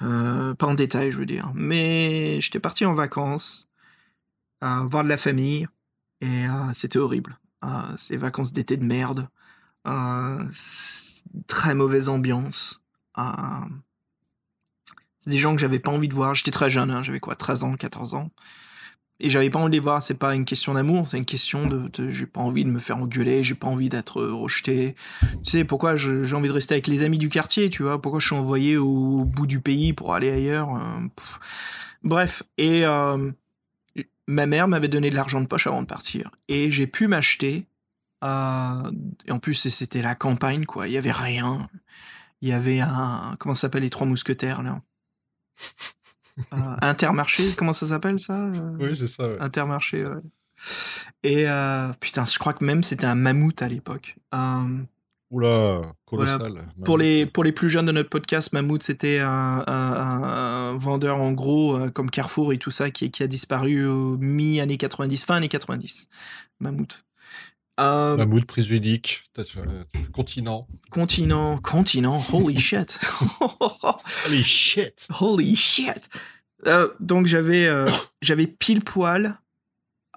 euh, pas en détail, je veux dire. Mais j'étais parti en vacances, voir de la famille, et c'était horrible. ces vacances d'été de merde, très mauvaise ambiance. c'est des gens que j'avais pas envie de voir. J'étais très jeune, hein, j'avais quoi, 13 ans, 14 ans. Et j'avais pas envie de les voir, c'est pas une question d'amour, c'est une question de, j'ai pas envie de me faire engueuler, j'ai pas envie d'être rejeté. Tu sais, pourquoi j'ai envie de rester avec les amis du quartier, tu vois, pourquoi je suis envoyé au, bout du pays pour aller ailleurs? Euh, Bref, et euh, ma mère m'avait donné de l'argent de poche avant de partir. Et j'ai pu m'acheter, euh, et en plus c'était la campagne, quoi, il y avait rien. Il y avait un, comment ça s'appelle les trois mousquetaires, là? Intermarché, comment ça s'appelle ça Oui, c'est ça. Intermarché, ouais. Et euh, putain, je crois que même c'était un mammouth à l'époque. Euh, Oula, colossal. Pour, les, pour les plus jeunes de notre podcast, Mammouth, c'était un, vendeur en gros euh, comme Carrefour et tout ça qui, qui a disparu au mi-année 90, fin année 90. Mammouth. Euh, Mammouth, préjudique, continent. Continent, continent, holy (laughs) shit. holy shit. Holy shit. Euh, donc j'avais j'avais pile poil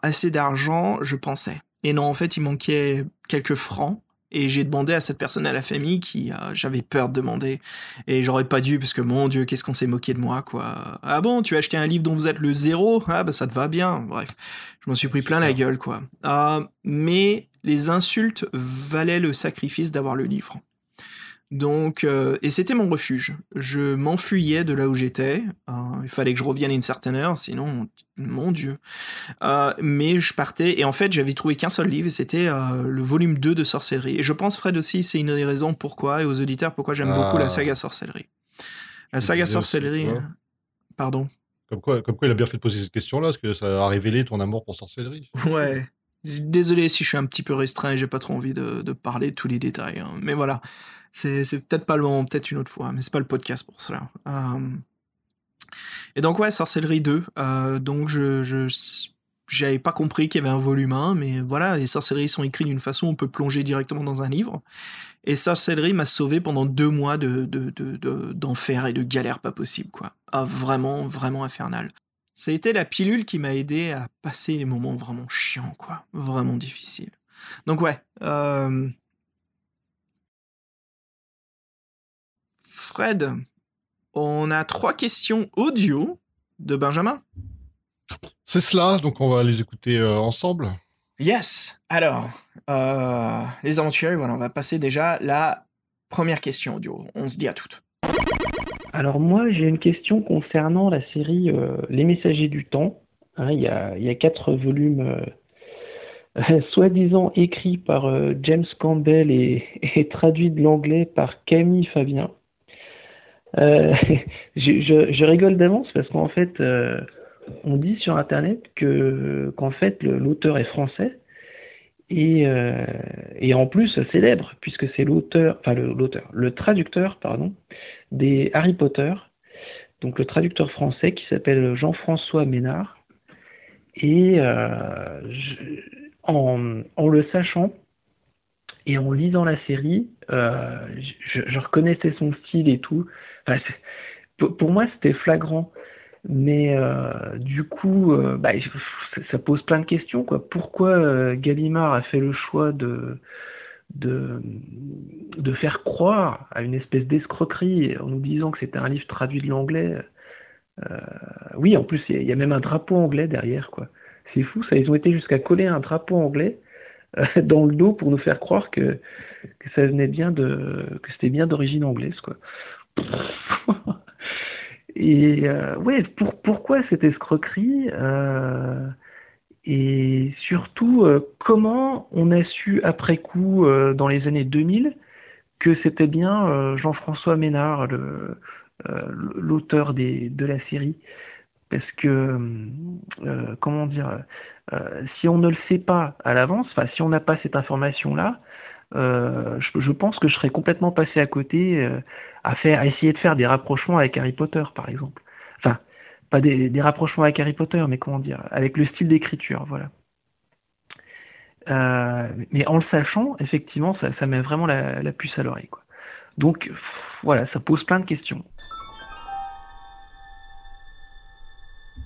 assez d'argent, je pensais. Et non, en fait, il manquait quelques francs. Et j'ai demandé à cette personne à la famille qui euh, j'avais peur de demander. Et j'aurais pas dû, parce que mon Dieu, qu'est-ce qu'on s'est moqué de moi, quoi. Ah bon, tu as acheté un livre dont vous êtes le zéro? Ah bah ça te va bien. Bref, je m'en suis pris plein la gueule, quoi. Euh, mais les insultes valaient le sacrifice d'avoir le livre. Donc, euh, et c'était mon refuge. Je m'enfuyais de là où j'étais. Euh, il fallait que je revienne à une certaine heure, sinon, mon Dieu. Euh, mais je partais, et en fait, j'avais trouvé qu'un seul livre, et c'était le volume 2 de Sorcellerie. Et je pense, Fred aussi, c'est une des raisons pourquoi, et aux auditeurs, pourquoi j'aime beaucoup la ah. saga Sorcellerie. La saga Sorcellerie. Pardon. Comme quoi, comme quoi, il a bien fait de poser cette question-là, parce que ça a révélé ton amour pour Sorcellerie. Ouais. Désolé si je suis un petit peu restreint et j'ai pas trop envie de, parler de tous les détails. Hein. Mais voilà. C'est, peut-être pas le moment, peut-être une autre fois, mais c'est pas le podcast pour cela. Et donc, ouais, Sorcellerie 2. Euh, donc, je, je j'avais pas compris qu'il y avait un volume 1, mais voilà, les sorcelleries sont écrites d'une façon où on peut plonger directement dans un livre. Et sorcellerie m'a sauvé pendant deux mois de, d'enfer et de galère pas possible, quoi. Ah, vraiment, vraiment infernal. Ça a été la pilule qui m'a aidé à passer les moments vraiment chiants, quoi. Vraiment difficiles. Donc ouais, euh, Fred, on a trois questions audio de Benjamin. C'est cela, donc on va les écouter euh, ensemble. Yes. Alors, euh, les aventuriers, voilà, on va passer déjà la première question audio. On se dit à toutes. Alors moi, j'ai une question concernant la série euh, Les Messagers du Temps. Hein, il, y a, quatre volumes (laughs) soi-disant écrits par James Campbell (laughs) et, traduits de l'anglais par Camille Fabien. Euh, (laughs) je, rigole d'avance parce qu'en fait, euh, on dit sur Internet que qu'en fait l'auteur est français et, euh, et en plus célèbre puisque c'est l'auteur, enfin l'auteur, le, traducteur pardon des Harry Potter, donc le traducteur français qui s'appelle Jean-François Ménard. Et en, en le sachant, et en lisant la série, je, je, reconnaissais son style et tout. Pour moi, c'était flagrant. Mais euh, du coup, euh, bah, ça pose plein de questions. Quoi. Pourquoi euh, Gallimard a fait le choix de, de, faire croire à une espèce d'escroquerie en nous disant que c'était un livre traduit de l'anglais Oui, en plus, il y, a même un drapeau anglais derrière. quoi. C'est fou, ça. Ils ont été jusqu'à coller un drapeau anglais (laughs) dans le dos pour nous faire croire que, que ça venait bien de que c'était bien d'origine anglaise. quoi. (laughs) Et euh, ouais, pour, pourquoi cette escroquerie euh, Et surtout, euh, comment on a su après coup, dans les années 2000, que c'était bien Jean-François Ménard, l'auteur de la série? Parce que, comment dire, si on ne le sait pas à l'avance, enfin si on n'a pas cette information-là, euh, je, pense que je serais complètement passé à côté euh, à essayer de faire des rapprochements avec Harry Potter, par exemple. Enfin, pas des, rapprochements avec Harry Potter, mais comment dire, avec le style d'écriture, voilà. Euh, mais en le sachant, effectivement, ça, met vraiment la, puce à l'oreille. Donc, voilà, ça pose plein de questions.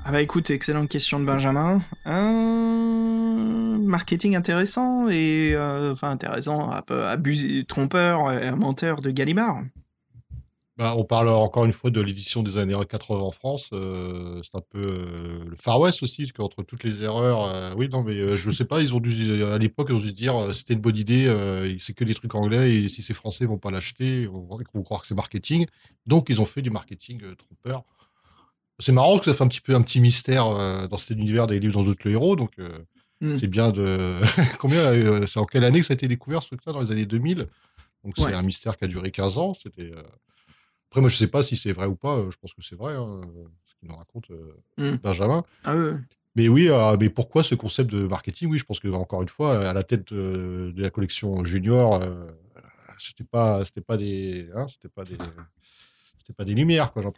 Ah bah écoute, excellente question de Benjamin. Un marketing intéressant et euh, enfin intéressant, un peu abusé, trompeur et menteur de Gallimard. Bah, on parle encore une fois de l'édition des années 80 en France. Euh, c'est un peu euh, le Far West aussi, parce qu'entre toutes les erreurs, euh, oui, non, mais je sais pas, ils ont dû, à l'époque, ils ont dû se dire, c'était une bonne idée, c'est que des trucs anglais, et si c'est français, ils vont pas l'acheter, ils vont, croire que c'est marketing. Donc, ils ont fait du marketing trompeur. C'est marrant que ça fait un petit peu un petit mystère dans cet univers des livres dans d'autres le héros, donc hmm. c'est bien de. (laughs) Combien, c'est en quelle année que ça a été découvert ce truc-là Dans les années 2000 donc c'est un mystère qui a duré 15 ans. C'était après, moi, je sais pas si c'est vrai ou pas. Euh, je pense que c'est vrai, hein, ce qu'il nous raconte euh, mmh. Benjamin. Ah mais oui, euh, mais pourquoi ce concept de marketing? Oui, je pense que encore une fois, à la tête de la collection junior, c'était pas, c'était pas des, hein, c'était pas des, c'était pas des lumières, quoi. (laughs)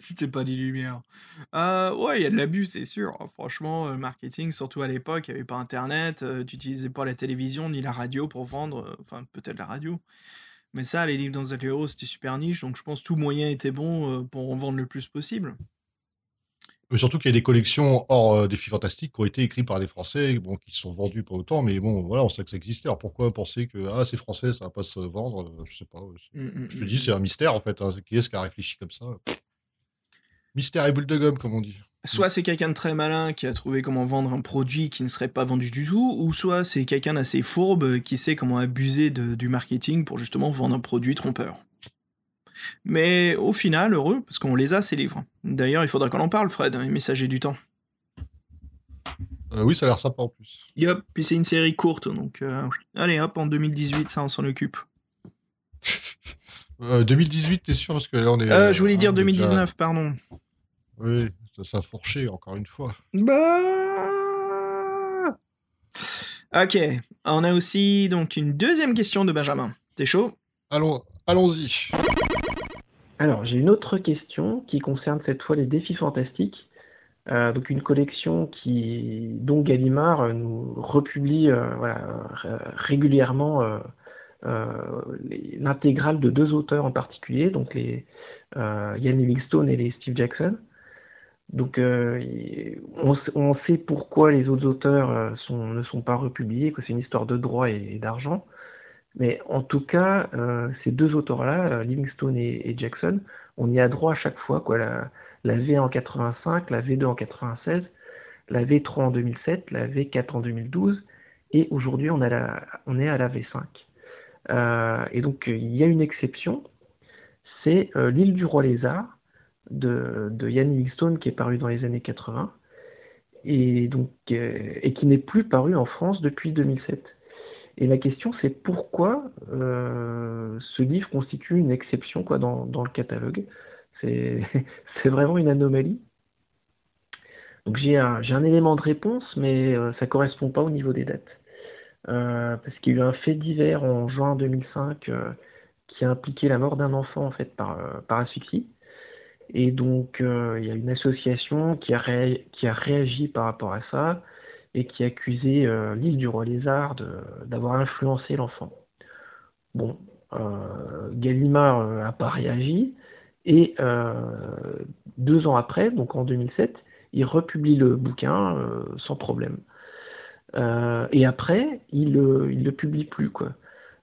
C'était pas des lumières. ouais, il y a de l'abus, c'est sûr. Franchement, le marketing, surtout à l'époque, il n'y avait pas Internet, tu n'utilisais pas la télévision ni la radio pour vendre, enfin peut-être la radio. Mais ça, les livres dans héros, c'était super niche, donc je pense que tout moyen était bon euh, pour en vendre le plus possible. Mais surtout qu'il y a des collections hors euh, des filles fantastiques qui ont été écrites par des Français, bon, qui sont vendus pas autant, mais bon, voilà, on sait que ça existait. Alors pourquoi penser que ah, c'est français, ça va pas se vendre euh, Je sais pas. Mmh, mmh, je te dis, mmh, c'est un mystère en fait. Hein. Qui est-ce qui a réfléchi comme ça? Mystère et boule de gomme, comme on dit. Soit c'est quelqu'un de très malin qui a trouvé comment vendre un produit qui ne serait pas vendu du tout, ou soit c'est quelqu'un d'assez fourbe qui sait comment abuser du marketing pour justement vendre un produit trompeur. Mais au final, heureux, parce qu'on les a ces livres. D'ailleurs, il faudra qu'on en parle, Fred, les messagers du temps. Euh, oui, ça a l'air sympa en plus. Yup, puis c'est une série courte, donc euh, allez hop, en 2018, ça on s'en occupe. 2018, euh, t'es sûr Parce que là on est. je voulais dire 2019, pardon. Oui, ça, a fourché encore une fois. Bah... Ok, on a aussi donc une deuxième question de Benjamin. T'es chaud? Allons, allons-y. Alors, j'ai une autre question qui concerne cette fois les défis fantastiques. Euh, donc une collection qui, dont Gallimard nous republie euh, régulièrement euh, l'intégrale de deux auteurs en particulier, donc les Livingstone et les Steve Jackson. Donc euh, on, sait pourquoi les autres auteurs euh, ne sont pas republiés, que c'est une histoire de droit et, d'argent. Mais en tout cas, euh, ces deux auteurs-là, Livingstone et, Jackson, on y a droit à chaque fois. Quoi, la, V1 en 85, la V2 en 96, la V3 en 2007, la V4 en 2012, et aujourd'hui on, est à la V5. et donc il y a une exception, c'est l'île du roi lézard, de, de Ian Livingstone qui est paru dans les années 80 et, donc, euh, et qui n'est plus paru en France depuis 2007. Et la question c'est pourquoi euh, ce livre constitue une exception dans, le catalogue? (laughs) C'est vraiment une anomalie? Donc j'ai un, un, élément de réponse, mais euh, ça correspond pas au niveau des dates. parce qu'il y a eu un fait divers en juin 2005 qui a impliqué la mort d'un enfant en fait par, par asphyxie. Et donc, euh, il y a une association qui a réagi par rapport à ça et qui a accusé euh, l'île du roi lézard d'avoir influencé l'enfant. Bon, euh, Gallimard n'a pas réagi et deux ans après, donc en 2007, il republie le bouquin sans problème. et après, il ne le publie plus. Quoi.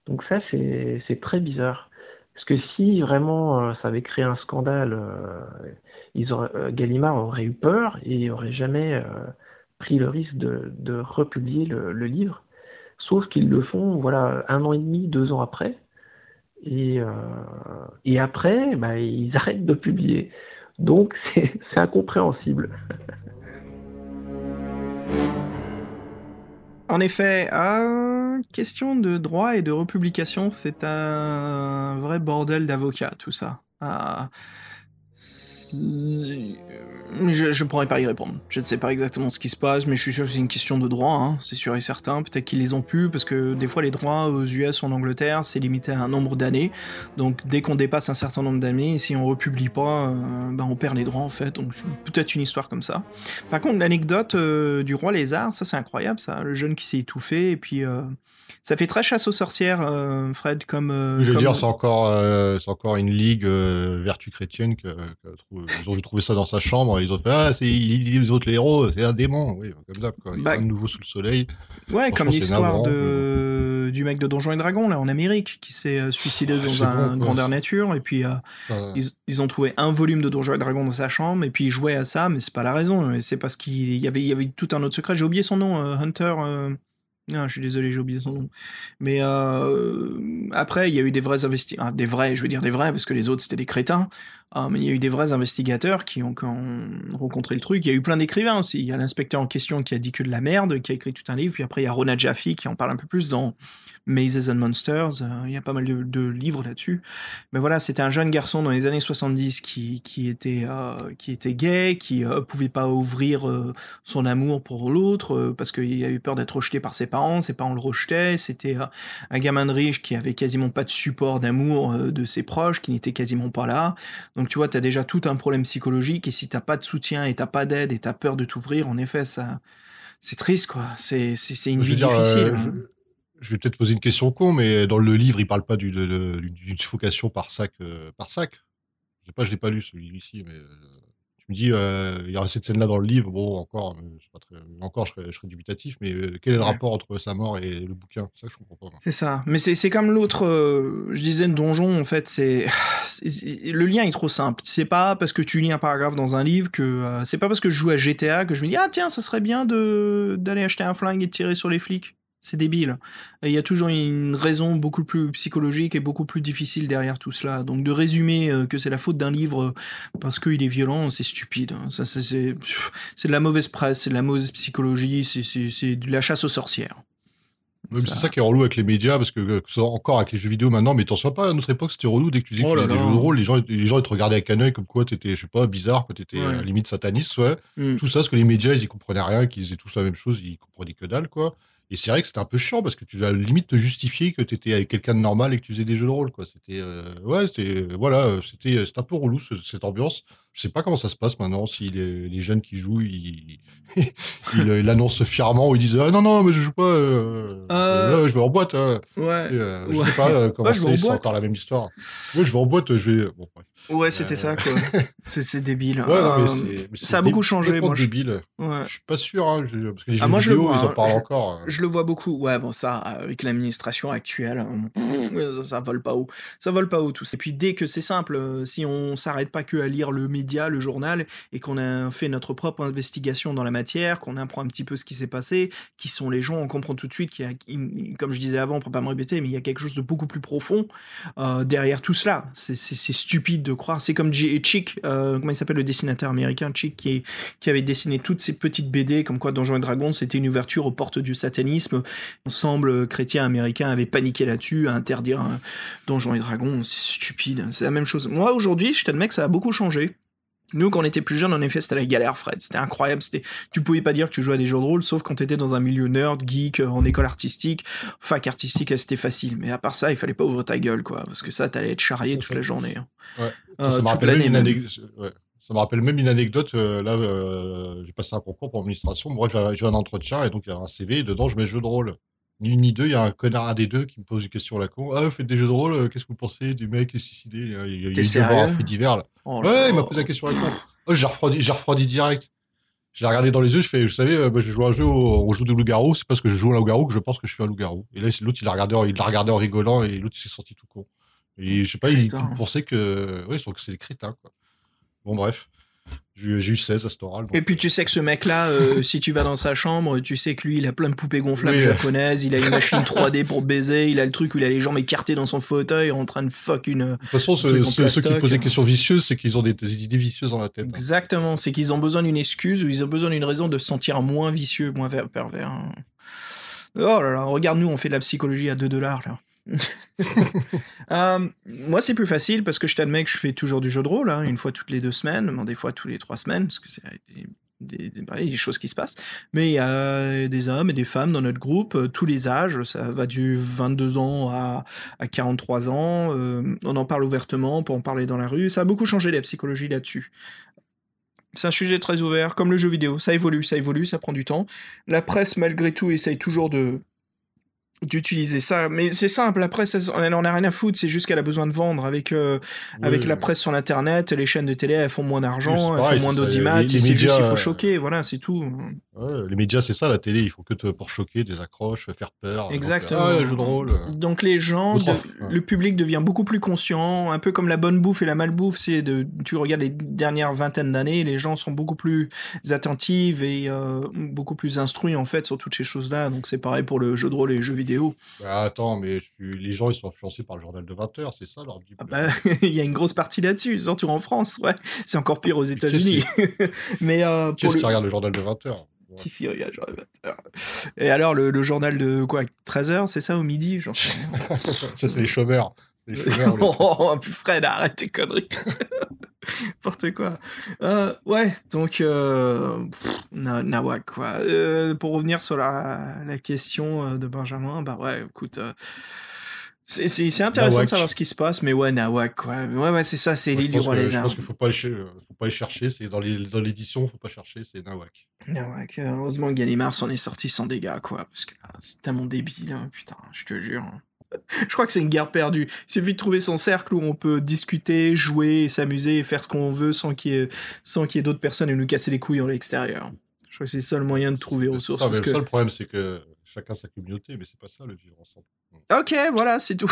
Donc ça, c'est très bizarre. Parce que si vraiment euh, ça avait créé un scandale, euh, euh, Gallimard aurait eu peur et n'aurait jamais pris le risque de, republier le, livre. Sauf qu'ils le font voilà, un an et demi, deux ans après. Et, et après, bah, ils (laughs) arrêtent de publier. Donc c'est incompréhensible. En effet, euh, question de droit et de republication, c'est un vrai bordel d'avocats, tout ça. Ah, je ne pourrais pas y répondre. Je ne sais pas exactement ce qui se passe, mais je suis sûr que c'est une question de droit, hein. c'est sûr et certain. Peut-être qu'ils les ont pu, parce que des fois les droits aux US ou en Angleterre, c'est limité à un nombre d'années. Donc dès qu'on dépasse un certain nombre d'années, si on republie pas, euh, ben, on perd les droits en fait. Donc peut-être une histoire comme ça. Par contre, l'anecdote euh, du roi lézard, ça c'est incroyable, ça. Le jeune qui s'est étouffé, et puis euh, ça fait très chasse aux sorcières, euh, Fred, comme. Euh, je veux dire, c'est encore, euh, c'est encore une ligue vertu chrétienne que, ils ont trouvé ça dans sa chambre Ils ont fait Ah, c'est, les autres les héros, c'est un démon. Oui, comme ça, quoi. Il y Bah, a un nouveau sous le soleil. Ouais, comme l'histoire de... du mec de Donjons et Dragons, là, en Amérique, qui s'est suicidé Ah, dans un bon, grandeur nature, et puis Enfin, ils, ils ont trouvé un volume de Donjons et Dragons dans sa chambre, et puis il jouait à ça, mais c'est pas la raison, c'est parce qu'il y avait, il y avait tout un autre secret. J'ai oublié son nom, Hunter. Euh, Ah, je suis désolé, j'ai oublié son nom. Mais euh, après, il y a eu des vrais investigateurs, des vrais, je veux dire des vrais, parce que les autres c'était des crétins. Ah, mais il y a eu des vrais investigateurs qui ont, rencontré le truc. Il y a eu plein d'écrivains aussi. Il y a l'inspecteur en question qui a dit que de la merde, qui a écrit tout un livre. Puis après, il y a Rona Jaffe qui en parle un peu plus dans Mazes and Monsters. Euh, il y a pas mal de, livres là-dessus. Mais voilà, c'était un jeune garçon dans les années 70 qui, qui, était, euh, qui était gay, qui euh, pouvait pas ouvrir euh, son amour pour l'autre euh, parce qu'il avait peur d'être rejeté par ses parents. Ses parents le rejetaient. C'était euh, un gamin de riche qui avait quasiment pas de support d'amour euh, de ses proches, qui n'était quasiment pas là. Donc tu vois, tu as déjà tout un problème psychologique et si t'as pas de soutien et t'as pas d'aide et t'as peur de t'ouvrir, en effet, ça, c'est triste quoi. C'est une je vie dire, difficile. euh, je, je vais peut-être poser une question con, mais dans le livre, il parle pas d'une suffocation par sac. euh, par sac. Je sais pas, je l'ai pas lu celui-ci, mais me dis, euh, il y aura cette scène-là dans le livre. Bon, encore, euh, pas très- encore, je serais, je serais dubitatif, mais euh, quel est le Ouais. rapport entre sa mort et le bouquin? C'est ça que je comprends pas. C'est ça. Mais c'est comme l'autre, je disais, le donjon, en fait, (sighs) c'est. Le lien est trop simple. C'est pas parce que tu lis un paragraphe dans un livre que. c'est pas parce que je joue à GTA que je me dis, ah tiens, ça serait bien de d'aller acheter un flingue et de tirer sur les flics. C'est débile. Et Il y a toujours une raison beaucoup plus psychologique et beaucoup plus difficile derrière tout cela. Donc de résumer euh, que c'est la faute d'un livre euh, parce qu'il est violent, c'est stupide. hein. Ça, c'est- c'est c'est de la mauvaise presse, c'est de la mauvaise psychologie, c'est- de la chasse aux sorcières. Ouais, mais Ça- C'est ça qui est relou avec les médias, parce que, que ce soit encore avec les jeux vidéo maintenant, mais t'en souviens pas, à notre époque, c'était relou dès que tu disais Oh que tu des jeux de rôle, les gens, les gens ils te regardaient avec un œil comme quoi t'étais, je sais pas, bizarre, que t'étais Ouais. euh, limite sataniste, ouais. Mm. Tout ça, parce que les médias, ils y comprenaient rien, qu'ils faisaient tous la même chose, ils comprenaient que dalle, quoi. Et c'est vrai que c'était un peu chiant, parce que tu vas limite te justifier que t'étais avec quelqu'un de normal et que tu faisais des jeux de rôle, quoi. C'était, euh, ouais, c'était, voilà, c'était, euh, un peu relou, ce- cette ambiance. Je sais pas comment ça se passe maintenant, si les, les jeunes qui jouent, ils, (laughs) ils l'annoncent fièrement, ou ils disent, ah non, non, mais je joue pas, euh, Euh, là, je vais en boîte, hein. Ouais. Et, euh, je Ouais. sais pas euh, comment Ouais, c'est, c'est encore la même histoire. Moi, je vais en boîte, je vais. Bon. Ouais, c'était Euh, ça, quoi. (laughs) c'est c'est débile. Ouais, non, mais Euh, c'est- mais c'est ça a beaucoup changé, moi, je- débile. ouais. Je suis pas sûr, hein, je- parce que les jeux Ah, je le vois, ils en hein. parlent Je- encore. euh. Je le vois beaucoup. Ouais, bon, ça, avec l'administration actuelle, hein, (laughs) ça, ça vole pas haut. Ça vole pas haut, tout. Et puis, dès que c'est simple, euh, si on s'arrête pas que à lire le le journal, et qu'on a fait notre propre investigation dans la matière, qu'on apprend un petit peu ce qui s'est passé, qui sont les gens, on comprend tout de suite qu'il y a, comme je disais avant, pour pas me répéter, mais il y a quelque chose de beaucoup plus profond euh, derrière tout cela. C'est- stupide de croire. C'est comme J- Chick, euh, comment il s'appelle le dessinateur américain, Chick, qui, qui avait dessiné toutes ces petites BD, comme quoi Donjons et Dragons, c'était une ouverture aux portes du satanisme. Ensemble, chrétiens américains avaient paniqué là-dessus, à interdire euh, Donjons et Dragons. C'est stupide. C'est la même chose. Moi, aujourd'hui, je t'admets que ça a beaucoup changé. Nous, quand on était plus jeunes, en effet, c'était la galère, Fred. C'était incroyable. C'était, tu pouvais pas dire que tu jouais à des jeux de rôle, sauf quand t'étais dans un milieu nerd, geek, euh, en école artistique, fac artistique, là, c'était facile. Mais à part ça, il fallait pas ouvrir ta gueule, quoi, parce que ça, t'allais être charrié toute la journée. hein. Ouais. Euh, Ça, ça me toute rappelle même l'année, une même. anecdote. ouais. Ça me rappelle même une anecdote. euh, là, euh, j'ai passé un concours pour administration. Moi, j'ai j'ai un entretien et donc il y a un CV et dedans, je mets jeu de rôle. Ni une ni deux, il y a un connard, un des deux, qui me pose une question à la con. Ah, vous faites des jeux de rôle, euh, qu'est-ce que vous pensez du mec qui est suicidé Il y a- il y a un fait divers. Là. Oh Ouais, il m'a posé la question à la con. Oh, j'ai refroidi, j'ai refroidi direct. J'ai regardé dans les yeux, je fais, vous savez, euh, je joue à un jeu où on joue des loups-garous, c'est parce que je joue à un loup-garou que je pense que je suis un loup-garou. Et là, l'autre, il l'a regardé, en- il l'a regardé en rigolant et l'autre, il s'est senti tout con. Et je sais pas, il, Crétin. il pensait que, oui, donc c'est des crétins, quoi. Bon, bref. J'ai eu 16 à cet oral. donc, Et puis tu sais que ce mec-là, euh, (laughs) si tu vas dans sa chambre, tu sais que lui, il a plein de poupées gonflables Oui. japonaises, il a une (laughs) machine 3D pour baiser, il a le truc où il a les jambes écartées dans son fauteuil en train de fuck une... De toute façon, ceux, qui posent des questions vicieuses, c'est qu'ils ont des, des idées vicieuses dans la tête. hein. Exactement, c'est qu'ils ont besoin d'une excuse ou ils ont besoin d'une raison de se sentir moins vicieux, moins ver- pervers. hein. Oh là là, regarde-nous, on fait de la psychologie à 2 dollars là. (laughs) Euh, moi, c'est plus facile parce que je t'admets que je fais toujours du jeu de rôle, hein, une fois toutes les deux semaines, bon, des fois tous les trois semaines, parce que c'est des, des- choses qui se passent. Mais il y a des hommes et des femmes dans notre groupe, euh, tous les âges, ça va du 22 ans à, à 43 ans. euh, on en parle ouvertement, on peut en parler dans la rue. Ça a beaucoup changé la psychologie là-dessus. C'est un sujet très ouvert, comme le jeu vidéo. Ça évolue, ça évolue, ça prend du temps. La presse, malgré tout, essaye toujours de d'utiliser ça. Mais c'est simple, la presse, elle en a rien à foutre, c'est juste qu'elle a besoin de vendre. Avec, euh, avec la presse sur Internet, les chaînes de télé, elles font moins d'argent, elles font moins d'audimat, et c'est juste qu'il faut choquer, voilà, c'est tout. les médias, c'est ça, la télé, il faut que te, pour choquer, des accroches, faire peur. Exactement. Donc, de rôle. Donc les gens, le public devient beaucoup plus conscient, un peu comme la bonne bouffe et la malbouffe, c'est de, tu regardes les dernières vingtaines d'années, les gens sont beaucoup plus attentifs et euh, beaucoup plus instruits en fait sur toutes ces choses-là. Donc c'est pareil pour le jeu de rôle et les jeux vidéo. Bah, attends, mais les gens ils sont influencés par le journal de 20 heures, c'est ça leur ah bah, (laughs) Il y a une grosse partie là-dessus, surtout en France, ouais. C'est encore pire aux États-Unis. (laughs) mais euh, qui est-ce qui regarde le journal de 20 heures? Qui s'y regarde le journal de 20 heures? Et alors le, journal de quoi? 13 heures, c'est ça au midi? J'en sais (laughs) Ça c'est les chômeurs. Les chômeurs oh, plus Fred, arrête tes conneries. (laughs) N'importe quoi. Euh, ouais, donc, euh, Nawak, quoi. Euh, pour revenir sur la, la question euh, de Benjamin, bah ouais, écoute. Euh, c'est intéressant de savoir ce qui se passe, mais ouais, Nawak, quoi. Ouais, ouais, c'est ça, c'est l'île du roi lézard. Je pense qu'il faut pas, faut pas les chercher, c'est dans l'édition, faut pas chercher, c'est Nawak. Nawak, heureusement que Gallimard s'en est sorti sans dégâts, quoi, parce que c'est tellement débile, hein, putain, je te jure. Hein. (laughs) Je crois que c'est une guerre perdue. Il suffit de trouver son cercle où on peut discuter, jouer, s'amuser et faire ce qu'on veut sans qu'il y ait, sans qu'il y ait d'autres personnes et nous casser les couilles en l'extérieur. Je crois que c'est le seul moyen de trouver ressources. le seul problème, c'est que chacun sa communauté, mais c'est pas ça le vivre ensemble. Ok, voilà, c'est tout.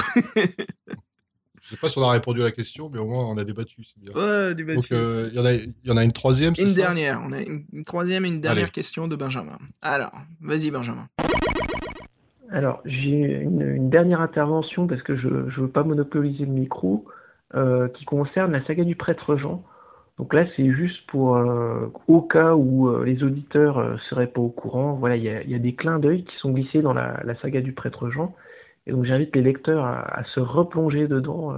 Je sais pas si on a répondu à la question, mais au moins on a débattu, c'est bien. Ouais, débattu. Donc euh, il y, en a, y en a une troisième, Une dernière, on a une, troisième et une dernière question de Benjamin. Alors, vas-y Benjamin. Alors, j'ai une, dernière intervention parce que je ne veux pas monopoliser le micro, euh, qui concerne la saga du prêtre Jean. Donc là, c'est juste pour, euh, au cas où euh, les auditeurs ne seraient pas au courant, voilà, il y a, des clins d'œil qui sont glissés dans la, saga du prêtre Jean. Et donc j'invite les lecteurs à, se replonger dedans,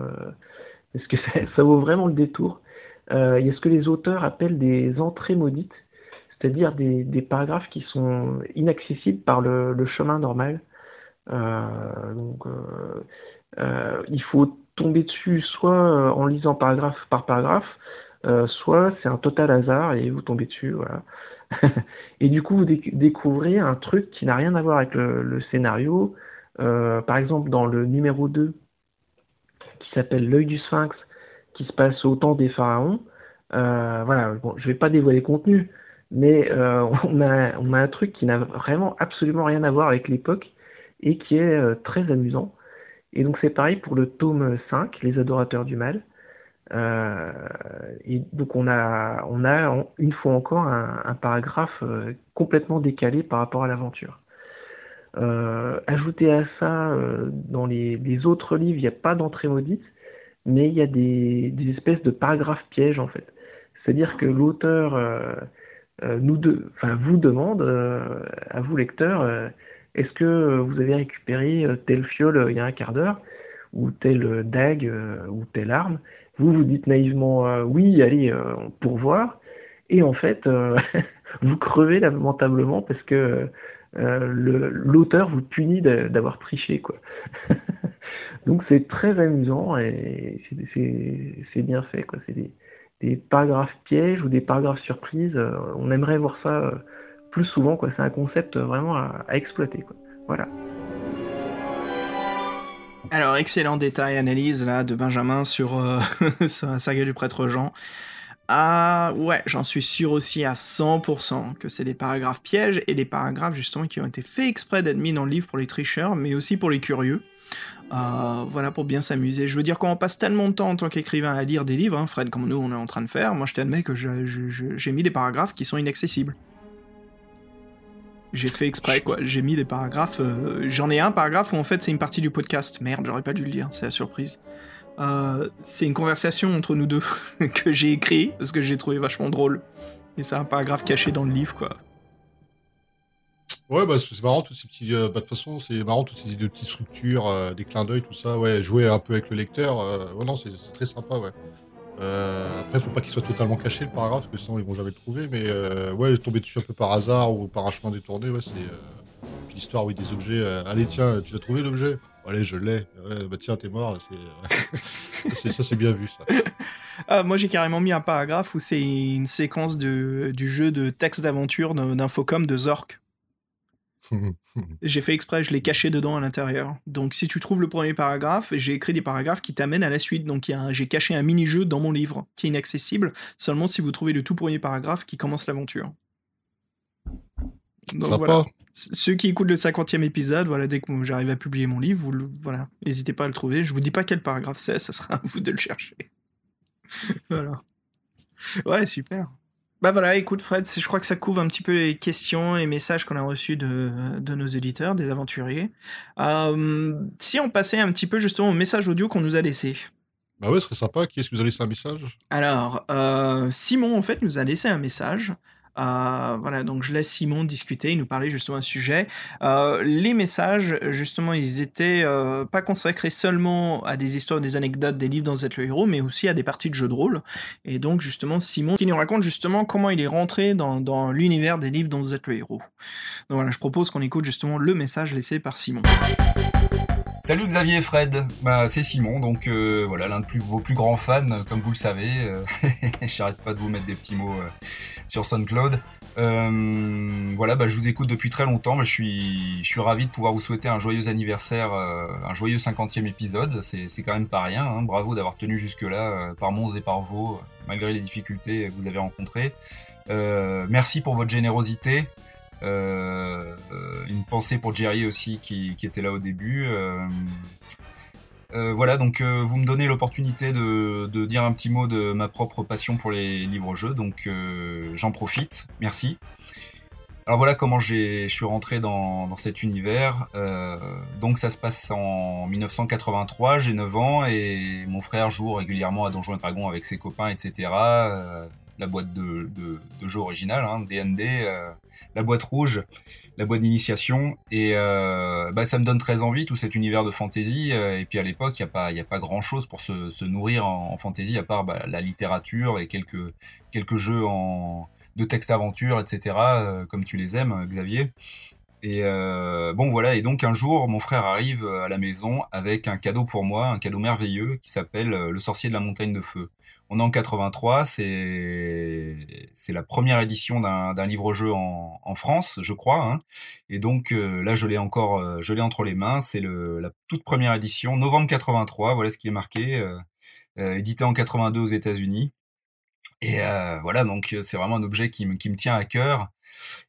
parce que (laughs) ça, vaut vraiment le détour. il y a ce que les auteurs appellent des entrées maudites, c'est-à-dire des, paragraphes qui sont inaccessibles par le chemin normal. Euh, donc, euh, euh, il faut tomber dessus soit en lisant paragraphe par paragraphe, soit c'est un total hasard et vous tombez dessus, voilà. (laughs) et du coup, vous découvrez un truc qui n'a rien à voir avec le, scénario. par exemple, dans le numéro 2, qui s'appelle L'œil du sphinx, qui se passe au temps des pharaons, voilà, bon, je vais pas dévoiler le contenu, mais (laughs) on, a, on a un truc qui n'a vraiment absolument rien à voir avec l'époque et qui est euh, très amusant. Et donc c'est pareil pour le tome 5, Les Adorateurs du Mal. Euh, et donc on a, on a une fois encore un, paragraphe euh, complètement décalé par rapport à l'aventure. Euh, ajouté à ça, dans les, autres livres, il n'y a pas d'entrée maudite, mais il y a des, espèces de paragraphes pièges en fait. C'est-à-dire que l'auteur nous de, enfin, vous demande à vous lecteurs est-ce que vous avez récupéré euh, telle fiole euh, il y a un quart d'heure ou telle euh, dague ou telle arme Vous vous dites naïvement oui, allez, pour voir. Et en fait, (laughs) vous crevez lamentablement parce que l'auteur vous punit d'avoir triché. quoi. (laughs) Donc c'est très amusant et c'est bien fait. quoi. C'est des, paragraphes pièges ou des paragraphes surprises. on aimerait voir ça plus souvent. Quoi. C'est un concept vraiment à, exploiter. Quoi. Voilà. Alors, excellent détail, analyse là de Benjamin sur, euh, (laughs) sur la saga du prêtre Jean. Ah ouais, j'en suis sûr aussi à 100% que c'est des paragraphes pièges et des paragraphes justement qui ont été faits exprès d'être mis dans le livre pour les tricheurs, mais aussi pour les curieux. Euh, voilà, pour bien s'amuser. Je veux dire, quand on passe tellement de temps en tant qu'écrivain à lire des livres, hein, Fred, comme nous on est en train de faire, moi je t'admets que j'ai mis des paragraphes qui sont inaccessibles. J'ai fait exprès, quoi. J'ai mis des paragraphes. Euh, j'en ai un paragraphe où en fait c'est une partie du podcast. Merde, j'aurais pas dû le lire, c'est la surprise. Euh, c'est une conversation entre nous deux (laughs) que j'ai écrit parce que j'ai trouvé vachement drôle. Et c'est un paragraphe caché dans le livre, quoi. Ouais, bah c'est marrant tous ces petits. Euh, bah, de toute façon, c'est marrant toutes ces petites structures, des clins d'œil, tout ça. Ouais, jouer un peu avec le lecteur. ouais, non, c'est très sympa, ouais. Euh, après, faut pas qu'il soit totalement caché le paragraphe, parce que sinon ils vont jamais le trouver. Mais euh, ouais, tomber dessus un peu par hasard ou par un chemin détourné, ouais, c'est euh, l'histoire, oui, des objets. Euh, allez, tiens, tu as trouvé l'objet? Allez, je l'ai. bah tiens, t'es mort. (laughs) C'est... ça, c'est bien vu, ça. Ah, moi, j'ai carrément mis un paragraphe où c'est une séquence de, du jeu de texte d'aventure d'Infocom de Zork. (laughs) J'ai fait exprès, je l'ai caché dedans à l'intérieur. Donc si tu trouves le premier paragraphe, j'ai écrit des paragraphes qui t'amènent à la suite. Donc j'ai caché un mini-jeu dans mon livre qui est inaccessible seulement si vous trouvez le tout premier paragraphe qui commence l'aventure. Donc voilà. Ceux qui écoutent le 50e épisode, voilà, dès que j'arrive à publier mon livre, vous, voilà, n'hésitez pas à le trouver. Je vous dis pas quel paragraphe c'est, ça sera à vous de le chercher. voilà. Ouais, super. Bah voilà, écoute Fred, je crois que ça couvre un petit peu les questions, les messages qu'on a reçus de, nos éditeurs, des aventuriers. Euh, si on passait un petit peu justement au message audio qu'on nous a laissé. Bah ouais, ce serait sympa. Qui est-ce qui nous a laissé un message? Alors, euh, Simon en fait nous a laissé un message. Euh, voilà, donc je laisse Simon discuter, il nous parlait justement un sujet. Euh, les messages, justement, ils étaient euh, pas consacrés seulement à des histoires, des anecdotes, des livres dans Z le héros, mais aussi à des parties de jeux de rôle. Et donc, justement, Simon qui nous raconte justement comment il est rentré dans, dans l'univers des livres dans Z le héros. Donc voilà, je propose qu'on écoute justement le message laissé par Simon. Salut Xavier et Fred, bah, c'est Simon, donc euh, voilà, l'un de vos plus grands fans, comme vous le savez. Euh, (laughs) j'arrête pas de vous mettre des petits mots euh, sur SoundCloud. voilà, bah, je vous écoute depuis très longtemps, je suis, je suis ravi de pouvoir vous souhaiter un joyeux anniversaire, un joyeux 50e épisode. C'est quand même pas rien, hein. bravo d'avoir tenu jusque-là, par Mons et par Vaux, malgré les difficultés que vous avez rencontrées. merci pour votre générosité. Euh, une pensée pour Jerry aussi qui, était là au début. Euh, euh, voilà, donc vous me donnez l'opportunité de, dire un petit mot de ma propre passion pour les livres-jeux, donc j'en profite, merci. Alors voilà comment je suis rentré dans, cet univers. donc ça se passe en 1983, j'ai 9 ans et mon frère joue régulièrement à Donjons et Dragons avec ses copains, etc la boîte de, de, jeu originale, hein, DND, euh, la boîte rouge, la boîte d'initiation. Et euh, bah, ça me donne très envie, tout cet univers de fantasy. Euh, et puis à l'époque, il n'y a, pas, a pas grand-chose pour se, nourrir en, fantasy, à part bah, la littérature et quelques, quelques jeux en, de texte-aventure, etc., comme tu les aimes, Xavier. Et bon voilà, et donc un jour, mon frère arrive à la maison avec un cadeau pour moi, un cadeau merveilleux qui s'appelle Le sorcier de la montagne de feu. On est en 83, c'est c'est la première édition d'un livre-jeu en, France, je crois. Hein. Et donc euh, là, je l'ai encore, euh, je l'ai entre les mains. C'est la toute première édition, novembre 83. Voilà ce qui est marqué, euh, édité en 82 aux États-Unis. Et voilà, donc c'est vraiment un objet qui me, qui me tient à cœur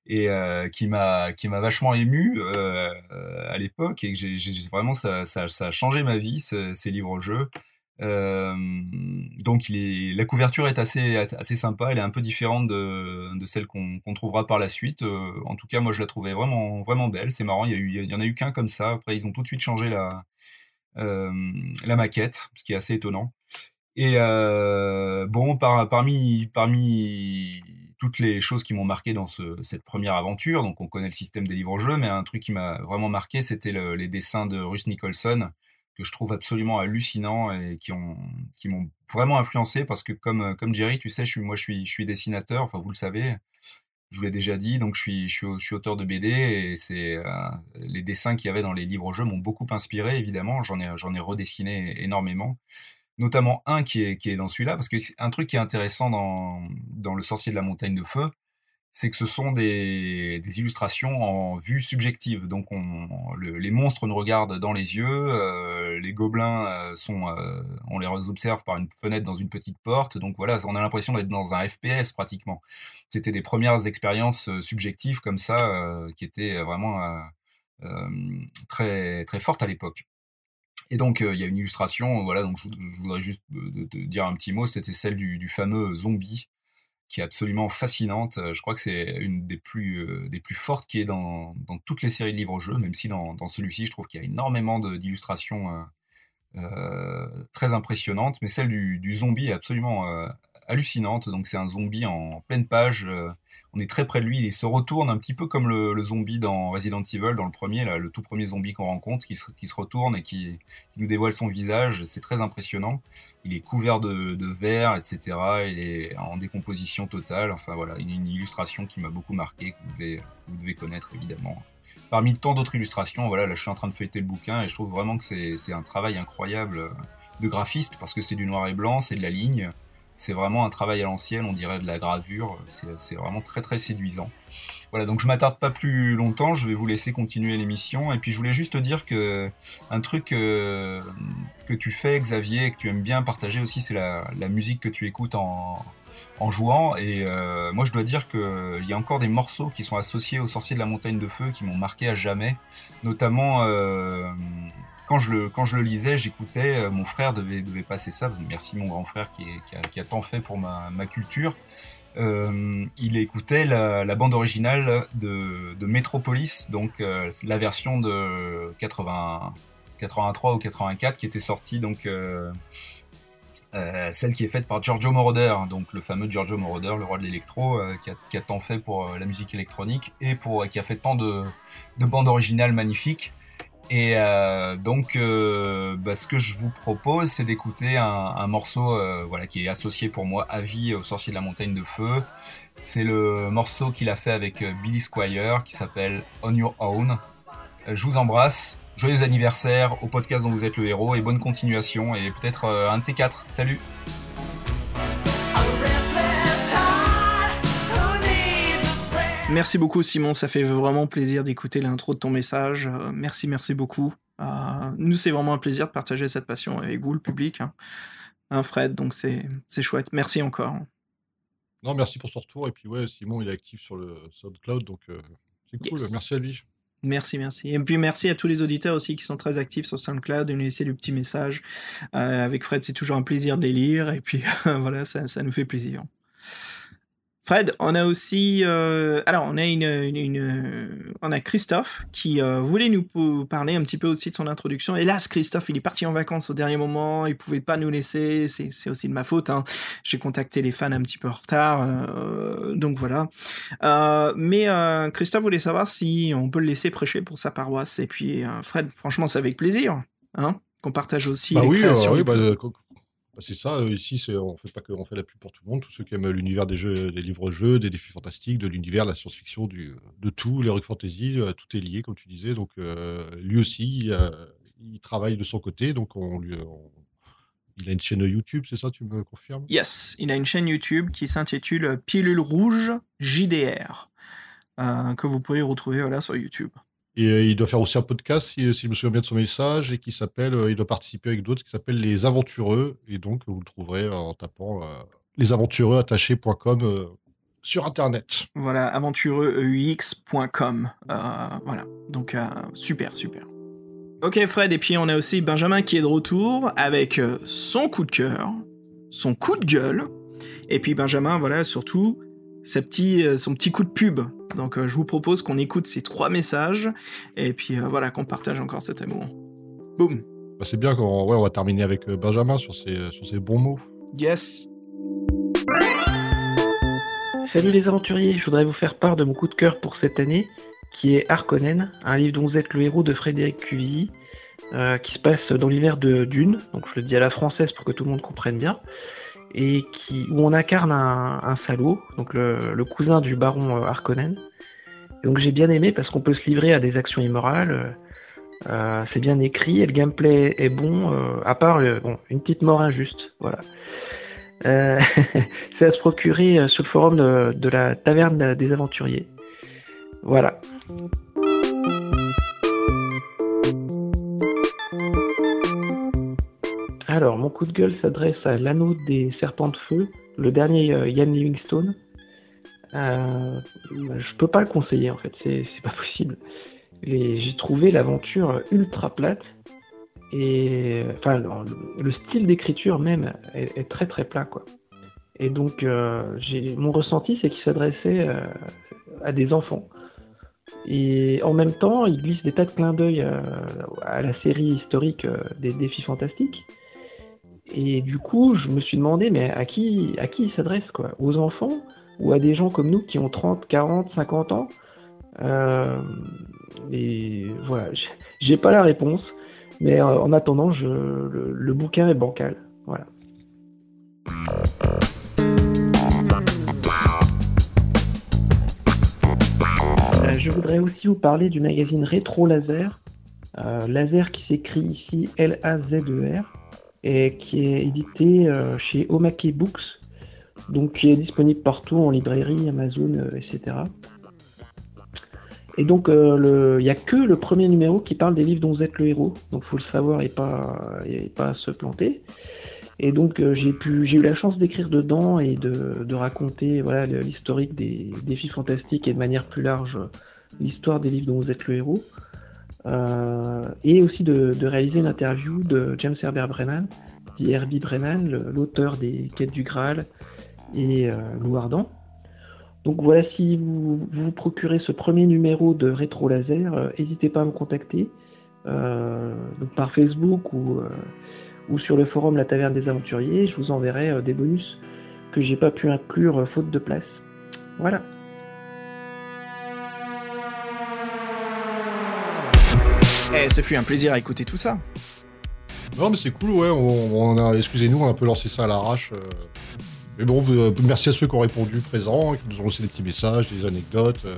et qui m'a qui m'a vachement ému à l'époque et que j'ai vraiment ça, ça, a changé ma vie ces livres-jeux. Euh, donc la couverture est assez, assez sympa, elle est un peu différente de, de celle qu'on trouvera par la suite. Euh, en tout cas, moi je la trouvais vraiment, vraiment belle. C'est marrant, il y, a eu, il y en a eu qu'un comme ça. Après, ils ont tout de suite changé la, euh, la maquette, ce qui est assez étonnant. Et bon, par, parmi, toutes les choses qui m'ont marqué dans ce, cette première aventure, donc on connaît le système des livres-jeux, mais un truc qui m'a vraiment marqué, c'était les dessins de Russ Nicholson que je trouve absolument hallucinants et qui ont qui m'ont vraiment influencé parce que comme euh, Jerry, tu sais, moi je suis dessinateur, enfin vous le savez, je vous l'ai déjà dit, donc je suis auteur de BD et c'est euh, les dessins qu'il y avait dans les livres jeux m'ont beaucoup inspiré évidemment, j'en ai redessiné énormément. Notamment un qui est, dans celui-là, parce que un truc qui est intéressant dans, Le Sorcier de la Montagne de Feu, c'est que ce sont des, illustrations en vue subjective. Donc on, les monstres nous regardent dans les yeux, euh, les gobelins euh, sont, euh, on les observe par une fenêtre dans une petite porte. Donc voilà, on a l'impression d'être dans un FPS pratiquement. C'était des premières expériences subjectives comme ça qui étaient vraiment très très fortes à l'époque. Et donc il y a une illustration, voilà. Donc je, voudrais juste dire un petit mot. C'était celle du, fameux zombie qui est absolument fascinante. Euh, je crois que c'est une des plus, euh, des plus fortes qui est dans, dans, toutes les séries de livres-jeux, même si dans, dans celui-ci, je trouve qu'il y a énormément d'illustrations euh, très impressionnantes. Mais celle du, du zombie est absolument hallucinante. Donc c'est un zombie en pleine page. Euh, on est très près de lui. Il se retourne un petit peu comme le, zombie dans Resident Evil, dans le premier, là, le tout premier zombie qu'on rencontre, qui se, retourne et qui, nous dévoile son visage. C'est très impressionnant. Il est couvert de, verre, etc. Il est en décomposition totale. Enfin voilà, une, une illustration qui m'a beaucoup marqué, que vous devez, vous devez connaître évidemment parmi tant d'autres illustrations, voilà, là je suis en train de feuilleter le bouquin et je trouve vraiment que c'est un travail incroyable de graphiste parce que c'est du noir et blanc, c'est de la ligne, C'est vraiment un travail à l'ancienne, on dirait de la gravure. C'est vraiment très très séduisant. Voilà, donc je m'attarde pas plus longtemps, je vais vous laisser continuer l'émission. Et puis je voulais juste te dire que un truc euh, que tu fais, Xavier, et que tu aimes bien partager aussi, c'est la, musique que tu écoutes en, jouant. Et euh, moi, je dois dire qu'il y a encore des morceaux qui sont associés aux Sorciers de la Montagne de Feu qui m'ont marqué à jamais. Notamment, euh, quand, je le, lisais, j'écoutais, mon frère devait, passer ça. Merci mon grand frère qui, a, tant fait pour ma, culture. Euh, il écoutait la, bande originale de, Metropolis, donc euh, la version de 80, 83 ou 84 qui était sortie, donc euh, celle qui est faite par Giorgio Moroder, donc le fameux Giorgio Moroder, le roi de l'électro, qui a, tant fait pour la musique électronique et pour qui a fait tant de bandes originales magnifiques. Et euh, donc, euh, bah, ce que je vous propose, c'est d'écouter un, morceau euh, voilà, qui est associé pour moi à vie au Sorcier de la Montagne de Feu. C'est le morceau qu'il a fait avec Billy Squire qui s'appelle On Your Own. je vous embrasse. Joyeux anniversaire au podcast dont vous êtes le héros et bonne continuation et peut-être un de ces quatre. Salut Merci beaucoup Simon, ça fait vraiment plaisir d'écouter l'intro de ton message. Euh, merci, merci beaucoup. Euh, nous, c'est vraiment un plaisir de partager cette passion avec vous, le public. Hein. Hein, Fred, donc c'est chouette. Merci encore. Non, merci pour ce retour. Et puis ouais, Simon, il est actif sur le SoundCloud, donc euh, c'est cool. Merci à lui. Merci, merci. Et puis merci à tous les auditeurs aussi qui sont très actifs sur SoundCloud et nous laisser le petit message. avec Fred, c'est toujours un plaisir de les lire. Et puis (laughs) voilà, ça, ça nous fait plaisir. Fred, on a aussi, euh, alors on a une, une, on a Christophe qui euh, voulait nous parler un petit peu aussi de son introduction. Hélas, Christophe, il est parti en vacances au dernier moment, il pouvait pas nous laisser. C'est aussi de ma faute. Hein. J'ai contacté les fans un petit peu en retard, euh, donc voilà. mais Christophe voulait savoir si on peut le laisser prêcher pour sa paroisse. Et puis Fred, franchement, c'est avec plaisir, hein, qu'on partage aussi. Bah les oui, créations oui bah, c'est ça, euh, ici, on fait pas que, on fait la pub pour tout le monde, tous ceux qui aiment l'univers des jeux, des livres-jeux, des défis fantastiques, de l'univers, de la science-fiction, de tout, l'heroic fantasy, euh, tout est lié, comme tu disais. Donc, euh, lui aussi, il travaille de son côté, donc on lui, il a une chaîne YouTube, c'est ça, tu me confirmes? Yes, il a une chaîne YouTube qui s'intitule Pilule Rouge JDR, que vous pourrez retrouver voilà, sur YouTube. Et euh, il doit faire aussi un podcast, si, je me souviens bien de son message, et qui s'appelle, euh, il doit participer avec d'autres, qui s'appelle Les Aventureux. Et donc, vous le trouverez en tapant euh, lesaventureuxattachés.com sur Internet. Voilà, aventureux.com. voilà, donc super, super. Ok Fred, et puis on a aussi Benjamin qui est de retour avec son coup de cœur, son coup de gueule, et puis Benjamin, voilà, surtout, sa petit, son petit coup de pub donc euh, je vous propose qu'on écoute ces trois messages et puis euh, voilà qu'on partage encore cet amour. Boum. Bah, c'est bien qu'on ouais, on va terminer avec euh, Benjamin sur ces bons mots. Yes. Salut les aventuriers, je voudrais vous faire part de mon coup de cœur pour cette année, qui est Harkonnen, un livre dont vous êtes le héros de Frédéric Cuvilly, qui se passe dans l'hiver de Dune, donc je le dis à la française pour que tout le monde comprenne bien et où on incarne un, un salaud, donc le, cousin du baron euh, Harkonnen. donc j'ai bien aimé parce qu'on peut se livrer à des actions immorales. Euh, c'est bien écrit et le gameplay est bon, euh, à part une petite mort injuste. Voilà. (laughs) C'est à se procurer sur le forum de, de la taverne des aventuriers. Voilà. Alors, mon coup de gueule s'adresse à l'anneau des serpents de feu, le dernier euh, Ian Livingstone. Euh, je peux pas le conseiller en fait, c'est pas (laughs) possible. J'ai trouvé l'aventure ultra plate et enfin le, style d'écriture même est, très très plat quoi. Et donc euh, mon ressenti c'est qu'il s'adressait euh, à des enfants. Et en même temps, il glisse des tas de clins d'œil à la série historique des défis fantastiques. Et du coup, je me suis demandé, mais à qui, à qui il s'adresse, quoi? Aux enfants ou à des gens comme nous qui ont 30, 40, 50 ans? Euh, Et voilà, j'ai pas la réponse, mais euh, en attendant, le, bouquin est bancal. Voilà. Euh, je voudrais aussi vous parler du magazine Rétro Laser. laser qui s'écrit ici L-A-Z-E-R et qui est édité euh, chez Omake Books. donc qui est disponible partout en librairie, Amazon, etc. Et donc, il n'y a que le premier numéro qui parle des livres dont vous êtes le héros. Donc, faut le savoir et pas, et pas se planter. Et donc, j'ai eu la chance d'écrire dedans et de, de raconter, voilà, l'historique des défis fantastiques et de manière plus large l'histoire des livres dont vous êtes le héros. Euh, et aussi de, réaliser une interview de James Herbert Brennan, dit Herbie Brennan, l'auteur des Quêtes du Graal et euh, Ardent. Donc voilà, si vous, vous procurez ce premier numéro de Rétro Laser, euh, n'hésitez pas à me contacter par Facebook ou, ou sur le forum La Taverne des Aventuriers. Je vous enverrai des bonus que j'ai pas pu inclure faute de place. Voilà. Eh, ce fut un plaisir à écouter tout ça. Non, mais c'est cool, ouais. On, a, excusez-nous, on a un peu lancé ça à l'arrache. Euh. Mais bon, euh, merci à ceux qui ont répondu présents, qui nous ont laissé des petits messages, des anecdotes, euh,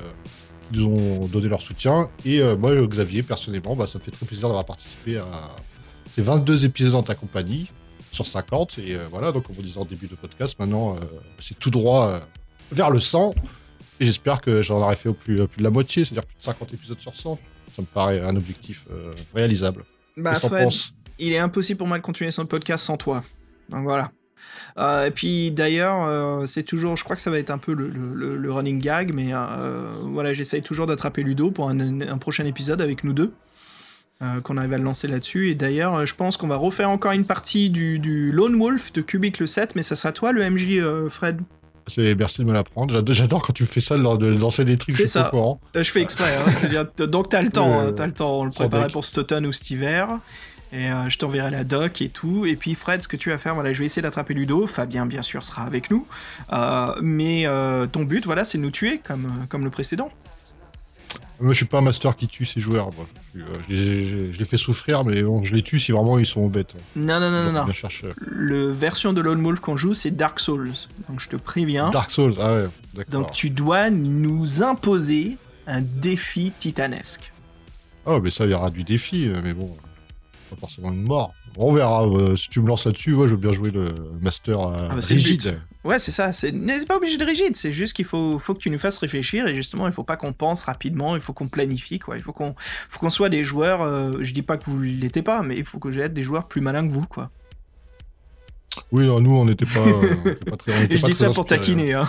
qui nous ont donné leur soutien. Et moi, Xavier, personnellement, bah, ça me fait très plaisir d'avoir participé à ces 22 épisodes en ta compagnie, sur 50. Et voilà, donc comme vous disait en début de podcast, maintenant, c'est tout droit vers le 100. Et j'espère que j'en aurai fait au plus, plus de la moitié, c'est-à-dire plus de 50 épisodes sur 100 ça me paraît un objectif euh, réalisable. Bah, Fred, il est impossible pour moi de continuer son podcast sans toi. Donc voilà. Euh, et puis d'ailleurs, euh, c'est toujours, je crois que ça va être un peu le, running gag, mais voilà, j'essaye toujours d'attraper Ludo pour un, prochain épisode avec nous deux, qu'on arrive à le lancer là-dessus. Et d'ailleurs, je pense qu'on va refaire encore une partie du, du Lone Wolf de Cubic le 7, mais ça sera toi le MJ, Fred? Merci de me l'apprendre. J'adore quand tu me fais ça, de lancer des trucs. C'est ça. Euh, je fais exprès. Hein. donc t'as le temps. Hein. T'as le temps. On le préparait pour cet automne ou cet hiver. Et euh, je t'enverrai la doc et tout. Et puis Fred, ce que tu vas faire, voilà, je vais essayer d'attraper Ludo. Fabien, bien sûr, sera avec nous. Euh, mais ton but, voilà, c'est de nous tuer comme, comme le précédent. Moi, je suis pas un master qui tue ses joueurs. Je, euh, les, fais souffrir, mais bon, je les tue si vraiment ils sont bêtes. Non, non, non, non. non. Le version de Lone Wolf qu'on joue, c'est Dark Souls. Donc je te préviens. Dark Souls, ah ouais, d'accord. Donc tu dois nous imposer un défi titanesque. Oh, mais ça, il y aura du défi, euh, mais bon, pas forcément une mort. On verra. Euh, si tu me lances là-dessus, ouais, je veux bien jouer le master ah bah, rigide. Ouais, c'est ça. C'est pas obligé de rigide. C'est juste qu'il faut, faut que tu nous fasses réfléchir et justement, il faut pas qu'on pense rapidement. Il faut qu'on planifie, quoi. Il faut qu'on, faut qu'on soit des joueurs. Euh, je dis pas que vous l'étiez pas, mais il faut que j'ai des joueurs plus malins que vous, quoi. Oui, nous, on n'était pas, pas, très. et (laughs) je dis ça pour taquiner, hein.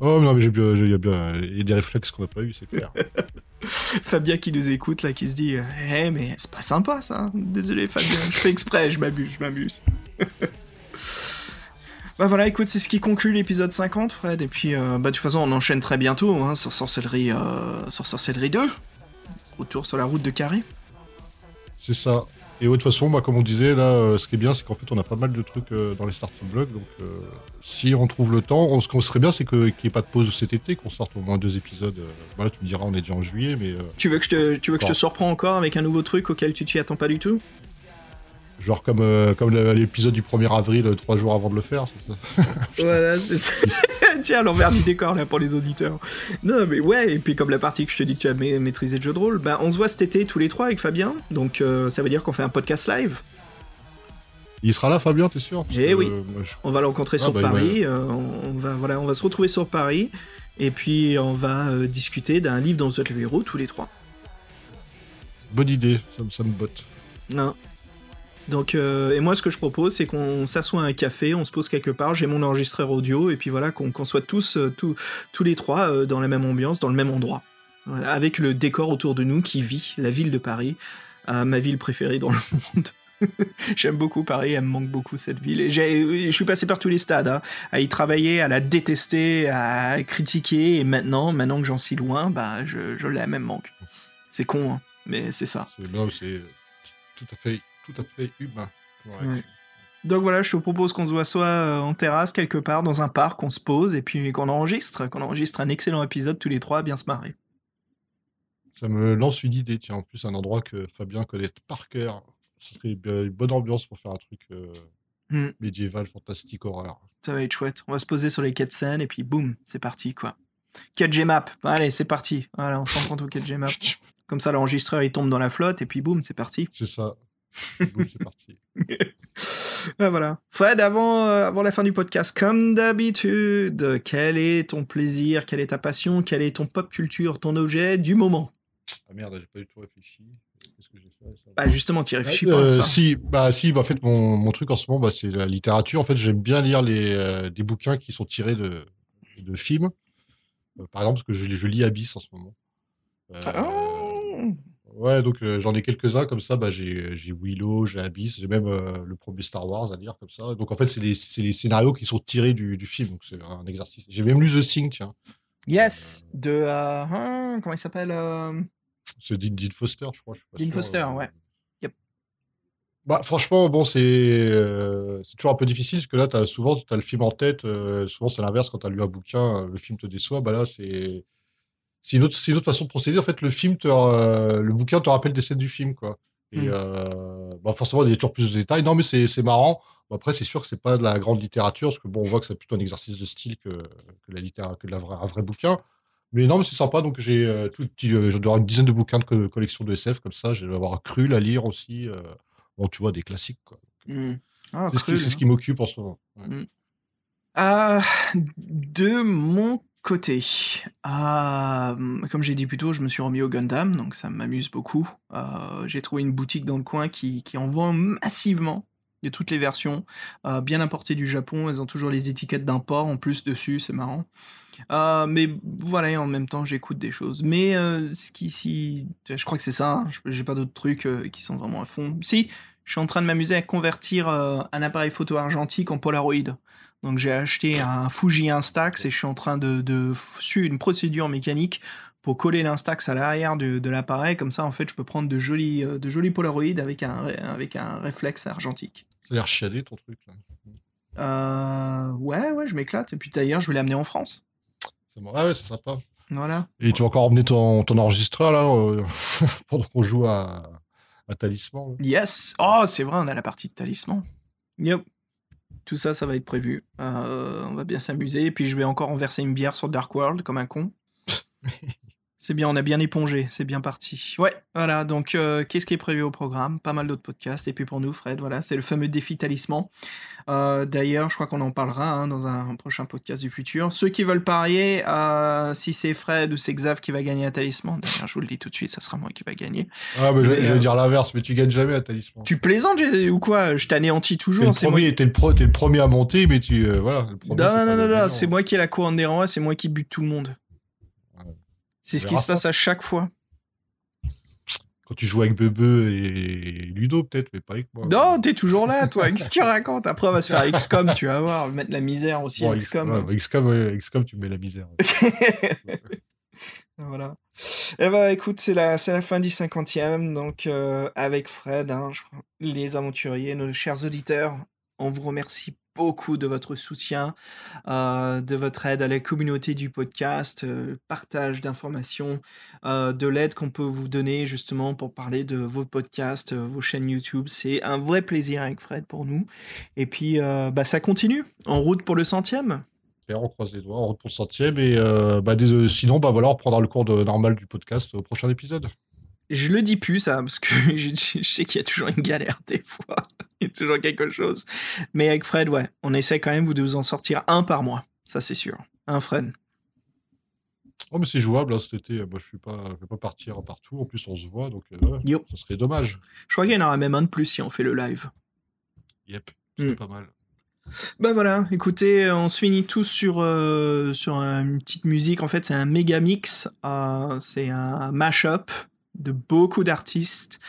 Oh non, mais j'ai bien, il y a bien, il y a des réflexes qu'on n'a pas eu, c'est clair. (laughs) Fabien qui nous écoute là, qui se dit, hé, mais c'est pas sympa ça. Désolé Fabien, je fais exprès, je m'abuse, je m'amuse. (laughs) Bah voilà, écoute, c'est ce qui conclut l'épisode 50, Fred. Et puis, euh, bah, de toute façon, on enchaîne très bientôt hein, sur, Sorcellerie, euh, sur Sorcellerie 2. Retour sur la route de Carré. C'est ça. Et de toute façon, bah, comme on disait, là, euh, ce qui est bien, c'est qu'en fait, on a pas mal de trucs dans les starting blocks. Donc, si on trouve le temps, ce qu'on serait bien, c'est qu'il n'y ait pas de pause cet été, qu'on sorte au moins deux épisodes. voilà, tu me diras, on est déjà en juillet, mais. tu veux que je te, tu veux que je te surprends encore avec un nouveau truc auquel tu t'y attends pas du tout? Genre comme, euh, comme l'épisode du 1er avril, euh, trois jours avant de le faire, ça (laughs) Voilà, c'est ça. (laughs) Tiens, l'envers du décor là pour les auditeurs. Non, mais ouais, et puis comme la partie que je te dis que tu as maîtrisé le jeu de rôle, bah on se voit cet été tous les trois avec Fabien, donc euh, ça veut dire qu'on fait un podcast live. Il sera là, Fabien, t'es sûr? Eh oui. On va le rencontrer ah, sur bah, Paris. on, va, voilà, on va se retrouver sur Paris. Et puis, on va discuter d'un livre dans le héros tous les trois. Bonne idée, ça, ça me botte. Non, donc, euh, et moi, ce que je propose, c'est qu'on s'assoit à un café, on se pose quelque part, j'ai mon enregistreur audio, et puis voilà, qu'on soit tous, euh, tous les trois euh, dans la même ambiance, dans le même endroit. avec le décor autour de nous qui vit, la ville de Paris, ma ville préférée dans le (laughs) monde. J'aime beaucoup Paris, elle me manque beaucoup cette ville. Je suis passé par tous les stades, hein, à y travailler, à la détester, à critiquer, et maintenant, maintenant que j'en suis loin, bah, je, je l'aime, elle me manque. C'est con, hein, mais c'est ça. C'est tout à fait tout à fait humain. Donc voilà, je te propose qu'on se voit soit euh, en terrasse quelque part, dans un parc, on se pose et puis qu'on enregistre, qu'on enregistre un excellent épisode tous les trois à bien se marrer. Ça me lance une idée, tiens, en plus un endroit que Fabien connaît par cœur. Ce serait une bonne ambiance pour faire un truc euh, hmm. médiéval, fantastique, horreur. Ça va être chouette. On va se poser sur les quais de Seine et puis boum, c'est parti quoi. 4G map, allez, c'est parti. Voilà, on s'en compte au 4G map. (laughs) Comme ça, l'enregistreur il tombe dans la flotte et puis boum, c'est parti. C'est ça. C'est parti. (laughs) voilà. Fred, avant, euh, avant la fin du podcast, comme d'habitude, quel est ton plaisir, quelle est ta passion, quel est ton pop culture, ton objet du moment? Ah merde, j'ai pas du tout réfléchi. Qu'est-ce que j'ai fait ça? Bah justement, tu réfléchis Euh, pas à ça. Si, bah si, bah en fait mon, mon truc en ce moment, bah, c'est la littérature. En fait, j'aime bien lire les euh, des bouquins qui sont tirés de, de films. Euh, par exemple, parce que je, je lis Abyss en ce moment. Euh, Ah. Ouais, donc euh, j'en ai quelques-uns comme ça. Bah, j'ai j'ai Willow, j'ai Abyss, j'ai même euh, le premier Star Wars à lire comme ça. Donc en fait, c'est c'est des scénarios qui sont tirés du, du film. Donc c'est un exercice. J'ai même lu The Thing, tiens. Yes, de... euh, hein, comment il s'appelle euh, C'est Dean, Dean Foster, je crois. je suis pas Dean sûr, Foster, euh. ouais. Yep. Bah, franchement, bon, c'est euh, c'est toujours un peu difficile parce que là, as, souvent, tu as le film en tête. euh, souvent, c'est l'inverse quand tu as lu un bouquin, euh, le film te déçoit. Bah là, c'est c'est une, autre- c'est une autre façon de procéder. En fait, le film te, euh, le bouquin te rappelle des scènes du film, quoi. Et Mm. euh, bah, forcément, il y a toujours plus de détails. Non, mais c'est marrant. Bon, après, c'est sûr que c'est pas de la grande littérature parce que bon, on voit que c'est plutôt un exercice de style que, que la littéra- que la vraie- un vrai bouquin. Mais non, mais c'est sympa. Donc, j'ai euh, tout petit, euh, je dois avoir une dizaine de bouquins de co- collection de SF comme ça. Je vais avoir cru à lire aussi. euh, bon, tu vois, des classiques, hmm. Ah, C'est ce, qui- hein. ce qui m'occupe en ce moment. Ouais. Ah, de mon côté, ah, comme j'ai dit plus tôt, je me suis remis au Gundam, donc ça m'amuse beaucoup. Euh, j'ai trouvé une boutique dans le coin qui, qui en vend massivement de toutes les versions, euh, bien importées du Japon. Elles ont toujours les étiquettes d'import en plus dessus, c'est marrant. Euh, mais voilà, en même temps, j'écoute des choses. Mais euh, ce qui, si, je crois que c'est ça. hein, je- J'ai pas d'autres trucs euh, qui sont vraiment à fond. Si, je suis en train de m'amuser à convertir euh, un appareil photo argentique en Polaroid. Donc j'ai acheté un Fuji Instax et je suis en train de, suivre une procédure mécanique pour coller l'Instax à l'arrière de, de l'appareil. Comme ça, en fait, je peux prendre de jolis, euh, de jolis Polaroids avec un, ré- avec un réflexe argentique. Ça a l'air chiadé, ton truc. Là. Euh, ouais, ouais, je m'éclate. Et puis d'ailleurs, je vais l'amener en France. Ah ouais, c'est sympa. Voilà. Et tu vas encore emmener ton, ton enregistreur, là, euh, (laughs) pendant qu'on joue à, à Talisman. là. Yes. Oh, c'est vrai, on a la partie de talisman. Yep. Tout ça, ça va être prévu. Euh, on va bien s'amuser. Et puis, je vais encore renverser une bière sur Dark World comme un con. (laughs) c'est bien, on a bien épongé. C'est bien parti. Ouais, voilà. Donc, euh, qu'est-ce qui est prévu au programme? Pas mal d'autres podcasts. Et puis, pour nous, Fred, voilà, c'est le fameux défi talisman. Euh, D'ailleurs, je crois qu'on en parlera hein, dans un prochain podcast du futur. Ceux qui veulent parier, euh, si c'est Fred ou c'est Xav qui va gagner un talisman, d'ailleurs, je vous le dis tout de suite, ça sera moi qui va gagner. Ah, Mais, j'allais euh, dire l'inverse, mais tu gagnes jamais à Talisman. Tu plaisantes ou quoi? Je t'anéantis T'es toujours. le, C'est moi premier, t'es le, pro- t'es le premier à monter, mais tu. voilà. Le premier, Non, non, non, le non, non, c'est moi qui ai la couronne des rois, c'est moi qui bute tout le monde. C'est ce qui se passe à chaque fois. Quand tu joues avec Bebe et Ludo, peut-être, mais pas avec moi. Non, t'es toujours là, toi. Qu'est-ce que tu racontes Après, on va se faire XCOM, tu vas voir. Mettre la misère aussi Bon, XCOM. ouais, XCOM, ouais, XCOM, tu me mets la misère. (laughs) voilà. Eh ben, écoute, c'est la, c'est la fin du 50e. Donc, euh, avec Fred, hein, les aventuriers, nos chers auditeurs, on vous remercie beaucoup de votre soutien, euh, de votre aide à la communauté du podcast, euh, partage d'informations, euh, de l'aide qu'on peut vous donner justement pour parler de vos podcasts, euh, vos chaînes YouTube. C'est un vrai plaisir avec Fred pour nous. Et puis, bah, ça continue. En route pour le centième. On croise les doigts, on retourne centième. Et bah, sinon, bah, voilà, on reprendra le cours normal du podcast au prochain épisode. Je le dis plus, ça, parce que (laughs) je, je sais qu'il y a toujours une galère des fois. (laughs) Il y a toujours quelque chose. Mais avec Fred, ouais, on essaie quand même de vous en sortir un par mois. Ça, c'est sûr. Un Fred. Oh, mais c'est jouable, hein, cet été. Moi, je ne vais pas partir partout. En plus, on se voit, donc euh, ça serait dommage. Je crois qu'il y en aura même un de plus si on fait le live. Yep, c'est Mm. pas mal. Bah voilà, écoutez, on se finit tous sur, euh, sur une petite musique. En fait, c'est un méga mix. euh, c'est un mash-up de beaucoup d'artistes.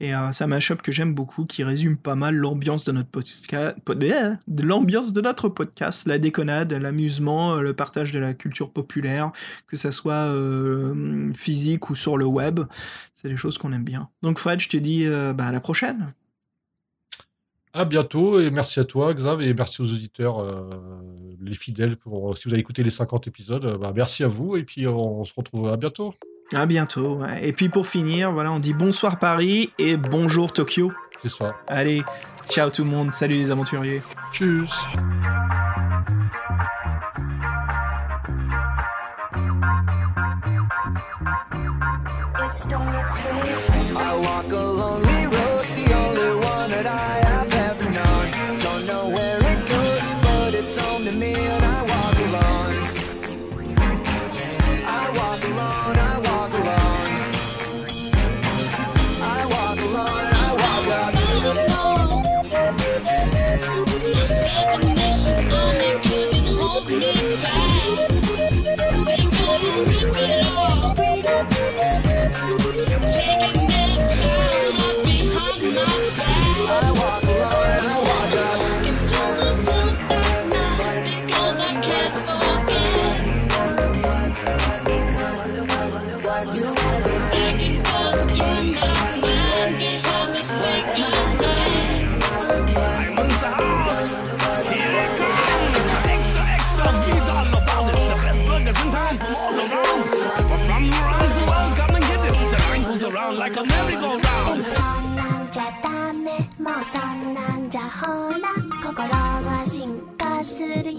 Et euh, c'est un mash-up que j'aime beaucoup, qui résume pas mal l'ambiance de notre podcast, de l'ambiance de notre podcast, la déconnade, l'amusement, euh, le partage de la culture populaire, que ça soit euh, physique ou sur le web. C'est des choses qu'on aime bien. Donc Fred, je te dis euh, bah, à la prochaine. À bientôt et merci à toi, Xav, et merci aux auditeurs, les fidèles. Pour, si vous avez écouté les 50 épisodes, bah, merci à vous et puis on se retrouve à bientôt. À bientôt. ouais. Et puis pour finir, voilà, on dit bonsoir Paris et bonjour Tokyo. C'est ça. Allez, ciao tout le monde, salut les aventuriers. Tchuss. I walk a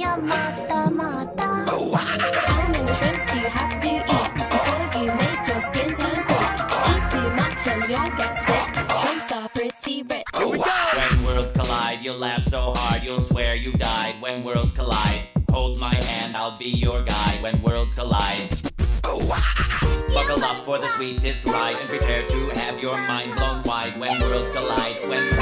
Oh. How many shrimps do you have to eat before you make your skin tan? Eat too much and you'll get sick. Shrimps are pretty rich. Oh. When worlds collide, you'll laugh so hard you'll swear you died. When worlds collide, hold my hand, I'll be your guide. When worlds collide. Buckle up for the sweetest ride and prepare to have your mind blown wide when worlds collide. When.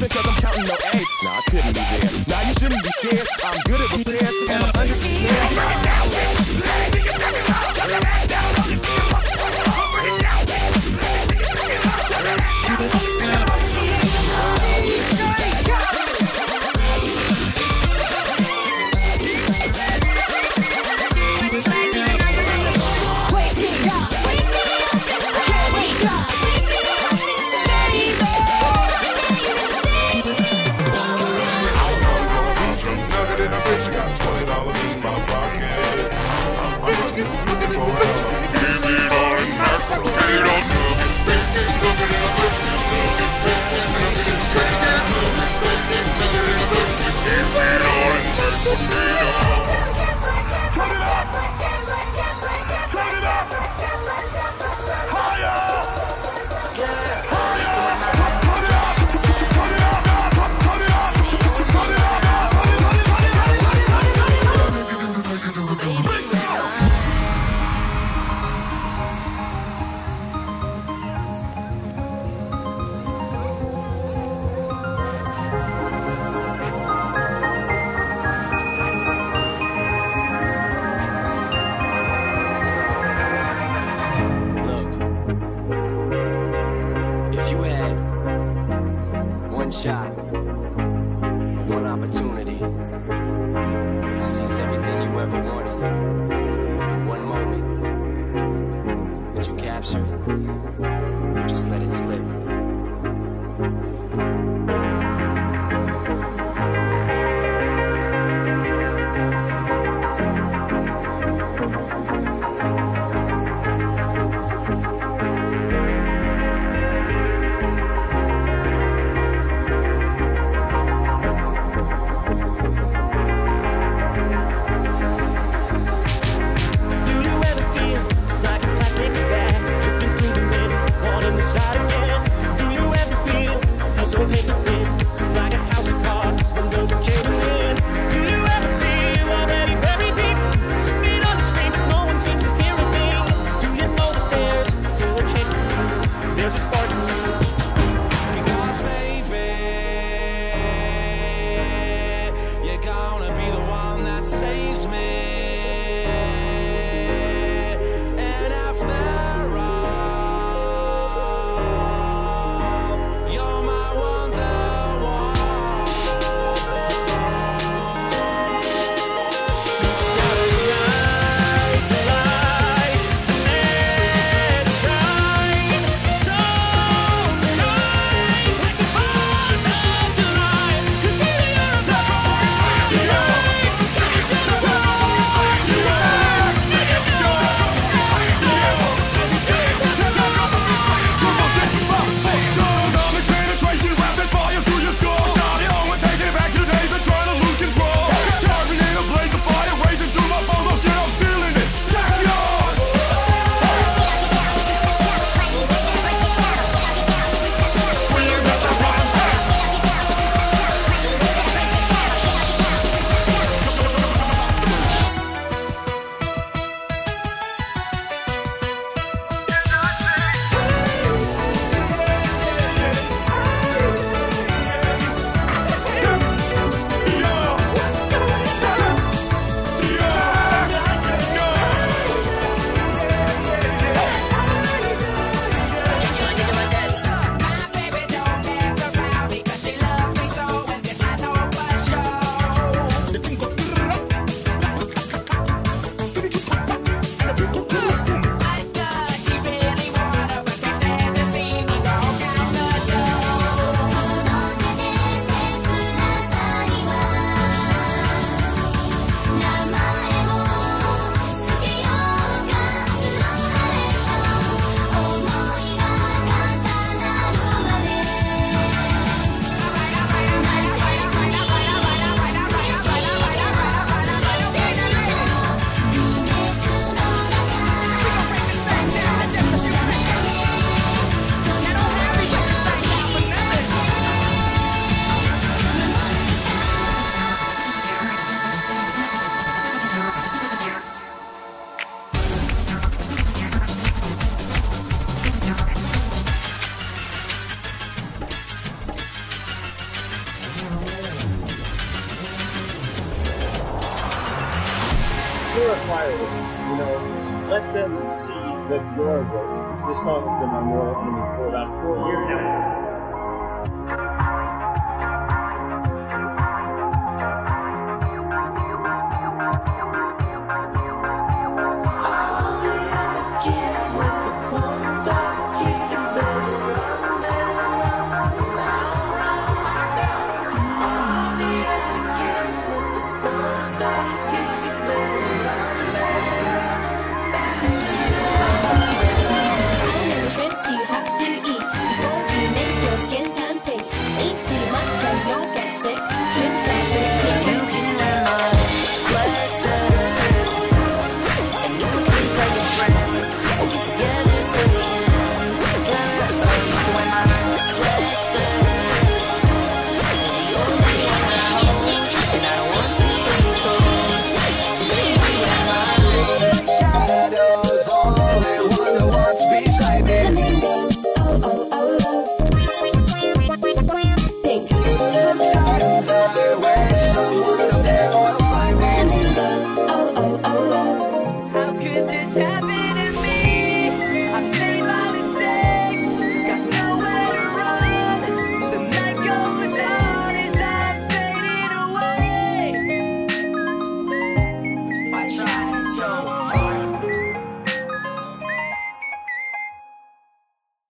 For me is nothing cause I'm counting no A's. Nah, I couldn't be there. Nah, you shouldn't be scared. I'm good at repairs and I'm under